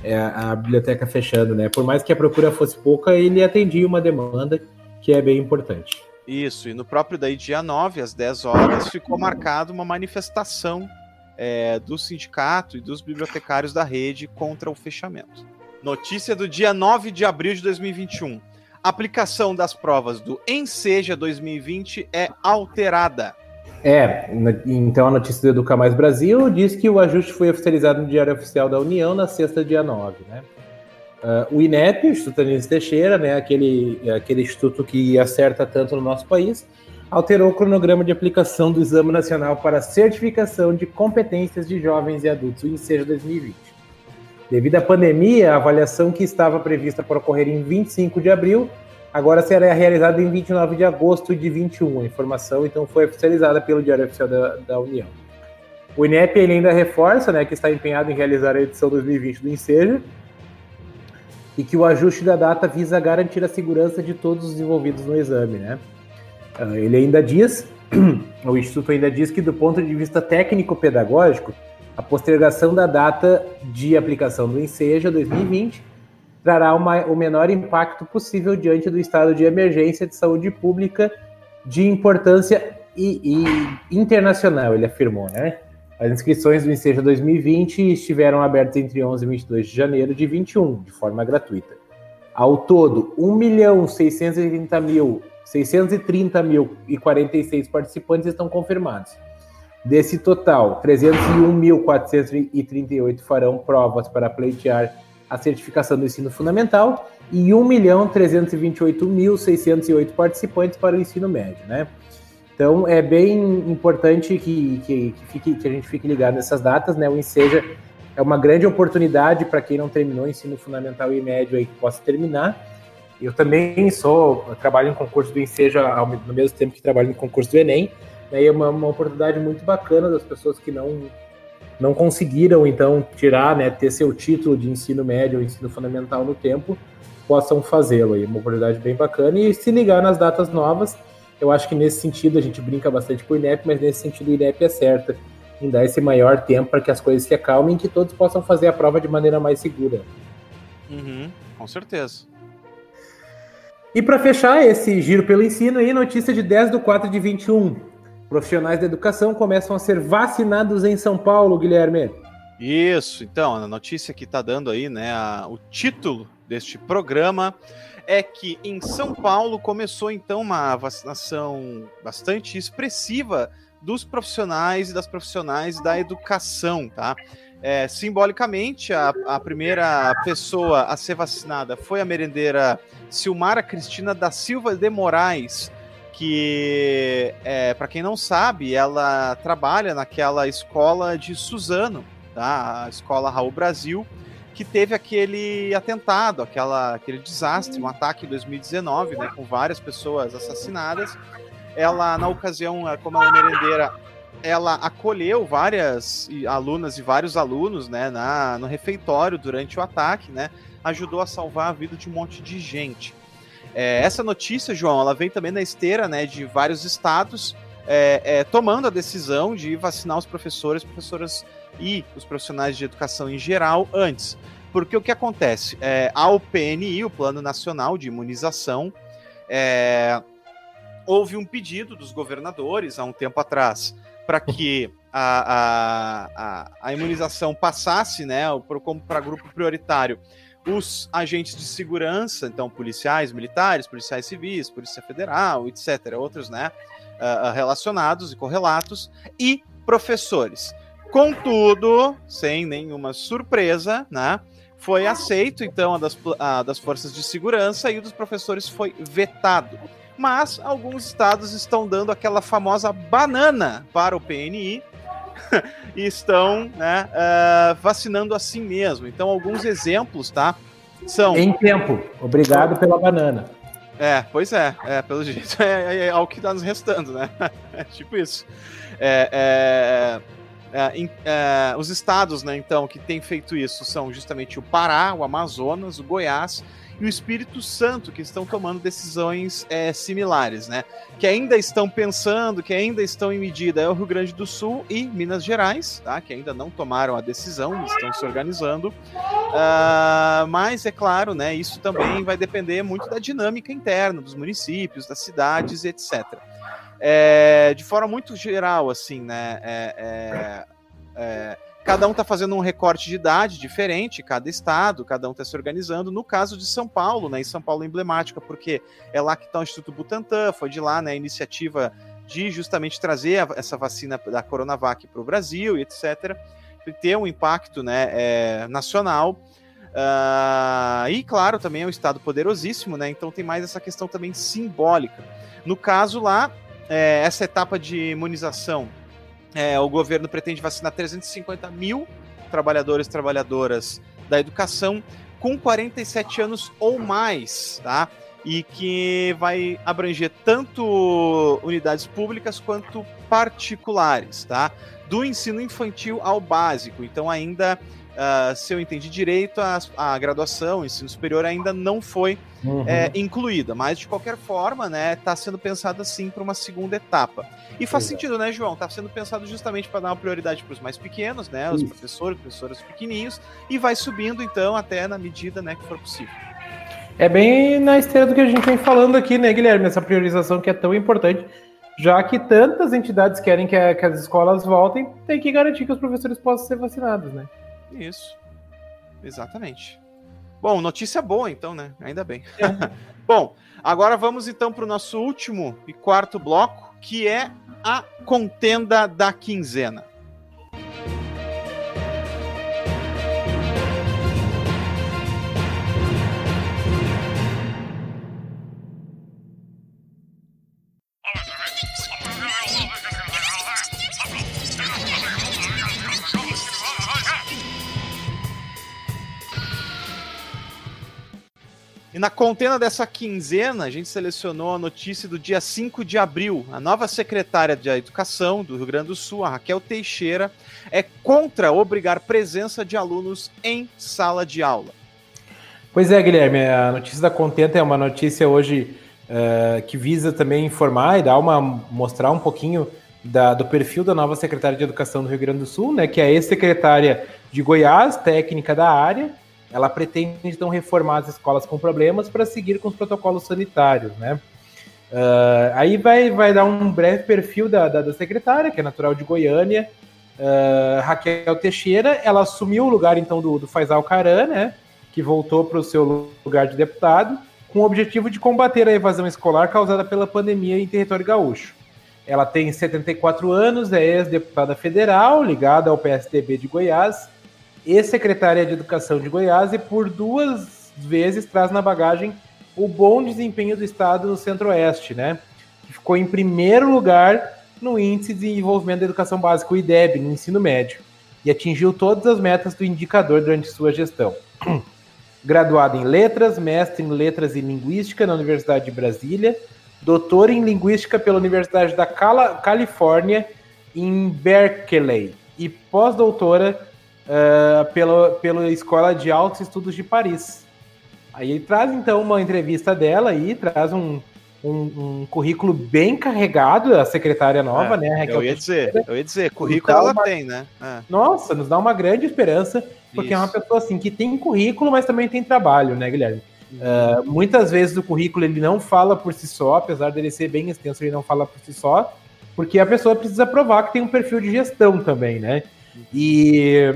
é, a biblioteca fechando, né? Por mais que a procura fosse pouca, ele atendia uma demanda que é bem importante. Isso, e no próprio daí dia 9, às 10 horas, ficou marcado uma manifestação é, do sindicato e dos bibliotecários da rede contra o fechamento. Notícia do dia 9 de abril de 2021. Aplicação das provas do Enseja 2020 é alterada. É, então a notícia do Educa Mais Brasil diz que o ajuste foi oficializado no Diário Oficial da União na sexta, dia 9, né? Uh, o INEP, o Instituto Anísio Teixeira, né, aquele, aquele instituto que acerta tanto no nosso país, alterou o cronograma de aplicação do Exame Nacional para Certificação de Competências de Jovens e Adultos, o INSEJA 2020. Devido à pandemia, a avaliação que estava prevista para ocorrer em 25 de abril, agora será realizada em 29 de agosto de 21. A informação, então, foi oficializada pelo Diário Oficial da, da União. O INEP ainda reforça né, que está empenhado em realizar a edição 2020 do INSEJA e que o ajuste da data visa garantir a segurança de todos os envolvidos no exame, né? Ah, ele ainda diz, (clears throat) o Instituto ainda diz que, do ponto de vista técnico-pedagógico, a postergação da data de aplicação do Enseja 2020 trará uma, o menor impacto possível diante do estado de emergência de saúde pública de importância e, e internacional, ele afirmou, né? As inscrições do Enseja 2020 estiveram abertas entre 11 e 22 de janeiro de 21, de forma gratuita. Ao todo, 1 milhão 630 mil 630.046 participantes estão confirmados. Desse total, 301.438 farão provas para pleitear a certificação do ensino fundamental e 1.328.608 participantes para o ensino médio, né? Então, é bem importante que, que, que, fique, que a gente fique ligado nessas datas, né? O Enseja é uma grande oportunidade para quem não terminou o ensino fundamental e médio aí que possa terminar eu também sou, trabalho em concurso do Enseja no mesmo tempo que trabalho no concurso do Enem, né, e é uma, uma oportunidade muito bacana das pessoas que não não conseguiram então tirar, né, ter seu título de ensino médio ou ensino fundamental no tempo, possam fazê-lo. É uma oportunidade bem bacana e se ligar nas datas novas. Eu acho que nesse sentido a gente brinca bastante com o INEP, mas nesse sentido o INEP é certa em dar esse maior tempo para que as coisas se acalmem e que todos possam fazer a prova de maneira mais segura. Uhum, com certeza. E para fechar esse giro pelo ensino, aí, notícia de 10 de 4 de 21. Profissionais da educação começam a ser vacinados em São Paulo, Guilherme. Isso, então, a notícia que está dando aí, né, a, o título deste programa é que em São Paulo começou então uma vacinação bastante expressiva dos profissionais e das profissionais da educação, tá? É, simbolicamente, a, a, primeira pessoa a ser vacinada foi a merendeira Silmara Cristina da Silva de Moraes, que, é, para quem não sabe, ela trabalha naquela escola de Suzano, tá? a escola Raul Brasil, que teve aquele atentado, aquela, aquele desastre, um ataque em 2019, né, com várias pessoas assassinadas. Ela, na ocasião, como ela é merendeira, ela acolheu várias alunas e vários alunos, né, na, no refeitório durante o ataque, né, ajudou a salvar a vida de um monte de gente. É, essa notícia, João, ela vem também na esteira, né, de vários estados é, é, tomando a decisão de vacinar os professores, professoras e os profissionais de educação em geral antes. Porque o que acontece? É, ao PNI, o Plano Nacional de Imunização, é, houve um pedido dos governadores há um tempo atrás para que a, a, a, a, imunização passasse, né, para grupo prioritário, os agentes de segurança, então policiais militares, policiais civis, Polícia Federal, etc., outros né, uh, relacionados e correlatos, e professores. Contudo, sem nenhuma surpresa, né, foi aceito então a das, a das forças de segurança e o dos professores foi vetado. Mas alguns estados estão dando aquela famosa banana para o PNI, (laughs) estão né, uh, vacinando assim mesmo. Então, alguns exemplos, tá? São. Em tempo. Obrigado pela banana. É, pois é, é pelo jeito (laughs) é, é, é algo que está nos restando, né? (laughs) É tipo isso. É, é, é, em, é, os estados, né, então, que têm feito isso são justamente o Pará, o Amazonas, o Goiás e o Espírito Santo, que estão tomando decisões é, similares, né? Que ainda estão pensando, que ainda estão em medida, é o Rio Grande do Sul e Minas Gerais, tá? Que ainda não tomaram a decisão, estão se organizando. Uh, mas, é claro, né? Isso também vai depender muito da dinâmica interna dos municípios, das cidades, etc. É, de forma muito geral, assim, né? É, é, é Cada um está fazendo um recorte de idade diferente, cada estado, cada um está se organizando. No caso de São Paulo, né? E São Paulo é emblemática, porque é lá que está o Instituto Butantan, foi de lá né, a iniciativa de justamente trazer a, essa vacina da Coronavac para o Brasil e etc. Ter um impacto né, é, nacional. Uh, e claro, também é um estado poderosíssimo, né? Então tem mais essa questão também simbólica. No caso lá, é, essa etapa de imunização é, o governo pretende vacinar 350 mil trabalhadores e trabalhadoras da educação com 47 anos ou mais, tá? E que vai abranger tanto unidades públicas quanto particulares, tá? Do ensino infantil ao básico. Então, ainda uh, se eu entendi direito, a, a graduação, o ensino superior ainda não foi uhum. é, incluída, mas de qualquer forma, né, está sendo pensado assim para uma segunda etapa. E faz Exato. sentido, né, João? Está sendo pensado justamente para dar uma prioridade para os mais pequenos, né, os Isso. professores, professoras pequenininhos, e vai subindo então até na medida, né, que for possível. É bem na esteira do que a gente vem falando aqui, né, Guilherme? Essa priorização que é tão importante, já que tantas entidades querem que, a, que as escolas voltem, tem que garantir que os professores possam ser vacinados, né? Isso. Exatamente. Bom, notícia boa então, né? Ainda bem. É. (laughs) Bom, agora vamos então para o nosso último e quarto bloco, que é a contenda da quinzena. E na contenda dessa quinzena, a gente selecionou a notícia do dia 5 de abril. A nova secretária de Educação do Rio Grande do Sul, a Raquel Teixeira, é contra obrigar presença de alunos em sala de aula. Pois é, Guilherme, a notícia da contenda é uma notícia hoje uh, que visa também informar e dar uma, mostrar um pouquinho da, do perfil da nova secretária de Educação do Rio Grande do Sul, né, que é ex-secretária de Goiás, técnica da área, ela pretende então reformar as escolas com problemas para seguir com os protocolos sanitários, né? Uh, aí vai, vai dar um breve perfil da, da, da secretária, que é natural de Goiânia, uh, Raquel Teixeira. Ela assumiu o lugar então do, do Faisal Caran, né? Que voltou para o seu lugar de deputado, com o objetivo de combater a evasão escolar causada pela pandemia em território gaúcho. Ela tem 74 anos, é ex-deputada federal, ligada ao PSDB de Goiás ex-secretária de Educação de Goiás e por duas vezes traz na bagagem o bom desempenho do Estado no Centro-Oeste, né? Ficou em primeiro lugar no Índice de Desenvolvimento da Educação Básica, o IDEB, no ensino médio, e atingiu todas as metas do indicador durante sua gestão. (clears throat) Graduado em Letras, mestre em Letras e Linguística na Universidade de Brasília, doutor em Linguística pela Universidade da Cala Califórnia, em Berkeley, e pós-doutora uh, pela, pela Escola de Altos Estudos de Paris. Aí ele traz então uma entrevista dela e traz um, um, um, currículo bem carregado, a secretária nova, é, né? Raquel eu ia dizer, eu ia dizer, currículo ela uma... tem, né? É. Nossa, nos dá uma grande esperança, porque Isso. é uma pessoa assim que tem currículo, mas também tem trabalho, né, Guilherme? Uh, muitas vezes o currículo ele não fala por si só, apesar dele ser bem extenso, ele não fala por si só, porque a pessoa precisa provar que tem um perfil de gestão também, né? E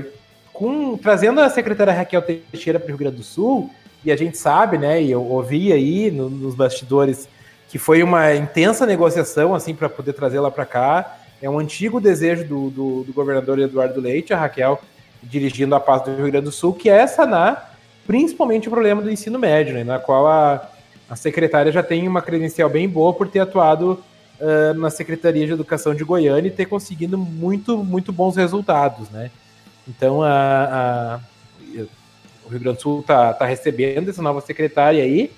com, trazendo a secretária Raquel Teixeira para o Rio Grande do Sul, e a gente sabe, né, e eu ouvi aí no, nos bastidores que foi uma intensa negociação assim para poder trazê-la para cá. É um antigo desejo do, do, do, governador Eduardo Leite, a Raquel dirigindo a paz do Rio Grande do Sul, que é sanar principalmente o problema do ensino médio, né, na qual a, a secretária já tem uma credencial bem boa por ter atuado uh, na Secretaria de Educação de Goiânia e ter conseguido muito, muito bons resultados, né? Então, a, a o Rio Grande do Sul está tá recebendo essa nova secretária aí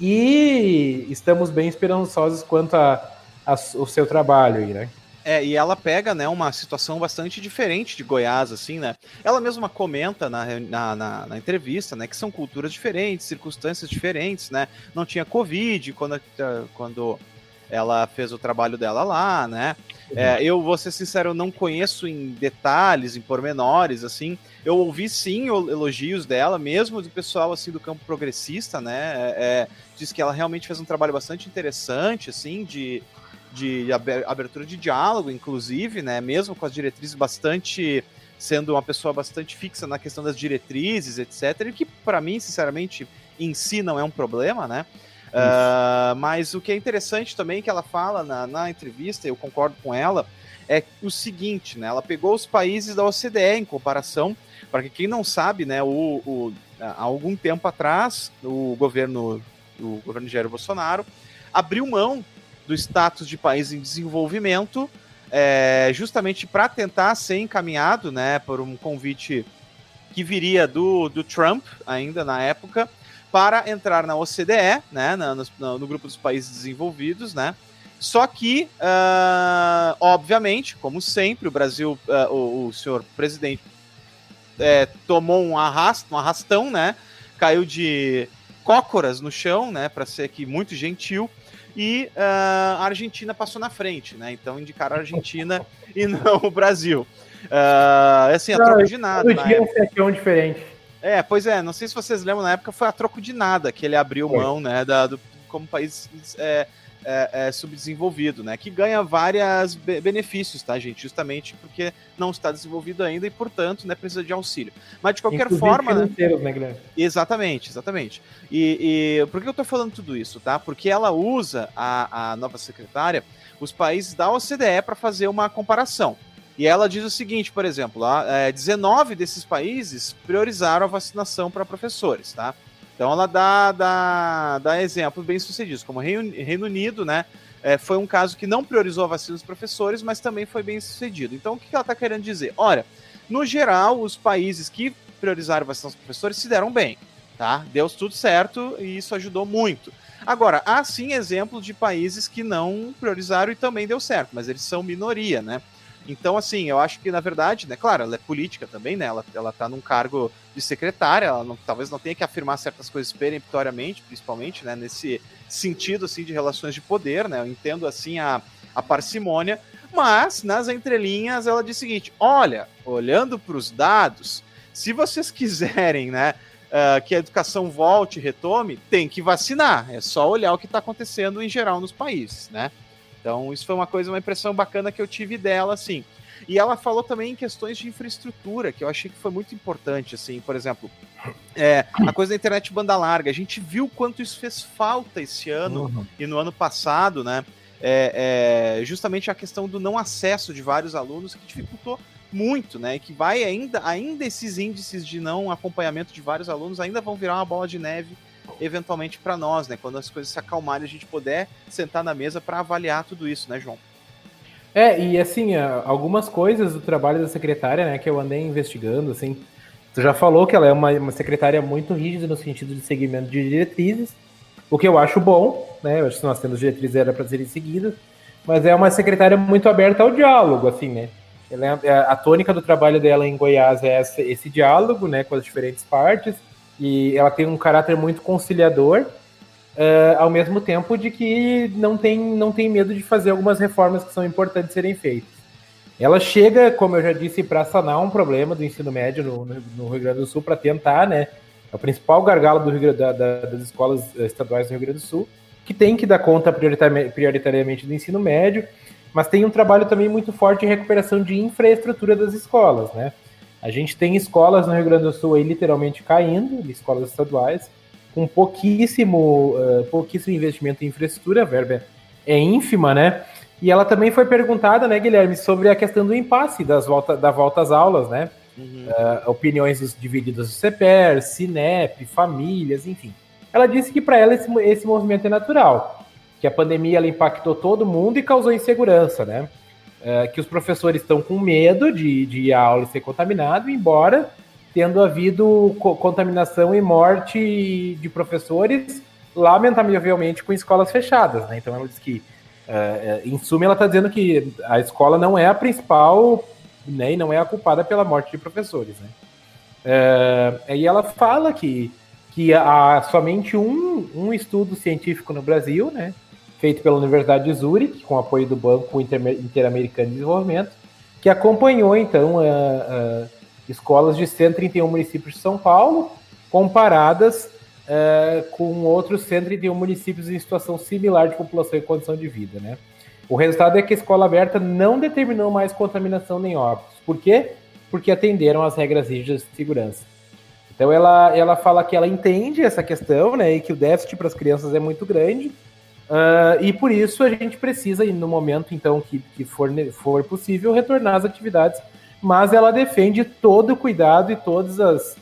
e estamos bem esperançosos quanto ao seu trabalho aí, né? É, e ela pega, né, uma situação bastante diferente de Goiás, assim, né? Ela mesma comenta na, na, na, na, entrevista, né, que são culturas diferentes, circunstâncias diferentes, né? Não tinha Covid quando, quando ela fez o trabalho dela lá, né? Uhum. É, eu vou ser sincero, eu não conheço em detalhes, em pormenores, assim. Eu ouvi sim elogios dela, mesmo do pessoal assim do campo progressista, né? É, é diz que ela realmente fez um trabalho bastante interessante, assim, de, de abertura de diálogo, inclusive, né? Mesmo com as diretrizes bastante sendo uma pessoa bastante fixa na questão das diretrizes, etc. E que para mim, sinceramente, em si não é um problema, né? Uh, mas o que é interessante também que ela fala na, na entrevista, eu concordo com ela, é o seguinte, né? Ela pegou os países da OCDE em comparação, para quem não sabe, né? O, o, há algum tempo atrás, o governo, o governo Jair Bolsonaro abriu mão do status de país em desenvolvimento, é, justamente para tentar ser encaminhado, né? Por um convite que viria do, do Trump ainda na época para entrar na OCDE, né, no, no, no grupo dos países desenvolvidos, né, só que, uh, obviamente, como sempre, o Brasil, uh, o, o, senhor presidente é, tomou um, arrasto, um arrastão, né? Caiu de cócoras no chão, né? Para ser aqui muito gentil. E uh, a Argentina passou na frente, né? Então indicaram a Argentina e não o Brasil. Uh, assim, a troco de nada. Todo dia é um diferente. É, pois é, não sei se vocês lembram, na época foi a troco de nada que ele abriu mão, né, da, do, como país é, é, é, subdesenvolvido, né, que ganha vários be benefícios, tá, gente, justamente porque não está desenvolvido ainda e, portanto, né, precisa de auxílio. Mas, de qualquer Inclusive forma... Né, né, Guilherme? Exatamente, exatamente. E, e por que eu estou falando tudo isso, tá? Porque ela usa, a, a nova secretária, os países da OCDE para fazer uma comparação. E ela diz o seguinte, por exemplo, é, 19 desses países priorizaram a vacinação para professores, tá? Então ela dá, dá, dá exemplos bem sucedidos, como Reino, Reino Unido, né? É, foi um caso que não priorizou a vacina dos professores, mas também foi bem sucedido. Então o que ela está querendo dizer? Olha, no geral, os países que priorizaram a vacina dos professores se deram bem, tá? Deu tudo certo e isso ajudou muito. Agora, há sim exemplos de países que não priorizaram e também deu certo, mas eles são minoria, né? Então, assim, eu acho que, na verdade, né, claro, ela é política também, né? Ela, ela tá num cargo de secretária, ela não, talvez não tenha que afirmar certas coisas peremptoriamente, principalmente, né? Nesse sentido, assim, de relações de poder, né? Eu entendo, assim, a, a parcimônia, mas, nas entrelinhas, ela diz o seguinte: olha, olhando para os dados, se vocês quiserem, né? Uh, que a educação volte retome, tem que vacinar. É só olhar o que está acontecendo em geral nos países, né? Então, isso foi uma coisa, uma impressão bacana que eu tive dela, assim. E ela falou também em questões de infraestrutura, que eu achei que foi muito importante, assim, por exemplo, é, a coisa da internet banda larga. A gente viu quanto isso fez falta esse ano uhum. e no ano passado, né? É, é, justamente a questão do não acesso de vários alunos que dificultou muito, né? E que vai ainda, ainda esses índices de não acompanhamento de vários alunos ainda vão virar uma bola de neve eventualmente para nós, né? Quando as coisas se acalmarem, a gente puder sentar na mesa para avaliar tudo isso, né, João? É, e assim, algumas coisas do trabalho da secretária, né, que eu andei investigando, assim, tu já falou que ela é uma, uma secretária muito rígida no sentido de segmento de diretrizes, o que eu acho bom, né, eu acho que nós temos diretrizes era para serem seguidas, mas é uma secretária muito aberta ao diálogo, assim, né, ela é, a tônica do trabalho dela em Goiás é esse diálogo, né, com as diferentes partes, e ela tem um caráter muito conciliador, uh, ao mesmo tempo de que não tem, não tem medo de fazer algumas reformas que são importantes serem feitas. Ela chega, como eu já disse, para sanar um problema do ensino médio no, no Rio Grande do Sul, para tentar, né? É o principal gargalo do Rio, da, da, das escolas estaduais do Rio Grande do Sul, que tem que dar conta prioritariamente, do ensino médio, mas tem um trabalho também muito forte em recuperação de infraestrutura das escolas, né? A gente tem escolas no Rio Grande do Sul aí literalmente caindo, escolas estaduais, com pouquíssimo, uh, pouquíssimo investimento em infraestrutura, a verba é ínfima, né? E ela também foi perguntada, né, Guilherme, sobre a questão do impasse das volta, da volta às aulas, né? Uhum. Uh, opiniões dos, divididas do CPER, Cinep, famílias, enfim. Ela disse que para ela esse, esse movimento é natural, que a pandemia ela impactou todo mundo e causou insegurança, né? Uh, que os professores estão com medo de, de ir à aula e ser contaminado, embora tendo havido co contaminação e morte de professores, lamentavelmente com escolas fechadas, né? Então ela diz que é, é, em suma, ela está dizendo que a escola não é a principal, né, e não é a culpada pela morte de professores. Né? É, e ela fala que, que há somente um, um estudo científico no Brasil, né, feito pela Universidade de Zurich, com apoio do Banco Interamericano de Desenvolvimento, que acompanhou, então, escolas de 131 municípios de São Paulo, comparadas uh, com outros 131 municípios em situação similar de população e condição de vida, né? O resultado é que a escola aberta não determinou mais contaminação nem óbitos. Por quê? Porque atenderam às regras rígidas de segurança. Então ela, ela fala que ela entende essa questão, né, e que o déficit para as crianças é muito grande, uh, e por isso a gente precisa, no momento então que, que for, for possível, retornar às atividades, mas ela defende todo o cuidado e todas as,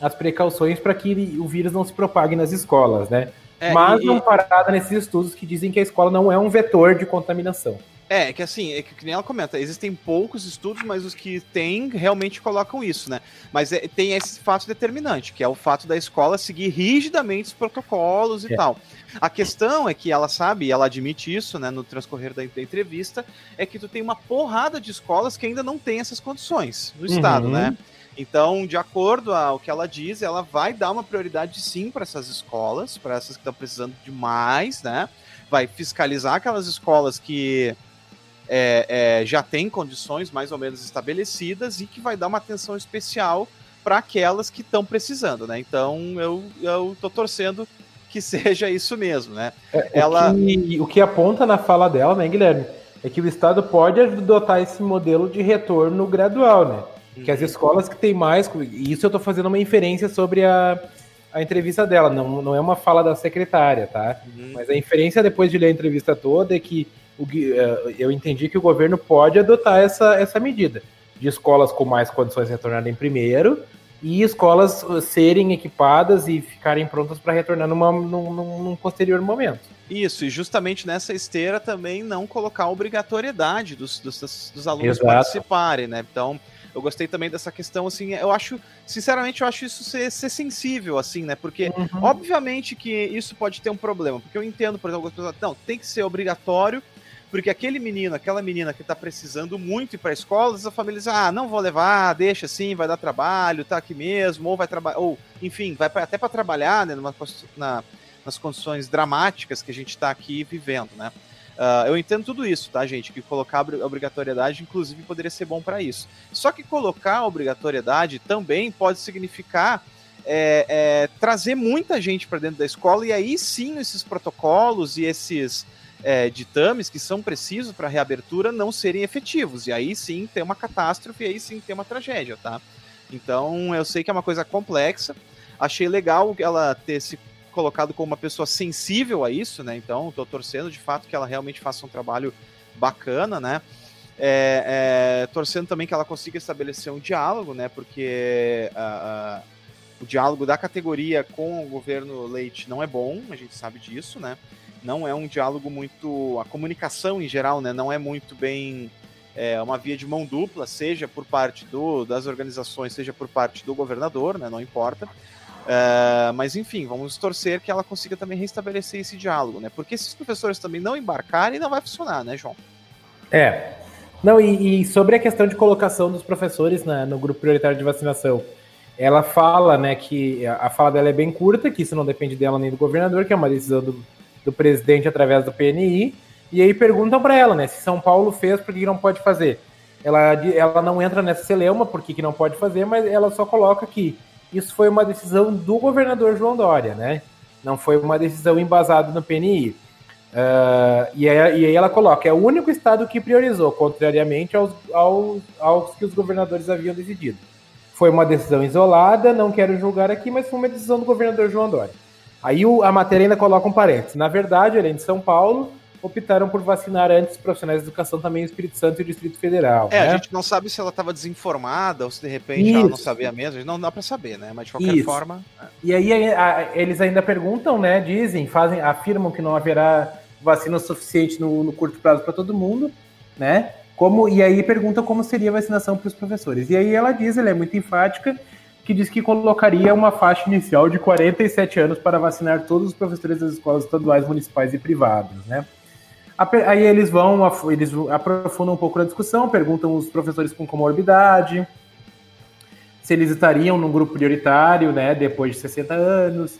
as precauções para que o vírus não se propague nas escolas, né? É, Mas e, não parada nesses estudos que dizem que a escola não é um vetor de contaminação. É, que assim, é que, que, nem ela comenta, existem poucos estudos, mas os que tem realmente colocam isso, né? Mas é, tem esse fato determinante, que é o fato da escola seguir rigidamente os protocolos e é. tal. A questão é que ela sabe, e ela admite isso, né, no transcorrer da, da, entrevista, é que tu tem uma porrada de escolas que ainda não tem essas condições no uhum. estado, né? Então, de acordo ao que ela diz, ela vai dar uma prioridade sim para essas escolas, para essas que estão precisando de mais, né? Vai fiscalizar aquelas escolas que é, é, já têm condições mais ou menos estabelecidas e que vai dar uma atenção especial para aquelas que estão precisando, né? Então, eu, eu tô torcendo que seja isso mesmo, né? É, ela... O que, o que aponta na fala dela, né, Guilherme? É que o Estado pode adotar esse modelo de retorno gradual, né? Que as escolas que têm mais. Isso eu estou fazendo uma inferência sobre a, a entrevista dela, não, não é uma fala da secretária, tá? Uhum. Mas a inferência depois de ler a entrevista toda é que o, eh, eu entendi que o governo pode adotar essa, essa medida de escolas com mais condições retornarem primeiro e escolas serem equipadas e ficarem prontas para retornar numa, num, num, posterior momento. Isso, e justamente nessa esteira também não colocar obrigatoriedade dos, dos, dos alunos Exato. participarem, né? Então, eu gostei também dessa questão, assim, eu acho, sinceramente, eu acho isso ser, ser sensível, assim, né? Porque, uhum. obviamente que isso pode ter um problema, porque eu entendo, por exemplo, pessoas, não, tem que ser obrigatório, porque aquele menino, aquela menina que está precisando muito ir para a escola, a família diz, ah, não vou levar, deixa assim, vai dar trabalho, tá aqui mesmo, ou vai trabalhar, ou, enfim, vai pra, até para trabalhar, né, numa, na, nas condições dramáticas que a gente está aqui vivendo, né? Uh, eu entendo tudo isso, tá, gente? Que colocar a obrigatoriedade, inclusive, poderia ser bom para isso. Só que colocar a obrigatoriedade também pode significar é, é, trazer muita gente para dentro da escola e aí sim esses protocolos e esses é, ditames que são precisos para reabertura não serem efetivos. E aí sim tem uma catástrofe, e aí sim tem uma tragédia, tá? Então eu sei que é uma coisa complexa. Achei legal ela ter se colocado como uma pessoa sensível a isso, né? Então, estou torcendo de fato que ela realmente faça um trabalho bacana, né? É, é, torcendo também que ela consiga estabelecer um diálogo, né? Porque uh, uh, o diálogo da categoria com o governo Leite não é bom, a gente sabe disso, né? Não é um diálogo muito. A comunicação em geral, né? Não é muito bem. É uma via de mão dupla, seja por parte do, das organizações, seja por parte do governador, né? Não importa. Uh, mas enfim, vamos torcer que ela consiga também restabelecer esse diálogo, né? Porque se os professores também não embarcarem, não vai funcionar, né, João? É. Não, e, e sobre a questão de colocação dos professores né, no grupo prioritário de vacinação, ela fala, né, que a fala dela é bem curta, que isso não depende dela nem do governador, que é uma decisão do, do presidente através do PNI, e aí perguntam para ela, né, se São Paulo fez, por que não pode fazer? Ela, ela não entra nessa celeuma, por que, não pode fazer, mas ela só coloca que isso foi uma decisão do governador João Dória, né? Não foi uma decisão embasada no PNI. Uh, ah, e, aí, e, aí, ela coloca, é o único estado que priorizou, contrariamente aos, aos, aos que os governadores haviam decidido. foi uma decisão isolada, não quero julgar aqui, mas foi uma decisão do governador João Dória. Aí o, a matéria ainda coloca um parênteses. Na verdade, além de São Paulo, optaram por vacinar antes profissionais de educação também o Espírito Santo e o Distrito Federal. É, né? a gente não sabe se ela estava desinformada ou se de repente Isso. ela não sabia mesmo. Não dá para saber, né? Mas de qualquer Isso. forma. É. E aí a, eles ainda perguntam, né? Dizem, fazem, afirmam que não haverá vacina suficiente no, no curto prazo para todo mundo, né? Como, e aí pergunta como seria a vacinação para os professores. E aí ela diz, ela é muito enfática, que diz que colocaria uma faixa inicial de 47 anos para vacinar todos os professores das escolas estaduais, municipais e privadas, né? Aí eles vão, eles aprofundam um pouco na discussão, perguntam os professores com comorbidade, se eles estariam num grupo prioritário, né, depois de 60 anos,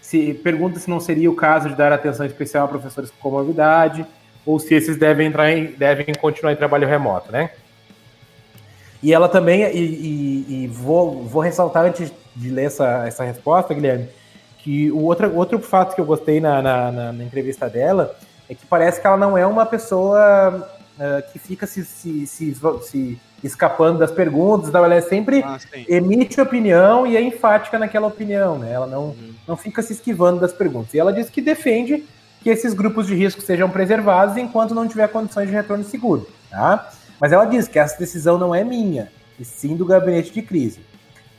se pergunta se não seria o caso de dar atenção especial a professores com comorbidade, ou se esses devem entrar em, devem continuar em trabalho remoto, né? E ela também, e, e, e vou, vou ressaltar antes de ler essa, essa resposta, Guilherme, que o outro, outro fato que eu gostei na, na, na, na entrevista dela é que parece que ela não é uma pessoa uh, que fica se, se, se, se, escapando das perguntas, ela é sempre ah, emite opinião e é enfática naquela opinião, né? Ela não, uhum. não fica se esquivando das perguntas. E ela diz que defende que esses grupos de risco sejam preservados enquanto não tiver condições de retorno seguro, tá? Mas ela diz que essa decisão não é minha, e sim do gabinete de crise.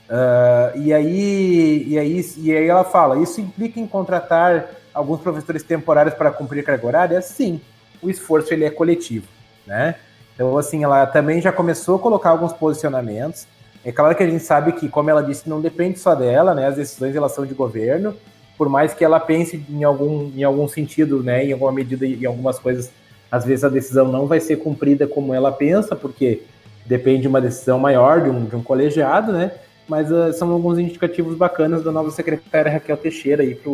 Uh, e, aí, e, aí, e aí ela fala: isso implica em contratar alguns professores temporários para cumprir carga horária? Sim, o esforço ele é coletivo, né? Então, assim, ela também já começou a colocar alguns posicionamentos. É claro que a gente sabe que, como ela disse, não depende só dela, né? As decisões elas são de governo, por mais que ela pense em algum, em algum sentido, né? Em alguma medida, em algumas coisas, às vezes a decisão não vai ser cumprida como ela pensa, porque depende de uma decisão maior de um, de um colegiado, né? Mas uh, são alguns indicativos bacanas da nova secretária Raquel Teixeira aí para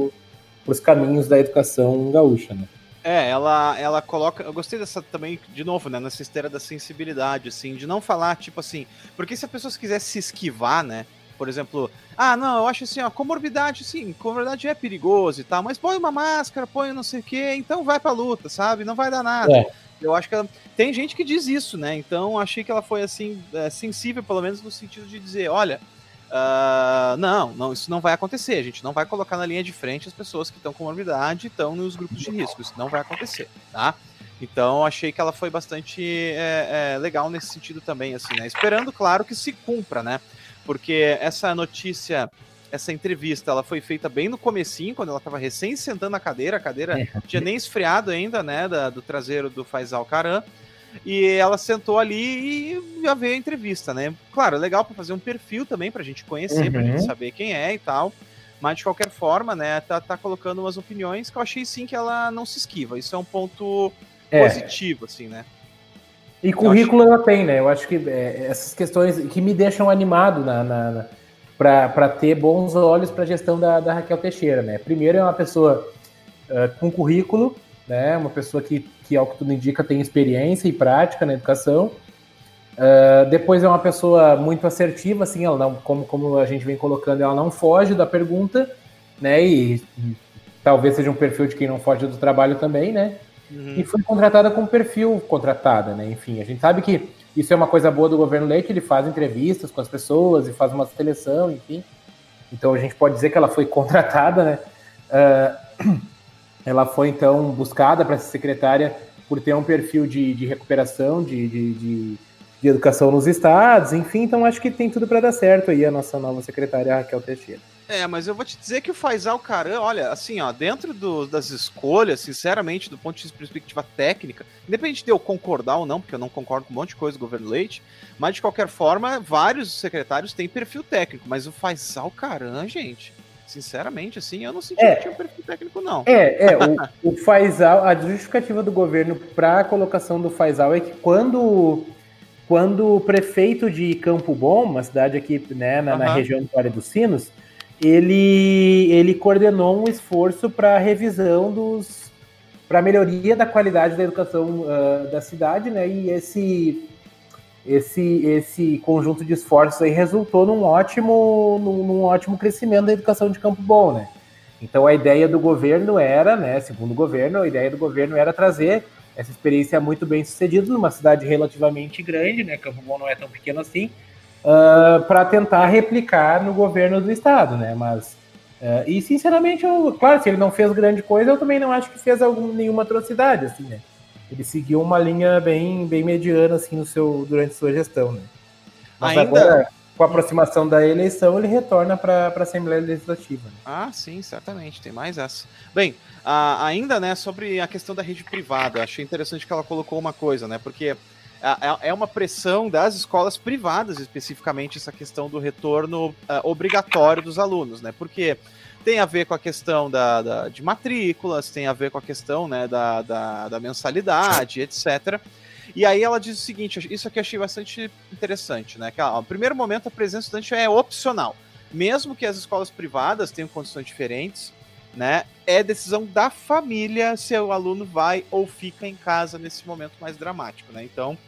os caminhos da educação gaúcha, né? É, ela, ela coloca. Eu gostei dessa também, de novo, né? Nessa esteira da sensibilidade, assim, de não falar, tipo assim. Porque se a pessoa quisesse se esquivar, né? Por exemplo, ah, não, eu acho assim, ó, comorbidade, sim, comorbidade é perigoso e tal, mas põe uma máscara, põe não sei o quê, então vai pra luta, sabe? Não vai dar nada. É. Eu acho que ela... tem gente que diz isso, né? Então achei que ela foi assim, é, sensível, pelo menos no sentido de dizer, olha, Uh, não, não, isso não vai acontecer. A gente não vai colocar na linha de frente as pessoas que estão com morbidade e estão nos grupos de risco. Isso não vai acontecer, tá? Então achei que ela foi bastante é, é, legal nesse sentido também, assim, né? Esperando, claro, que se cumpra, né? Porque essa notícia, essa entrevista, ela foi feita bem no comecinho, quando ela estava recém sentando na cadeira, a cadeira é. tinha nem esfriado ainda, né, da, do traseiro do Faisal Karam. E ela sentou ali e já veio a entrevista, né? Claro, legal para fazer um perfil também, pra gente conhecer, uhum. pra gente saber quem é e tal. Mas de qualquer forma, né, tá, tá colocando umas opiniões que eu achei sim que ela não se esquiva. Isso é um ponto é. positivo, assim, né? E currículo ela tem, né? Eu acho que é, essas questões que me deixam animado na, na, na para ter bons olhos para a gestão da, da, Raquel Teixeira, né? Primeiro é uma pessoa uh, com currículo, né? Uma pessoa que que ao que tudo indica tem experiência e prática na educação. Uh, depois é uma pessoa muito assertiva, assim, ela não, como, como a gente vem colocando, ela não foge da pergunta, né? E, e talvez seja um perfil de quem não foge do trabalho também, né? Uhum. E foi contratada com perfil contratada, né? Enfim, a gente sabe que isso é uma coisa boa do governo Leite, ele faz entrevistas com as pessoas e faz uma seleção, enfim. Então a gente pode dizer que ela foi (laughs) contratada, né? Uh, (clears throat) ela foi então buscada para ser secretária por ter um perfil de, de recuperação, de, de, de, educação nos estados, enfim, então acho que tem tudo para dar certo aí a nossa nova secretária Raquel Teixeira. É, mas eu vou te dizer que o Faisal Caran, olha, assim, ó, dentro do, das escolhas, sinceramente, do ponto de perspectiva técnica, independente de eu concordar ou não, porque eu não concordo com um monte de coisa do governo Leite, mas de qualquer forma, vários secretários têm perfil técnico, mas o Faisal Caran, gente, Sinceramente, assim, eu não senti é, que tinha um perfil técnico, não. É, é, o, (laughs) o Faisal, a justificativa do governo para a colocação do Faisal é que quando, quando o prefeito de Campo Bom, uma cidade aqui né, na, uhum. na região do Vale dos Sinos, ele, ele coordenou um esforço para revisão dos. para melhoria da qualidade da educação uh, da cidade, né? E esse esse, esse conjunto de esforços aí resultou num ótimo, num, num, ótimo crescimento da educação de Campo Bom, né? Então a ideia do governo era, né, segundo o governo, a ideia do governo era trazer essa experiência muito bem sucedida numa cidade relativamente grande, né? Campo Bom não é tão pequeno assim, uh, para tentar replicar no governo do estado, né? Mas uh, e sinceramente, eu, claro, se ele não fez grande coisa, eu também não acho que fez algum, nenhuma atrocidade, assim, né? Ele seguiu uma linha bem, bem mediana assim no seu durante sua gestão, né? Mas Ainda... agora, com a aproximação da eleição, ele retorna para a Assembleia Legislativa. Né? Ah, sim, certamente, tem mais essa. Bem, a, ainda, né, sobre a questão da rede privada, achei interessante que ela colocou uma coisa, né, porque é, é uma pressão das escolas privadas, especificamente, essa questão do retorno uh, obrigatório dos alunos, né? Porque tem a ver com a questão da, da, de matrículas, tem a ver com a questão né, da, da, da mensalidade, etc. E aí ela diz o seguinte: isso aqui eu achei bastante interessante, né? Que, ó, no primeiro momento, a presença estudante é opcional. Mesmo que as escolas privadas tenham condições diferentes, né? É decisão da família se o aluno vai ou fica em casa nesse momento mais dramático, né? Então,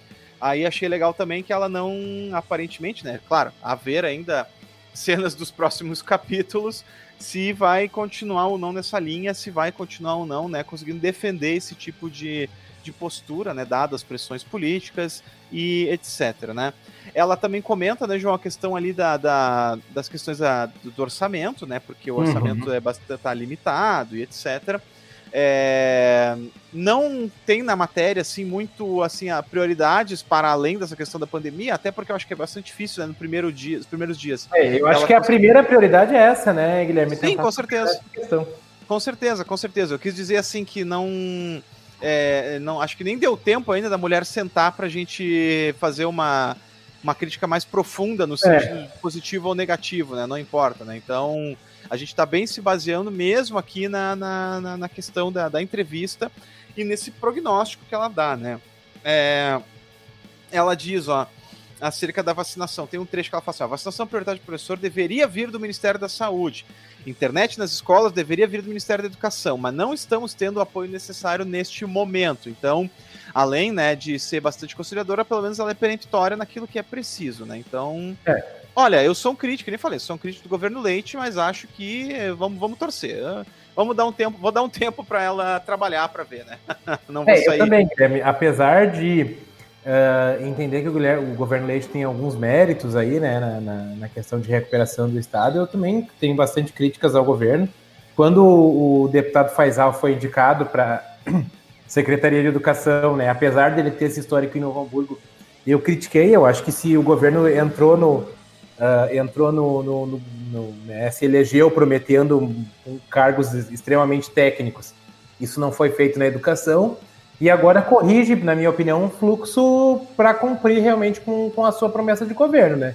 Aí achei legal também que ela não, aparentemente, né? Claro, haver ainda cenas dos próximos (laughs) capítulos, se vai continuar ou não nessa linha, se vai continuar ou não, né? Conseguindo defender esse tipo de, de postura, né? Dadas as pressões políticas e etc, né? Ela também comenta, né, João, a questão ali da, da das questões da, do orçamento, né? Porque o orçamento uhum. é bastante tá limitado e etc. É, não tem na matéria assim muito assim a prioridades para além dessa questão da pandemia, até porque eu acho que é bastante difícil né, no primeiro dia, os primeiros dias. É, eu acho que a primeira prioridade é essa, né, Guilherme? Sim, com certeza. Com certeza, com certeza. Eu quis dizer assim que não é, não acho que nem deu tempo ainda da mulher sentar para a gente fazer uma uma crítica mais profunda no é. sentido é. positivo ou negativo, né? Não importa, né? Então a gente está bem se baseando mesmo aqui na, na, na questão da, da, entrevista e nesse prognóstico que ela dá, né? É, ela diz, ó, acerca da vacinação. Tem um trecho que ela fala assim: a vacinação prioridade do professor deveria vir do Ministério da Saúde. Internet nas escolas deveria vir do Ministério da Educação, mas não estamos tendo o apoio necessário neste momento. Então, além né, de ser bastante conciliadora, pelo menos ela é peremptória naquilo que é preciso, né? Então. É. Olha, eu sou um crítico, nem falei, sou um crítico do governo Leite, mas acho que vamos, vamos torcer. Vamos dar um tempo, vou dar um (laughs) tempo para ela trabalhar para ver, né? (laughs) Não vou é, sair. Eu também, Guilherme, apesar de uh, entender que o, o, governo Leite tem alguns méritos aí, né, na, na, na, questão de recuperação do Estado, eu também tenho bastante críticas ao governo. Quando o, o deputado Faisal foi indicado para (clears throat) Secretaria de Educação, né, apesar dele ter esse histórico em Novo Hamburgo, eu critiquei, eu acho que se o governo entrou no uh, entrou no, no, no, no né, se elegeu prometendo cargos extremamente técnicos. Isso não foi feito na educação e agora corrige, na minha opinião, um fluxo para cumprir realmente com, com a sua promessa de governo, né?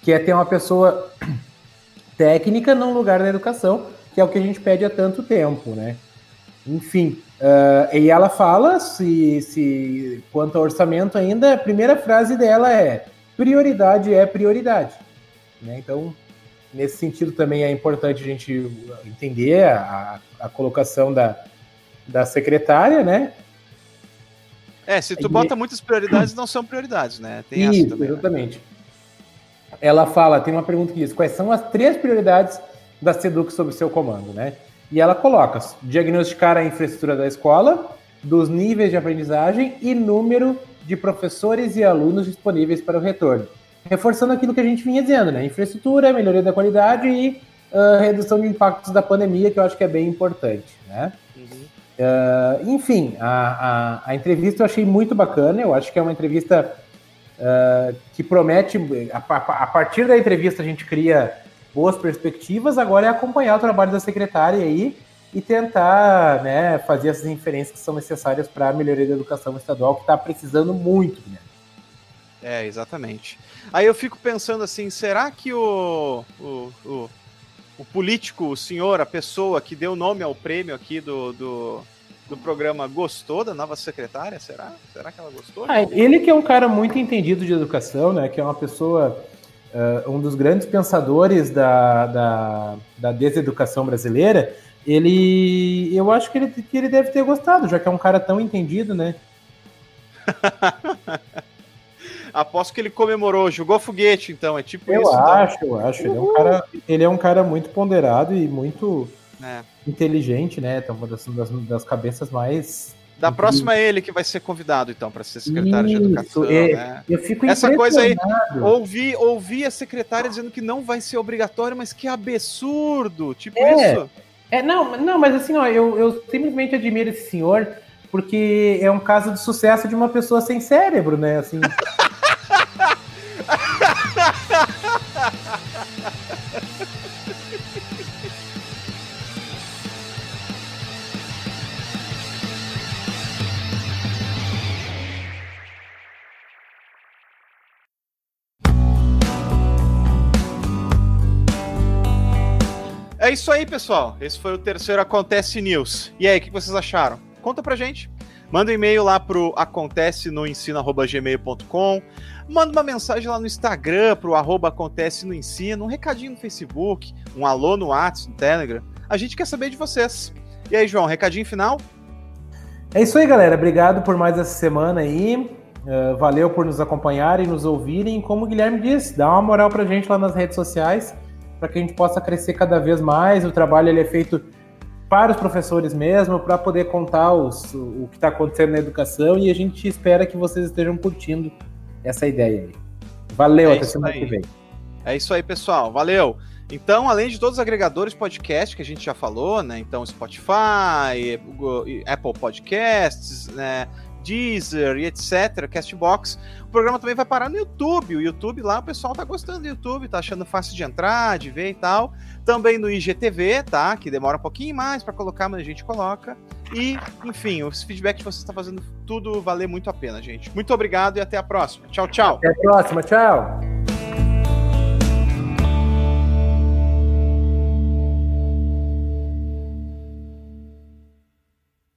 Que é ter uma pessoa (clears throat) técnica num lugar da educação, que é o que a gente pede há tanto tempo, né? Enfim, uh, e ela fala, se, se quanto ao orçamento ainda, a primeira frase dela é prioridade é prioridade. Né? Então, nesse sentido também é importante a gente entender a, a colocação da, da secretária, né? É, se tu bota muitas prioridades, não são prioridades, né? Tem Isso, também, né? exatamente. Né? Ela fala, tem uma pergunta que diz, quais são as três prioridades da SEDUC sob seu comando, né? E ela coloca, diagnosticar a infraestrutura da escola, dos níveis de aprendizagem e número de professores e alunos disponíveis para o retorno reforçando aquilo que a gente vinha dizendo, né? Infraestrutura, melhoria da qualidade e uh, redução de impactos da pandemia, que eu acho que é bem importante, né? Uhum. Uh, enfim, a, a, a, entrevista eu achei muito bacana, eu acho que é uma entrevista uh, que promete, a, a, partir da entrevista a gente cria boas perspectivas, agora é acompanhar o trabalho da secretária aí e tentar né, fazer essas inferências que são necessárias para a melhoria da educação estadual, que está precisando muito, né? É, exatamente. Aí eu fico pensando assim, será que o, o, o, o, político, o senhor, a pessoa que deu nome ao prêmio aqui do, do, do programa gostou da nova secretária? Será? Será que ela gostou? Ah, ele que é um cara muito entendido de educação, né? Que é uma pessoa, uh, um dos grandes pensadores da, da, da deseducação brasileira. Ele, eu acho que ele, que ele deve ter gostado, já que é um cara tão entendido, né? (laughs) Aposto que ele comemorou, jogou foguete, então, é tipo eu isso. Eu acho, então. eu acho. Ele é, um cara, ele é um cara muito ponderado e muito é. inteligente, né? Então, uma das, das, das, cabeças mais Da próxima é ele que vai ser convidado, então, para ser secretário Isso, de Educação. É, né? Eu fico Essa coisa aí, ouvi, ouvi a secretária dizendo que não vai ser obrigatório, mas que absurdo! Tipo é, isso. É, não, não, mas assim, ó, eu, eu simplesmente admiro esse senhor, porque é um caso de sucesso de uma pessoa sem cérebro, né? Assim. (laughs) É isso aí, pessoal. Esse foi o terceiro Acontece News. E aí, o que vocês acharam? Conta pra gente. Manda um e-mail lá pro acontece no ensino@gmail.com. Manda uma mensagem lá no Instagram pro arroba acontece no ensino, um recadinho no Facebook, um alô no WhatsApp, no Telegram. A gente quer saber de vocês. E aí, João, recadinho final? É isso aí, galera. Obrigado por mais essa semana aí. Uh, valeu por nos acompanharem, nos ouvirem. Como o Guilherme disse, dá uma moral pra gente lá nas redes sociais para que a gente possa crescer cada vez mais. O trabalho ele é feito para os professores mesmo, para poder contar os, o que está acontecendo na educação e a gente espera que vocês estejam curtindo essa ideia aí. Valeu, é até semana aí. que vem. É isso aí, pessoal. Valeu. Então, além de todos os agregadores podcast que a gente já falou, né? Então, Spotify, Apple Podcasts, né? Deezer e etc, Castbox. O programa também vai parar no YouTube. O YouTube lá, o pessoal tá gostando do YouTube, tá achando fácil de entrar, de ver e tal. Também no IGTV, tá? Que demora um pouquinho mais para colocar, mas a gente coloca. E, enfim, os feedback que você está fazendo tudo valer muito a pena, gente. Muito obrigado e até a próxima. Tchau, tchau. Até a próxima, tchau.